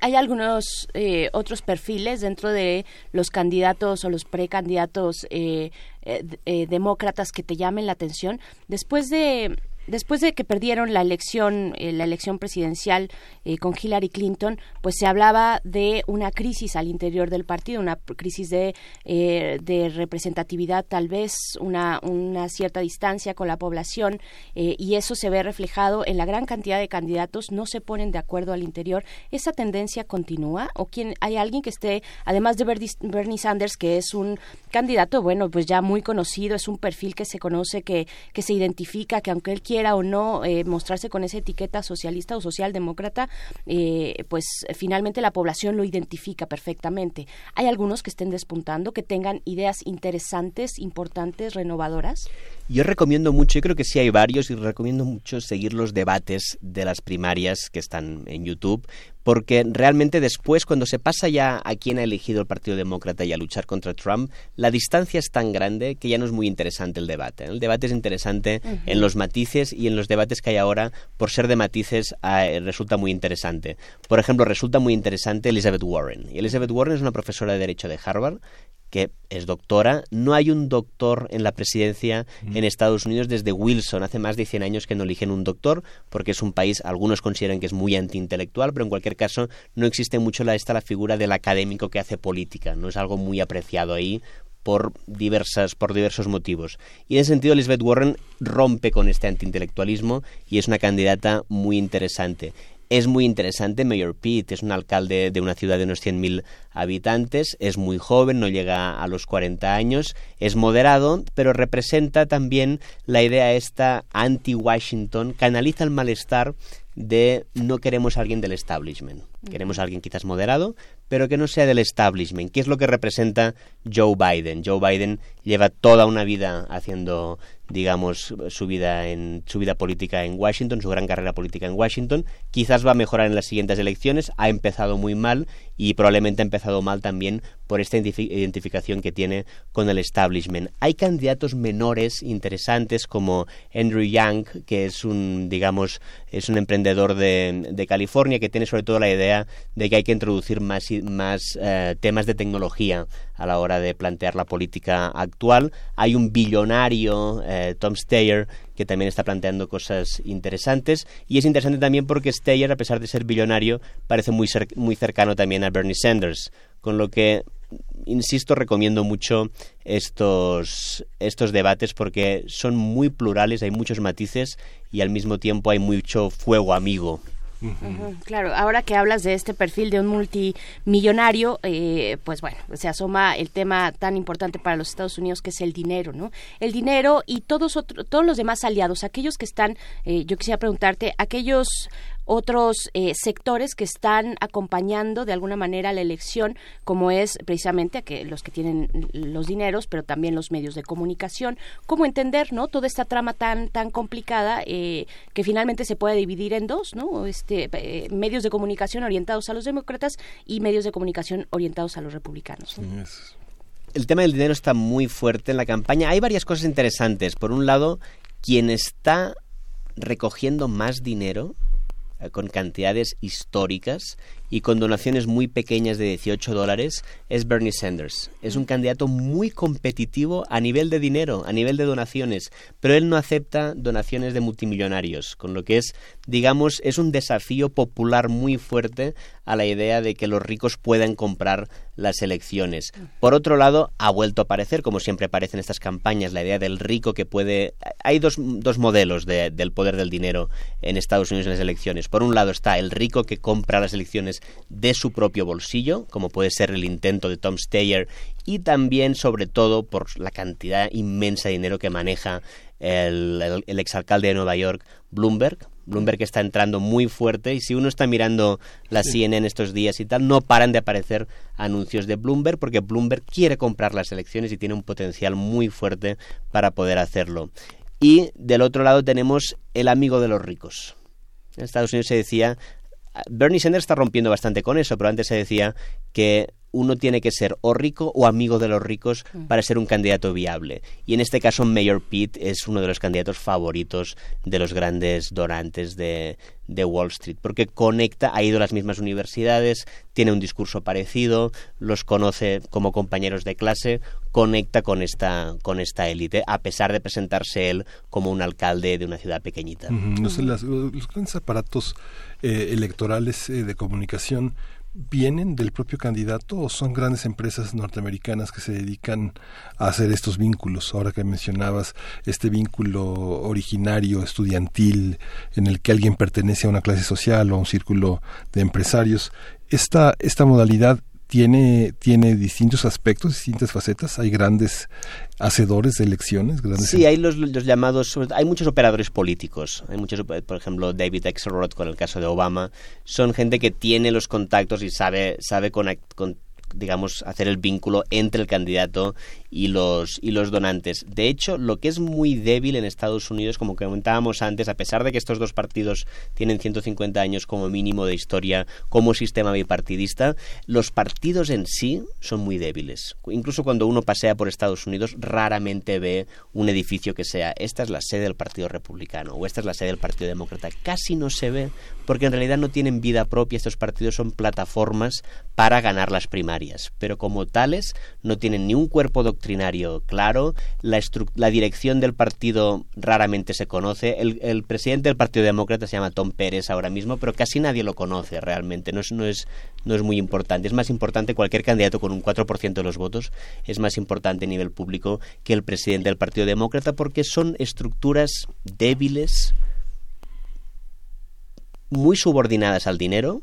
¿Hay, algunos eh, otros perfiles dentro de los candidatos o los precandidatos eh, eh, demócratas que te llamen la atención? Después de después de que perdieron la elección, eh, la elección presidencial eh, con Hillary Clinton, pues se hablaba de una crisis al interior del partido, una crisis de, eh, de representatividad, tal vez una, una cierta distancia con la población, y eso se ve reflejado en la gran cantidad de candidatos, no se ponen de acuerdo al interior. ¿Esa tendencia continúa? ¿O quién, hay alguien que esté, además de Bernie Sanders, que es un candidato, bueno, pues ya muy conocido, es un perfil que se conoce, que, que se identifica, que aunque él quiera o no eh, mostrarse con esa etiqueta socialista o socialdemócrata, eh, pues finalmente la población lo identifica perfectamente. ¿Hay algunos que estén despuntando, que tengan ideas interesantes, importantes, renovadoras? Yo recomiendo mucho, yo creo que sí hay varios y recomiendo mucho seguir los debates de las primarias que están en YouTube, porque realmente después, cuando se pasa ya a quién ha elegido el Partido Demócrata y a luchar contra Trump, la distancia es tan grande que ya no es muy interesante el debate. El debate es interesante en los matices y en los debates que hay ahora, por ser de matices, ah, resulta muy interesante. Por ejemplo, resulta muy interesante Elizabeth Warren. Y Elizabeth Warren es una profesora de Derecho de Harvard que es doctora. No hay un doctor en la presidencia en Estados Unidos desde Wilson. Hace más de 100 años que no eligen un doctor, porque es un país, algunos consideran que es muy antiintelectual, pero en cualquier caso no existe mucho la, esta la figura del académico que hace política. No es algo muy apreciado ahí por diversas por diversos motivos. Y en ese sentido Elizabeth Warren rompe con este antiintelectualismo y es una candidata muy interesante. Es muy interesante Mayor Pete, es un alcalde de una ciudad de unos 100.000 habitantes, es muy joven, no llega a los 40 años, es moderado, pero representa también la idea esta anti-Washington, canaliza el malestar de no queremos a alguien del establishment. Queremos a alguien quizás moderado, pero que no sea del establishment. ¿Qué es lo que representa Joe Biden? Joe Biden lleva toda una vida haciendo digamos, su vida, en, su vida política en Washington, su gran carrera política en Washington. Quizás va a mejorar en las siguientes elecciones. Ha empezado muy mal y probablemente ha empezado mal también por esta identificación que tiene con el establishment. Hay candidatos menores interesantes como Andrew Young, que es un, digamos, es un emprendedor de, de California que tiene sobre todo la idea de que hay que introducir más, más eh, temas de tecnología a la hora de plantear la política actual. Hay un billonario, eh, Tom Steyer, que también está planteando cosas interesantes. Y es interesante también porque Steyer, a pesar de ser billonario, parece muy, cercano también a Bernie Sanders. Con lo que, insisto, recomiendo mucho estos debates porque son muy plurales, hay muchos matices y al mismo tiempo hay mucho fuego amigo Claro, ahora que hablas de este perfil de un multimillonario, eh, pues bueno, se asoma el tema tan importante para los Estados Unidos que es el dinero, ¿no? El dinero y todos otro- todos los demás aliados, aquellos que están, eh, yo quisiera preguntarte, aquellos otros eh, sectores que están acompañando de alguna manera la elección, como es precisamente a que los que tienen los dineros, pero también los medios de comunicación. ¿Cómo entender, no, toda esta trama tan tan complicada eh, que finalmente se puede dividir en dos, no? Este eh, medios de comunicación orientados a los demócratas y medios de comunicación orientados a los republicanos. ¿no? el tema del dinero está muy fuerte en la campaña. Hay varias cosas interesantes. Por un lado, quien está recogiendo más dinero con cantidades históricas y con donaciones muy pequeñas de 18 dólares es Bernie Sanders. Es un candidato muy competitivo a nivel de dinero, a nivel de donaciones, pero él no acepta donaciones de multimillonarios, con lo que es, digamos, es un desafío popular muy fuerte a la idea de que los ricos puedan comprar las elecciones. Por otro lado, ha vuelto a aparecer, como siempre aparece en estas campañas, la idea del rico que puede... Hay dos, dos modelos de- del poder del dinero en Estados Unidos en las elecciones. Por un lado está el rico que compra las elecciones de su propio bolsillo, como puede ser el intento de Tom Steyer, y también, sobre todo, por la cantidad inmensa de dinero que maneja el, el- el exalcalde de Nueva York, Bloomberg. Bloomberg está entrando muy fuerte y si uno está mirando la CNN estos días y tal, no paran de aparecer anuncios de Bloomberg porque Bloomberg quiere comprar las elecciones y tiene un potencial muy fuerte para poder hacerlo. Y del otro lado tenemos el amigo de los ricos. En Estados Unidos se decía, Bernie Sanders está rompiendo bastante con eso, pero antes se decía que uno tiene que ser o rico o amigo de los ricos para ser un candidato viable. Y en este caso, Mayor Pete es uno de los candidatos favoritos de los grandes donantes de, de Wall Street, porque conecta, ha ido a las mismas universidades, tiene un discurso parecido, los conoce como compañeros de clase, conecta con esta, con esta élite, a pesar de presentarse él como un alcalde de una ciudad pequeñita. Ujú, no sé, las- los grandes aparatos eh, electorales eh, de comunicación vienen del propio candidato o son grandes empresas norteamericanas que se dedican a hacer estos vínculos. Ahora que mencionabas este vínculo originario, estudiantil, en el que alguien pertenece a una clase social o a un círculo de empresarios, esta, esta modalidad tiene, tiene distintos aspectos, distintas facetas. Hay grandes hacedores de elecciones, grandes Sí, hay los, llamados, hay muchos operadores políticos. Hay muchos, por ejemplo, David Axelrod con el caso de Obama. Son gente que tiene los contactos y sabe, sabe con- digamos, hacer el vínculo entre el candidato y los, y los donantes. De hecho, lo que es muy débil en Estados Unidos, como comentábamos antes, a pesar de que estos dos partidos tienen 150 años como mínimo de historia como sistema bipartidista, los partidos en sí son muy débiles. Incluso cuando uno pasea por Estados Unidos, raramente ve un edificio que sea esta es la sede del Partido Republicano o esta es la sede del Partido Demócrata. Casi no se ve porque en realidad no tienen vida propia. Estos partidos son plataformas para ganar las primarias, pero como tales no tienen ni un cuerpo doctrinario claro, la, la dirección del partido raramente se conoce, el, el presidente del Partido Demócrata se llama Tom Pérez ahora mismo, pero casi nadie lo conoce realmente, no es, no es, no es muy importante, es más importante cualquier candidato con un 4% de los votos, es más importante a nivel público que el presidente del Partido Demócrata porque son estructuras débiles, muy subordinadas al dinero,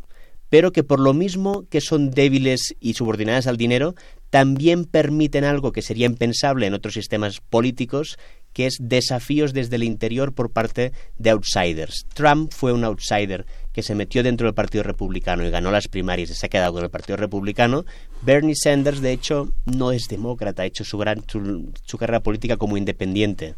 pero que por lo mismo que son débiles y subordinadas al dinero, también permiten algo que sería impensable en otros sistemas políticos, que es desafíos desde el interior por parte de outsiders. Trump fue un outsider que se metió dentro del Partido Republicano y ganó las primarias y se ha quedado con el Partido Republicano. Bernie Sanders, de hecho, no es demócrata, ha hecho su, gran, su, su carrera política como independiente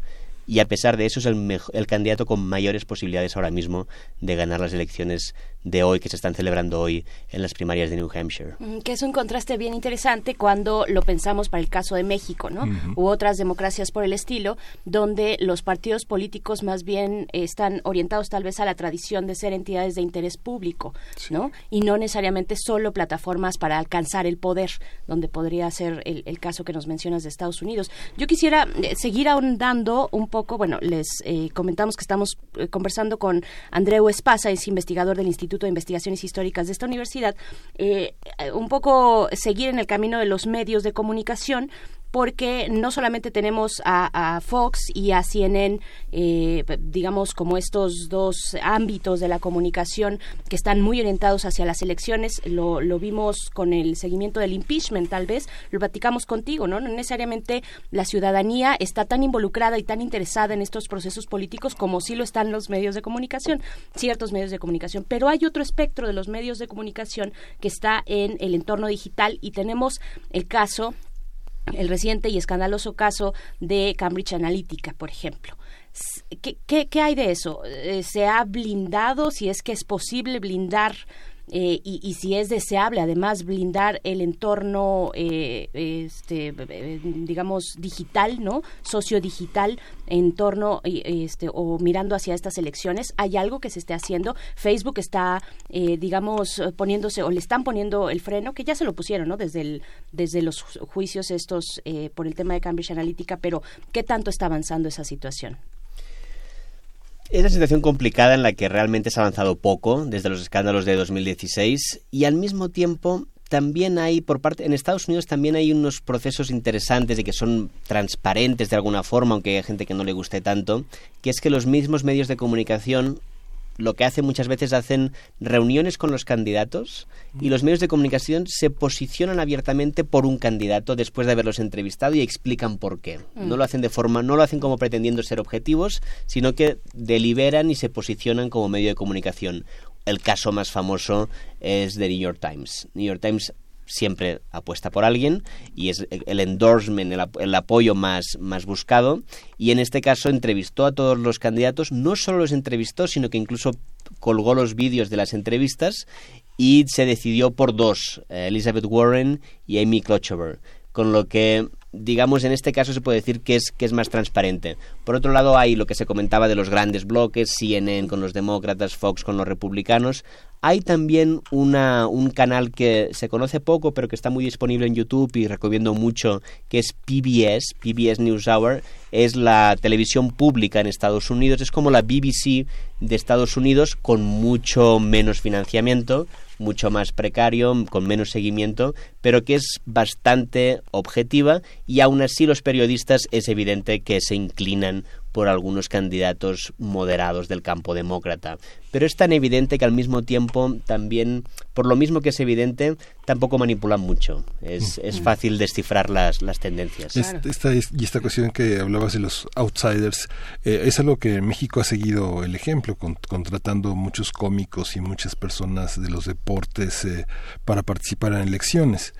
y a pesar de eso es el, el candidato con mayores posibilidades ahora mismo de ganar las elecciones de hoy que se están celebrando hoy en las primarias de New Hampshire. Mm, Que es un contraste bien interesante cuando lo pensamos para el caso de México, ¿no? Ujú. U otras democracias por el estilo, donde los partidos políticos más bien están orientados tal vez a la tradición de ser entidades de interés público, ¿no? Y no necesariamente solo plataformas para alcanzar el poder, donde podría ser el, el caso que nos mencionas de Estados Unidos. Yo quisiera eh, seguir ahondando un poco, bueno, les eh, comentamos que estamos eh, conversando con Andreu Espasa, es investigador del Instituto de Investigaciones Históricas de esta universidad, eh, eh, un poco seguir en el camino de los medios de comunicación porque no solamente tenemos a, Fox y a CNN, eh, digamos, como estos dos ámbitos de la comunicación que están muy orientados hacia las elecciones, lo, lo vimos con el seguimiento del impeachment, tal vez, lo platicamos contigo, ¿no? No necesariamente la ciudadanía está tan involucrada y tan interesada en estos procesos políticos como sí lo están los medios de comunicación, ciertos medios de comunicación, pero hay otro espectro de los medios de comunicación que está en el entorno digital y tenemos el caso el reciente y escandaloso caso de Cambridge Analytica, por ejemplo. ¿Qué, qué, qué hay de eso? Eh, ¿Se ha blindado, si es que es posible blindar eh, y, si es deseable además blindar el entorno eh, este, digamos digital no sociodigital en torno este o mirando hacia estas elecciones hay algo que se esté haciendo. Facebook está eh, digamos poniéndose o le están poniendo el freno que ya se lo pusieron no desde el, desde los juicios estos por el tema de Cambridge Analytica pero qué tanto está avanzando esa situación es una situación complicada en la que realmente se ha avanzado poco desde los escándalos de 2016 y al mismo tiempo también hay por parte en Estados Unidos también hay unos procesos interesantes y que son transparentes de alguna forma, aunque hay gente que no le guste tanto, que es que los mismos medios de comunicación lo que hacen muchas veces hacen reuniones con los candidatos y los medios de comunicación se posicionan abiertamente por un candidato después de haberlos entrevistado y explican por qué. Mm. No lo hacen de forma, no lo hacen como pretendiendo ser objetivos, sino que deliberan y se posicionan como medio de comunicación. El caso más famoso es de New York Times. New York Times siempre apuesta por alguien y es el endorsement, el, apoyo más, más buscado. Y en este caso entrevistó a todos los candidatos, no solo los entrevistó, sino que incluso colgó los vídeos de las entrevistas y se decidió por dos, eh, Elizabeth Warren y Amy Klobuchar. Con lo que digamos, en este caso se puede decir que es, que es más transparente. Por otro lado, hay lo que se comentaba de los grandes bloques, CNN con los demócratas, Fox con los republicanos. Hay también una, un canal que se conoce poco, pero que está muy disponible en YouTube y recomiendo mucho, que es PBS, PBS NewsHour. Es la televisión pública en Estados Unidos, es como la BBC de Estados Unidos con mucho menos financiamiento, mucho más precario, con menos seguimiento, pero que es bastante objetiva y aún así los periodistas es evidente que se inclinan por algunos candidatos moderados del campo demócrata. Pero es tan evidente que al mismo tiempo también, por lo mismo que es evidente, tampoco manipulan mucho. Es, es fácil descifrar las, las tendencias. Esta, y esta cuestión que hablabas de los outsiders, eh, es algo que México ha seguido el ejemplo, contratando muchos cómicos y muchas personas de los deportes eh, para participar en elecciones.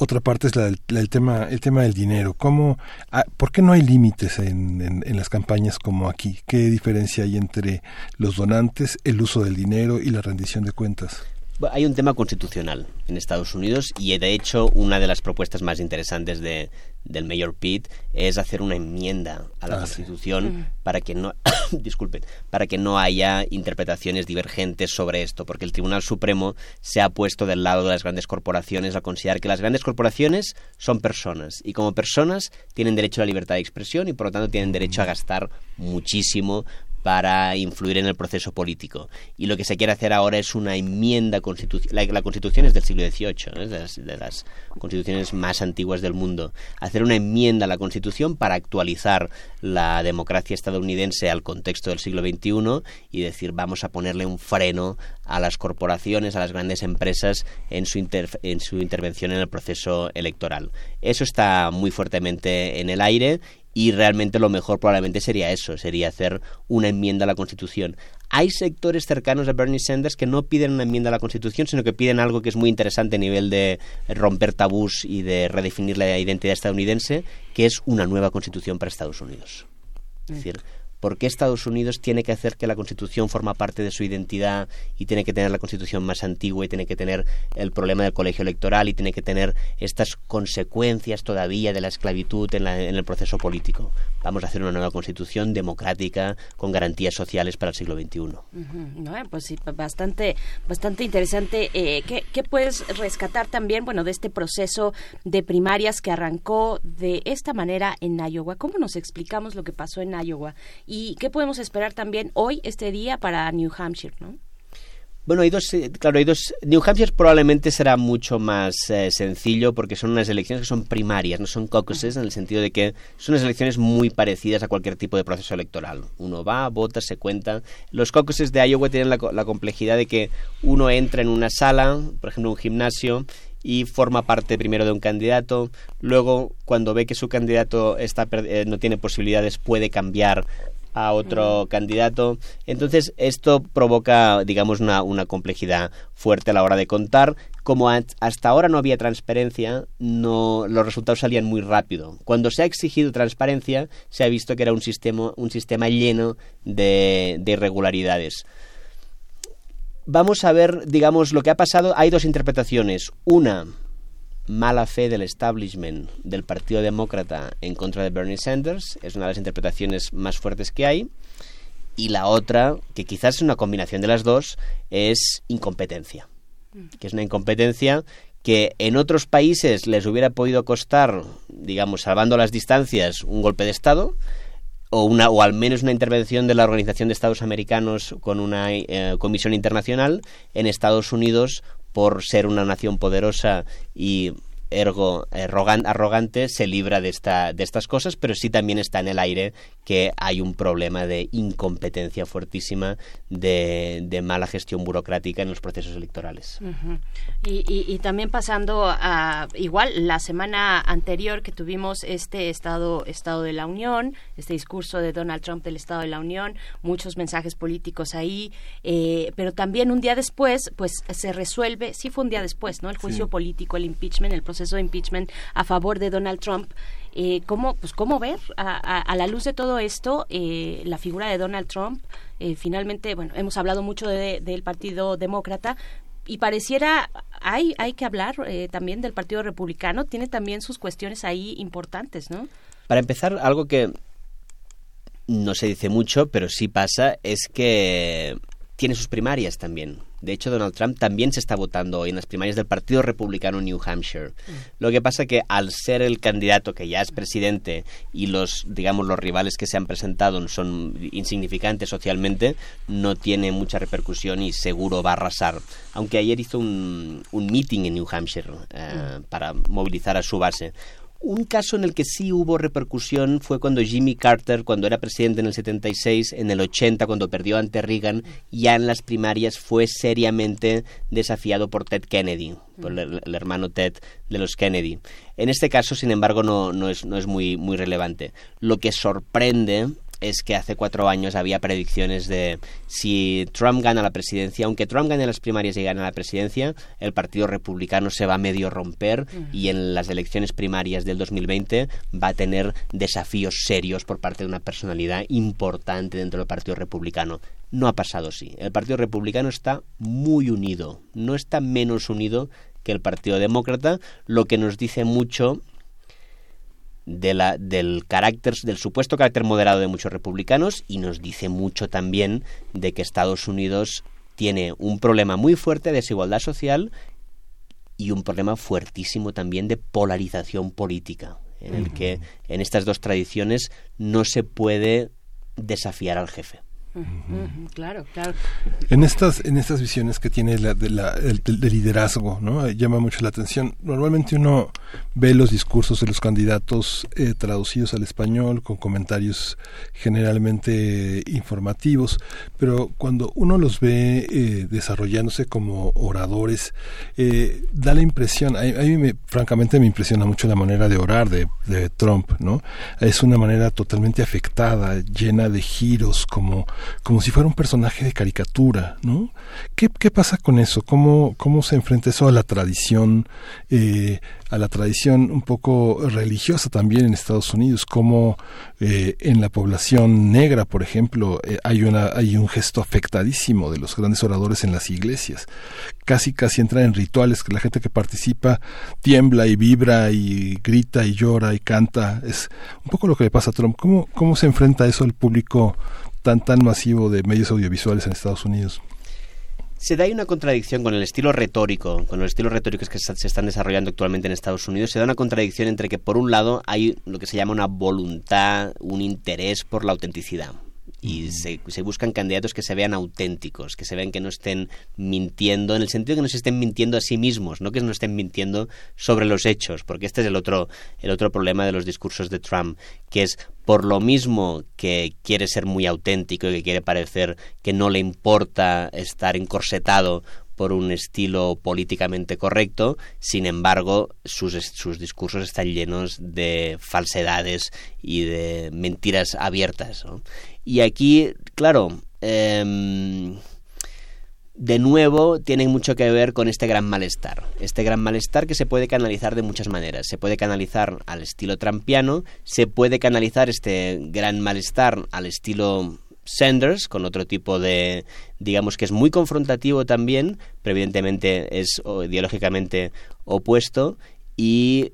Otra parte es la, el tema el tema del dinero. Cómo ah, por qué no hay límites en, en, las campañas como aquí qué diferencia hay entre los donantes el uso del dinero y la rendición de cuentas hay un tema constitucional en Estados Unidos y de hecho una de las propuestas más interesantes de, del mayor Pitt es hacer una enmienda a la ah, Constitución para que no disculpen, para que no haya interpretaciones divergentes sobre esto, porque el Tribunal Supremo se ha puesto del lado de las grandes corporaciones a considerar que las grandes corporaciones son personas y como personas tienen derecho a la libertad de expresión y por lo tanto tienen derecho a gastar muchísimo para influir en el proceso político. Y lo que se quiere hacer ahora es una enmienda constitucional. La, constitución es del siglo XVIII, de, las, de, las, constituciones más antiguas del mundo. Hacer una enmienda a la constitución para actualizar la democracia estadounidense al contexto del siglo XXI y decir vamos a ponerle un freno a las corporaciones, a las grandes empresas en su, en su intervención en el proceso electoral. Eso está muy fuertemente en el aire y realmente lo mejor probablemente sería eso, sería hacer una enmienda a la Constitución. Hay sectores cercanos a Bernie Sanders que no piden una enmienda a la Constitución, sino que piden algo que es muy interesante a nivel de romper tabús y de redefinir la identidad estadounidense, que es una nueva Constitución para Estados Unidos. Es decir, ¿Por qué Estados Unidos tiene que hacer que la Constitución forma parte de su identidad y tiene que tener la Constitución más antigua y tiene que tener el problema del colegio electoral y tiene que tener estas consecuencias todavía de la esclavitud en, el proceso político? Vamos a hacer una nueva Constitución democrática con garantías sociales para el siglo XXI. pues sí, bastante, bastante interesante. Eh, ¿qué, ¿Qué puedes rescatar también, bueno, de este proceso de primarias que arrancó de esta manera en Iowa? ¿Cómo nos explicamos lo que pasó en Iowa? ¿Y qué podemos esperar también hoy, este día, para New Hampshire? ¿no? Bueno, hay dos, eh, claro, hay dos. New Hampshire probablemente será mucho más eh, sencillo porque son unas elecciones que son primarias, no son caucuses en el sentido de que son unas elecciones muy parecidas a cualquier tipo de proceso electoral. Uno va, vota, se cuenta. Los caucuses de Iowa tienen la, la complejidad de que uno entra en una sala, por ejemplo, un gimnasio, y forma parte primero de un candidato, luego cuando ve que su candidato está eh, no tiene posibilidades puede cambiar a otro candidato. Entonces, esto provoca, digamos, una, una, complejidad fuerte a la hora de contar. Como hasta ahora no había transparencia, no, los resultados salían muy rápido. Cuando se ha exigido transparencia, se ha visto que era un sistema, un sistema lleno de, de irregularidades. Vamos a ver, digamos, lo que ha pasado. Hay dos interpretaciones. Una, mala fe del establishment del Partido Demócrata en contra de Bernie Sanders, es una de las interpretaciones más fuertes que hay. Y la otra, que quizás es una combinación de las dos, es incompetencia. Que es una incompetencia que en otros países les hubiera podido costar, digamos, salvando las distancias, un golpe de Estado, o, una, o al menos una intervención de la Organización de Estados Americanos con una eh, comisión internacional en Estados Unidos por ser una nación poderosa y ergo arrogante se libra de, esta, de estas cosas, pero sí también está en el aire que hay un problema de incompetencia fuertísima, de, mala gestión burocrática en los procesos electorales. y, también pasando a, igual, la semana anterior que tuvimos este Estado, Estado de la Unión, este discurso de Donald Trump del Estado de la Unión, muchos mensajes políticos ahí, eh, pero también un día después, pues se resuelve, sí fue un día después, ¿no? El juicio político, el impeachment, el proceso de impeachment a favor de Donald Trump. Eh, ¿cómo, pues, ¿Cómo ver a, la luz de todo esto eh, la figura de Donald Trump? Eh, finalmente, bueno, hemos hablado mucho del Partido Demócrata, y pareciera hay hay que hablar eh, también del Partido Republicano tiene también sus cuestiones ahí importantes no para empezar algo que no se dice mucho pero sí pasa es que tiene sus primarias también de hecho, Donald Trump también se está votando hoy en las primarias del Partido Republicano en New Hampshire. Mm. Lo que pasa que al ser el candidato que ya es presidente y los, digamos, los rivales que se han presentado son insignificantes socialmente, no tiene mucha repercusión y seguro va a arrasar. Aunque ayer hizo un, un meeting en New Hampshire eh, mm. para movilizar a su base. Un caso en el que sí hubo repercusión fue cuando Jimmy Carter, cuando era presidente en el 76, en el 80, cuando perdió ante Reagan, ya en las primarias fue seriamente desafiado por Ted Kennedy, por el, hermano Ted de los Kennedy. En este caso, sin embargo, no, no, es, no es muy, muy relevante. Lo que sorprende es que hace cuatro años había predicciones de si Trump gana la presidencia, aunque Trump gane las primarias y gane la presidencia, el Partido Republicano se va a medio romper y en las elecciones primarias del 2020 va a tener desafíos serios por parte de una personalidad importante dentro del Partido Republicano. No ha pasado así. El Partido Republicano está muy unido, no está menos unido que el Partido Demócrata, lo que nos dice mucho de la, del carácter, del supuesto carácter moderado de muchos republicanos y nos dice mucho también de que Estados Unidos tiene un problema muy fuerte de desigualdad social y un problema fuertísimo también de polarización política, en el que en estas dos tradiciones no se puede desafiar al jefe. Claro, claro. En estas, en estas visiones que tiene la, de la, el, de liderazgo, ¿no? Llama mucho la atención. Normalmente uno ve los discursos de los candidatos eh, traducidos al español con comentarios generalmente informativos, pero cuando uno los ve eh, desarrollándose como oradores, eh, da la impresión, a, mí me, francamente me impresiona mucho la manera de orar de, de Trump, ¿no? Es una manera totalmente afectada, llena de giros, como como si fuera un personaje de caricatura, ¿no? ¿Qué, qué pasa con eso? ¿Cómo, ¿Cómo se enfrenta eso a la tradición, eh, a la tradición un poco religiosa también en Estados Unidos? ¿Cómo eh, en la población negra, por ejemplo, eh, hay, una, hay un gesto afectadísimo de los grandes oradores en las iglesias? Casi, casi entra en rituales que la gente que participa tiembla y vibra y grita y llora y canta. Es un poco lo que le pasa a Trump. ¿Cómo, cómo se enfrenta eso al público tan, tan masivo de medios audiovisuales en Estados Unidos? Se da ahí una contradicción con el estilo retórico, con los estilos retóricos que se están desarrollando actualmente en Estados Unidos. Se da una contradicción entre que, por un lado, hay lo que se llama una voluntad, un interés por la autenticidad. Y se, se, buscan candidatos que se vean auténticos, que se vean que no estén mintiendo, en el sentido de que no se estén mintiendo a sí mismos, no que no estén mintiendo sobre los hechos, porque este es el otro, el otro problema de los discursos de Trump, que es por lo mismo que quiere ser muy auténtico y que quiere parecer que no le importa estar encorsetado por un estilo políticamente correcto, sin embargo, sus, sus discursos están llenos de falsedades y de mentiras abiertas. Y aquí, claro, eh, de nuevo tiene mucho que ver con este gran malestar. Este gran malestar que se puede canalizar de muchas maneras. Se puede canalizar al estilo trampiano, se puede canalizar este gran malestar al estilo Sanders, con otro tipo de, digamos que es muy confrontativo también, pero evidentemente es ideológicamente opuesto, y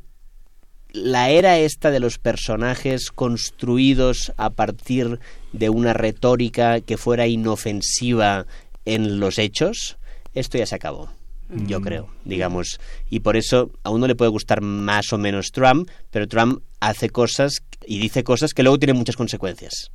la era esta de los personajes construidos a partir de una retórica que fuera inofensiva en los hechos, esto ya se acabó yo creo, digamos. Y por eso a uno le puede gustar más o menos Trump, pero Trump hace cosas y dice cosas que luego tienen muchas consecuencias.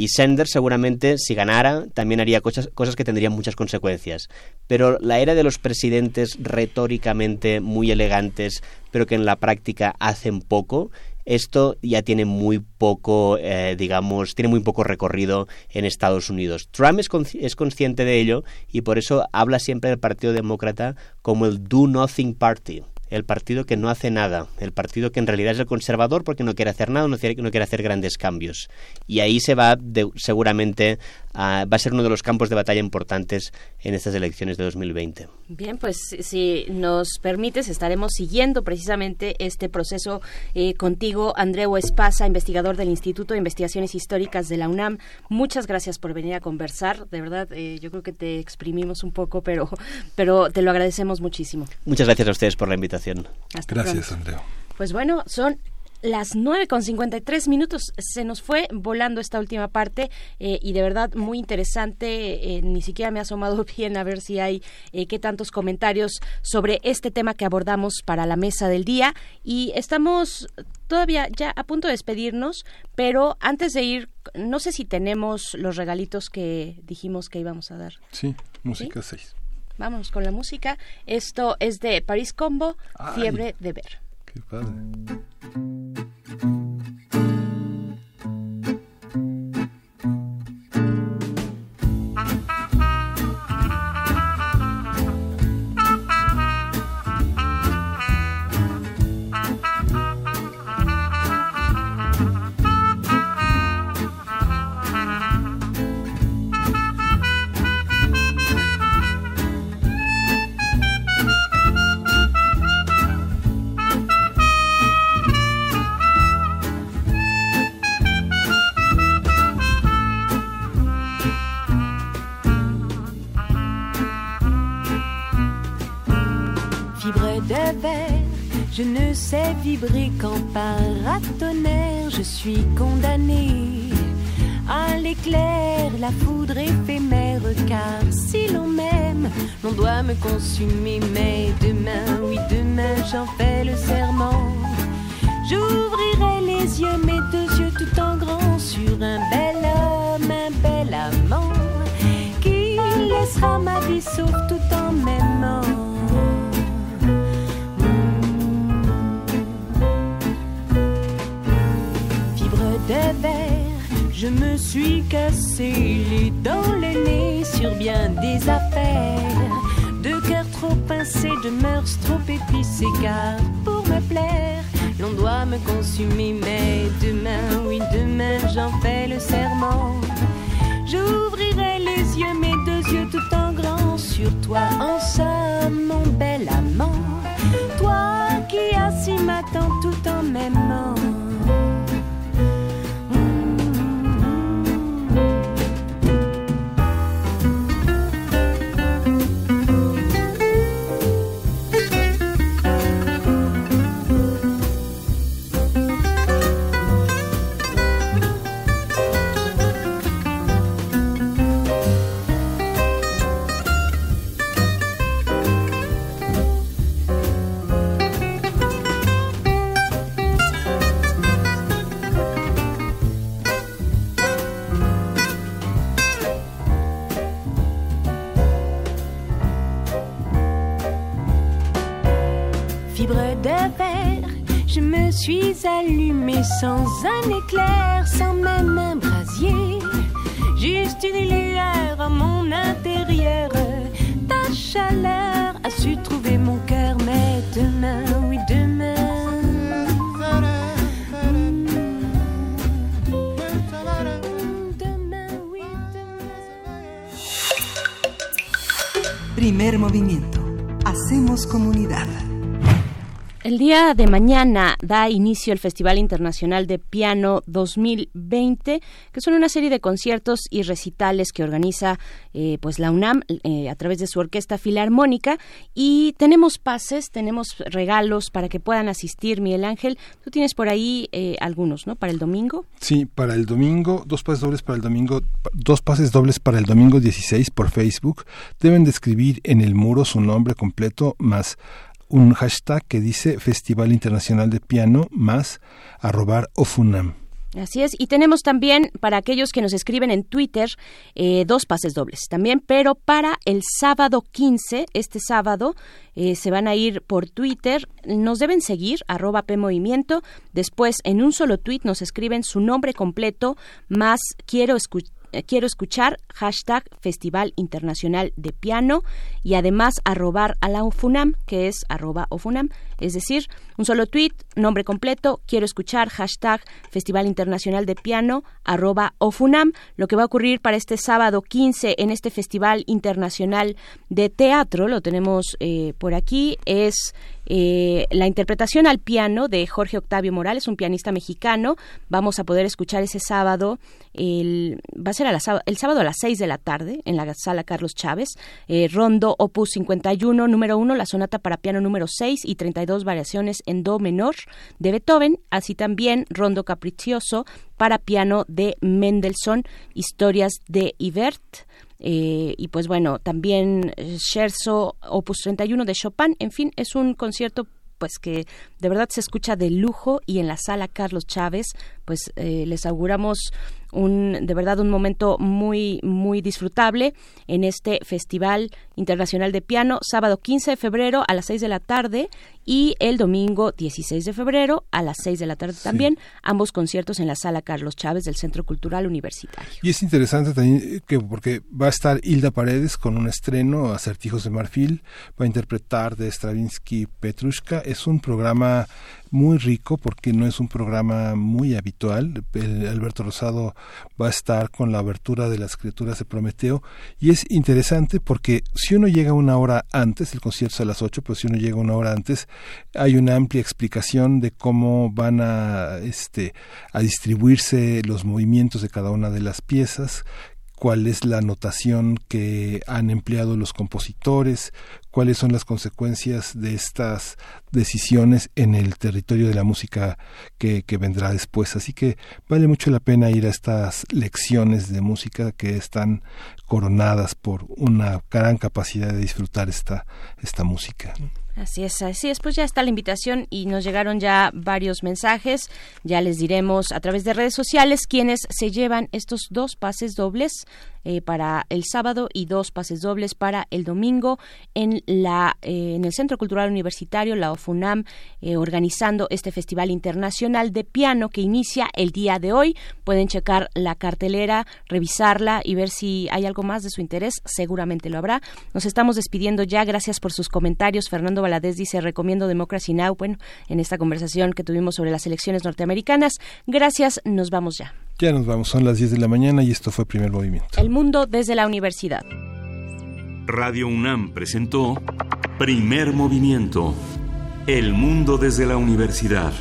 Y Sanders seguramente, si ganara, también haría cosas, cosas que tendrían muchas consecuencias. Pero la era de los presidentes retóricamente muy elegantes, pero que en la práctica hacen poco, esto ya tiene muy poco, eh, digamos, tiene muy poco recorrido en Estados Unidos. Trump es, es, consciente de ello y por eso habla siempre del Partido Demócrata como el Do Nothing Party el partido que no hace nada, el partido que en realidad es el conservador porque no quiere hacer nada, no quiere, no quiere hacer grandes cambios. Y ahí se va de, seguramente a, va a ser uno de los campos de batalla importantes en estas elecciones de 2020. Bien, pues si nos permites estaremos siguiendo precisamente este proceso eh, contigo, Andreu Espasa, investigador del Instituto de Investigaciones Históricas de la UNAM. Muchas gracias por venir a conversar. De verdad, eh, yo creo que te exprimimos un poco, pero, pero te lo agradecemos muchísimo. Muchas gracias a ustedes por la invitación. Hasta Gracias, pronto. Andreu. Pues bueno, son las 9 con 53 minutos. Se nos fue volando esta última parte eh, y de verdad muy interesante. Eh, ni siquiera me ha asomado bien a ver si hay eh, qué tantos comentarios sobre este tema que abordamos para la mesa del día. Y estamos todavía ya a punto de despedirnos, pero antes de ir, no sé si tenemos los regalitos que dijimos que íbamos a dar. Sí, música 6. Vamos con la música. Esto es de Paris Combo, Ay. Fiebre de Ver. Qué padre. Je ne sais vibrer qu'en paratonnerre, je suis condamné à l'éclair, la foudre éphémère, car si l'on m'aime, l'on doit me consumer, mais demain, oui demain, j'en fais le serment. J'ouvrirai les yeux, mes deux yeux tout en grand, sur un bel homme, un bel amant, qui laissera ma vie sauf tout en m'aimant. Je me suis cassé les dents, le nez sur bien des affaires. De cœur trop pincé, de mœurs trop épicées, car pour me plaire, l'on doit me consumer. Mais demain, oui, demain, j'en fais le serment. J'ouvrirai les yeux, mes deux yeux tout en grand sur toi, en somme, mon bel amant. Toi qui assis m'attends tout en m'aimant. Sans un éclair, sans même un brasier. Juste une lueur à mon intérieur. Ta chaleur a su trouver mon cœur, mais demain, oui, demain. Primer movimiento. Hacemos comunidad. Día de mañana da inicio el Festival Internacional de Piano 2020, que son una serie de conciertos y recitales que organiza eh, pues la UNAM eh, a través de su orquesta filarmónica y tenemos pases, tenemos regalos para que puedan asistir. Miguel Ángel, tú tienes por ahí eh, algunos, ¿no? Para el domingo. Sí, para el domingo, dos pases dobles para el domingo, dos pases dobles para el domingo 16 por Facebook. Deben de escribir en el muro su nombre completo más un hashtag que dice Festival Internacional de Piano más arrobar ofunam. Así es, y tenemos también para aquellos que nos escriben en Twitter eh, dos pases dobles también, pero para el sábado 15, este sábado, eh, se van a ir por Twitter, nos deben seguir, arroba PMovimiento, después en un solo tweet nos escriben su nombre completo más quiero escuchar quiero escuchar, hashtag Festival Internacional de Piano y además arrobar a la UFUNAM, que es arroba OFUNAM, es decir, un solo tweet, nombre completo, quiero escuchar, hashtag Festival Internacional de Piano, arroba OFUNAM. Lo que va a ocurrir para este sábado 15 en este Festival Internacional de Teatro, lo tenemos eh, por aquí, es eh, la interpretación al piano de Jorge Octavio Morales, un pianista mexicano. Vamos a poder escuchar ese sábado, el, va a ser el sábado a las 6 de la tarde en la sala Carlos Chávez. Eh, rondo Opus 51, número 1, la sonata para piano número 6 y 32 variaciones en Do menor de Beethoven. Así también Rondo Capriccioso para piano de Mendelssohn, historias de Ibert. Eh, y pues bueno, también Scherzo Opus 31 de Chopin, en fin, es un concierto pues que de verdad se escucha de lujo y en la sala Carlos Chávez, pues eh, les auguramos un de verdad un momento muy muy disfrutable en este Festival Internacional de Piano, sábado 15 de febrero a las 6 de la tarde y el domingo 16 de febrero a las 6 de la tarde también, ambos conciertos en la sala Carlos Chávez del Centro Cultural Universitario. Y es interesante también que porque va a estar Hilda Paredes con un estreno, Acertijos de Marfil, va a interpretar de Stravinsky Petrushka, es un programa muy rico porque no es un programa muy habitual. Alberto Rosado va a estar con la abertura de las criaturas de Prometeo y es interesante porque si uno llega una hora antes, el concierto es a las 8, pero si uno llega una hora antes, hay una amplia explicación de cómo van a, este, a distribuirse los movimientos de cada una de las piezas, cuál es la notación que han empleado los compositores, cuáles son las consecuencias de estas decisiones en el territorio de la música que, vendrá después. Así que vale mucho la pena ir a estas lecciones de música que están coronadas por una gran capacidad de disfrutar esta, esta música. Así es, así es, pues ya está la invitación y nos llegaron ya varios mensajes. Ya les diremos a través de redes sociales quienes se llevan estos dos pases dobles eh, para el sábado y dos pases dobles para el domingo en la eh, en el Centro Cultural Universitario, la OFUNAM, eh, organizando este Festival Internacional de Piano que inicia el día de hoy. Pueden checar la cartelera, revisarla y ver si hay algo más de su interés. Seguramente lo habrá. Nos estamos despidiendo ya. Gracias por sus comentarios. Fernando Valadez dice recomiendo Democracy Now. Bueno, en esta conversación que tuvimos sobre las elecciones norteamericanas. Gracias. Nos vamos ya. Ya nos vamos, son las 10 de la mañana y esto fue Primer Movimiento. El mundo desde la universidad. Radio UNAM presentó Primer Movimiento. El mundo desde la universidad.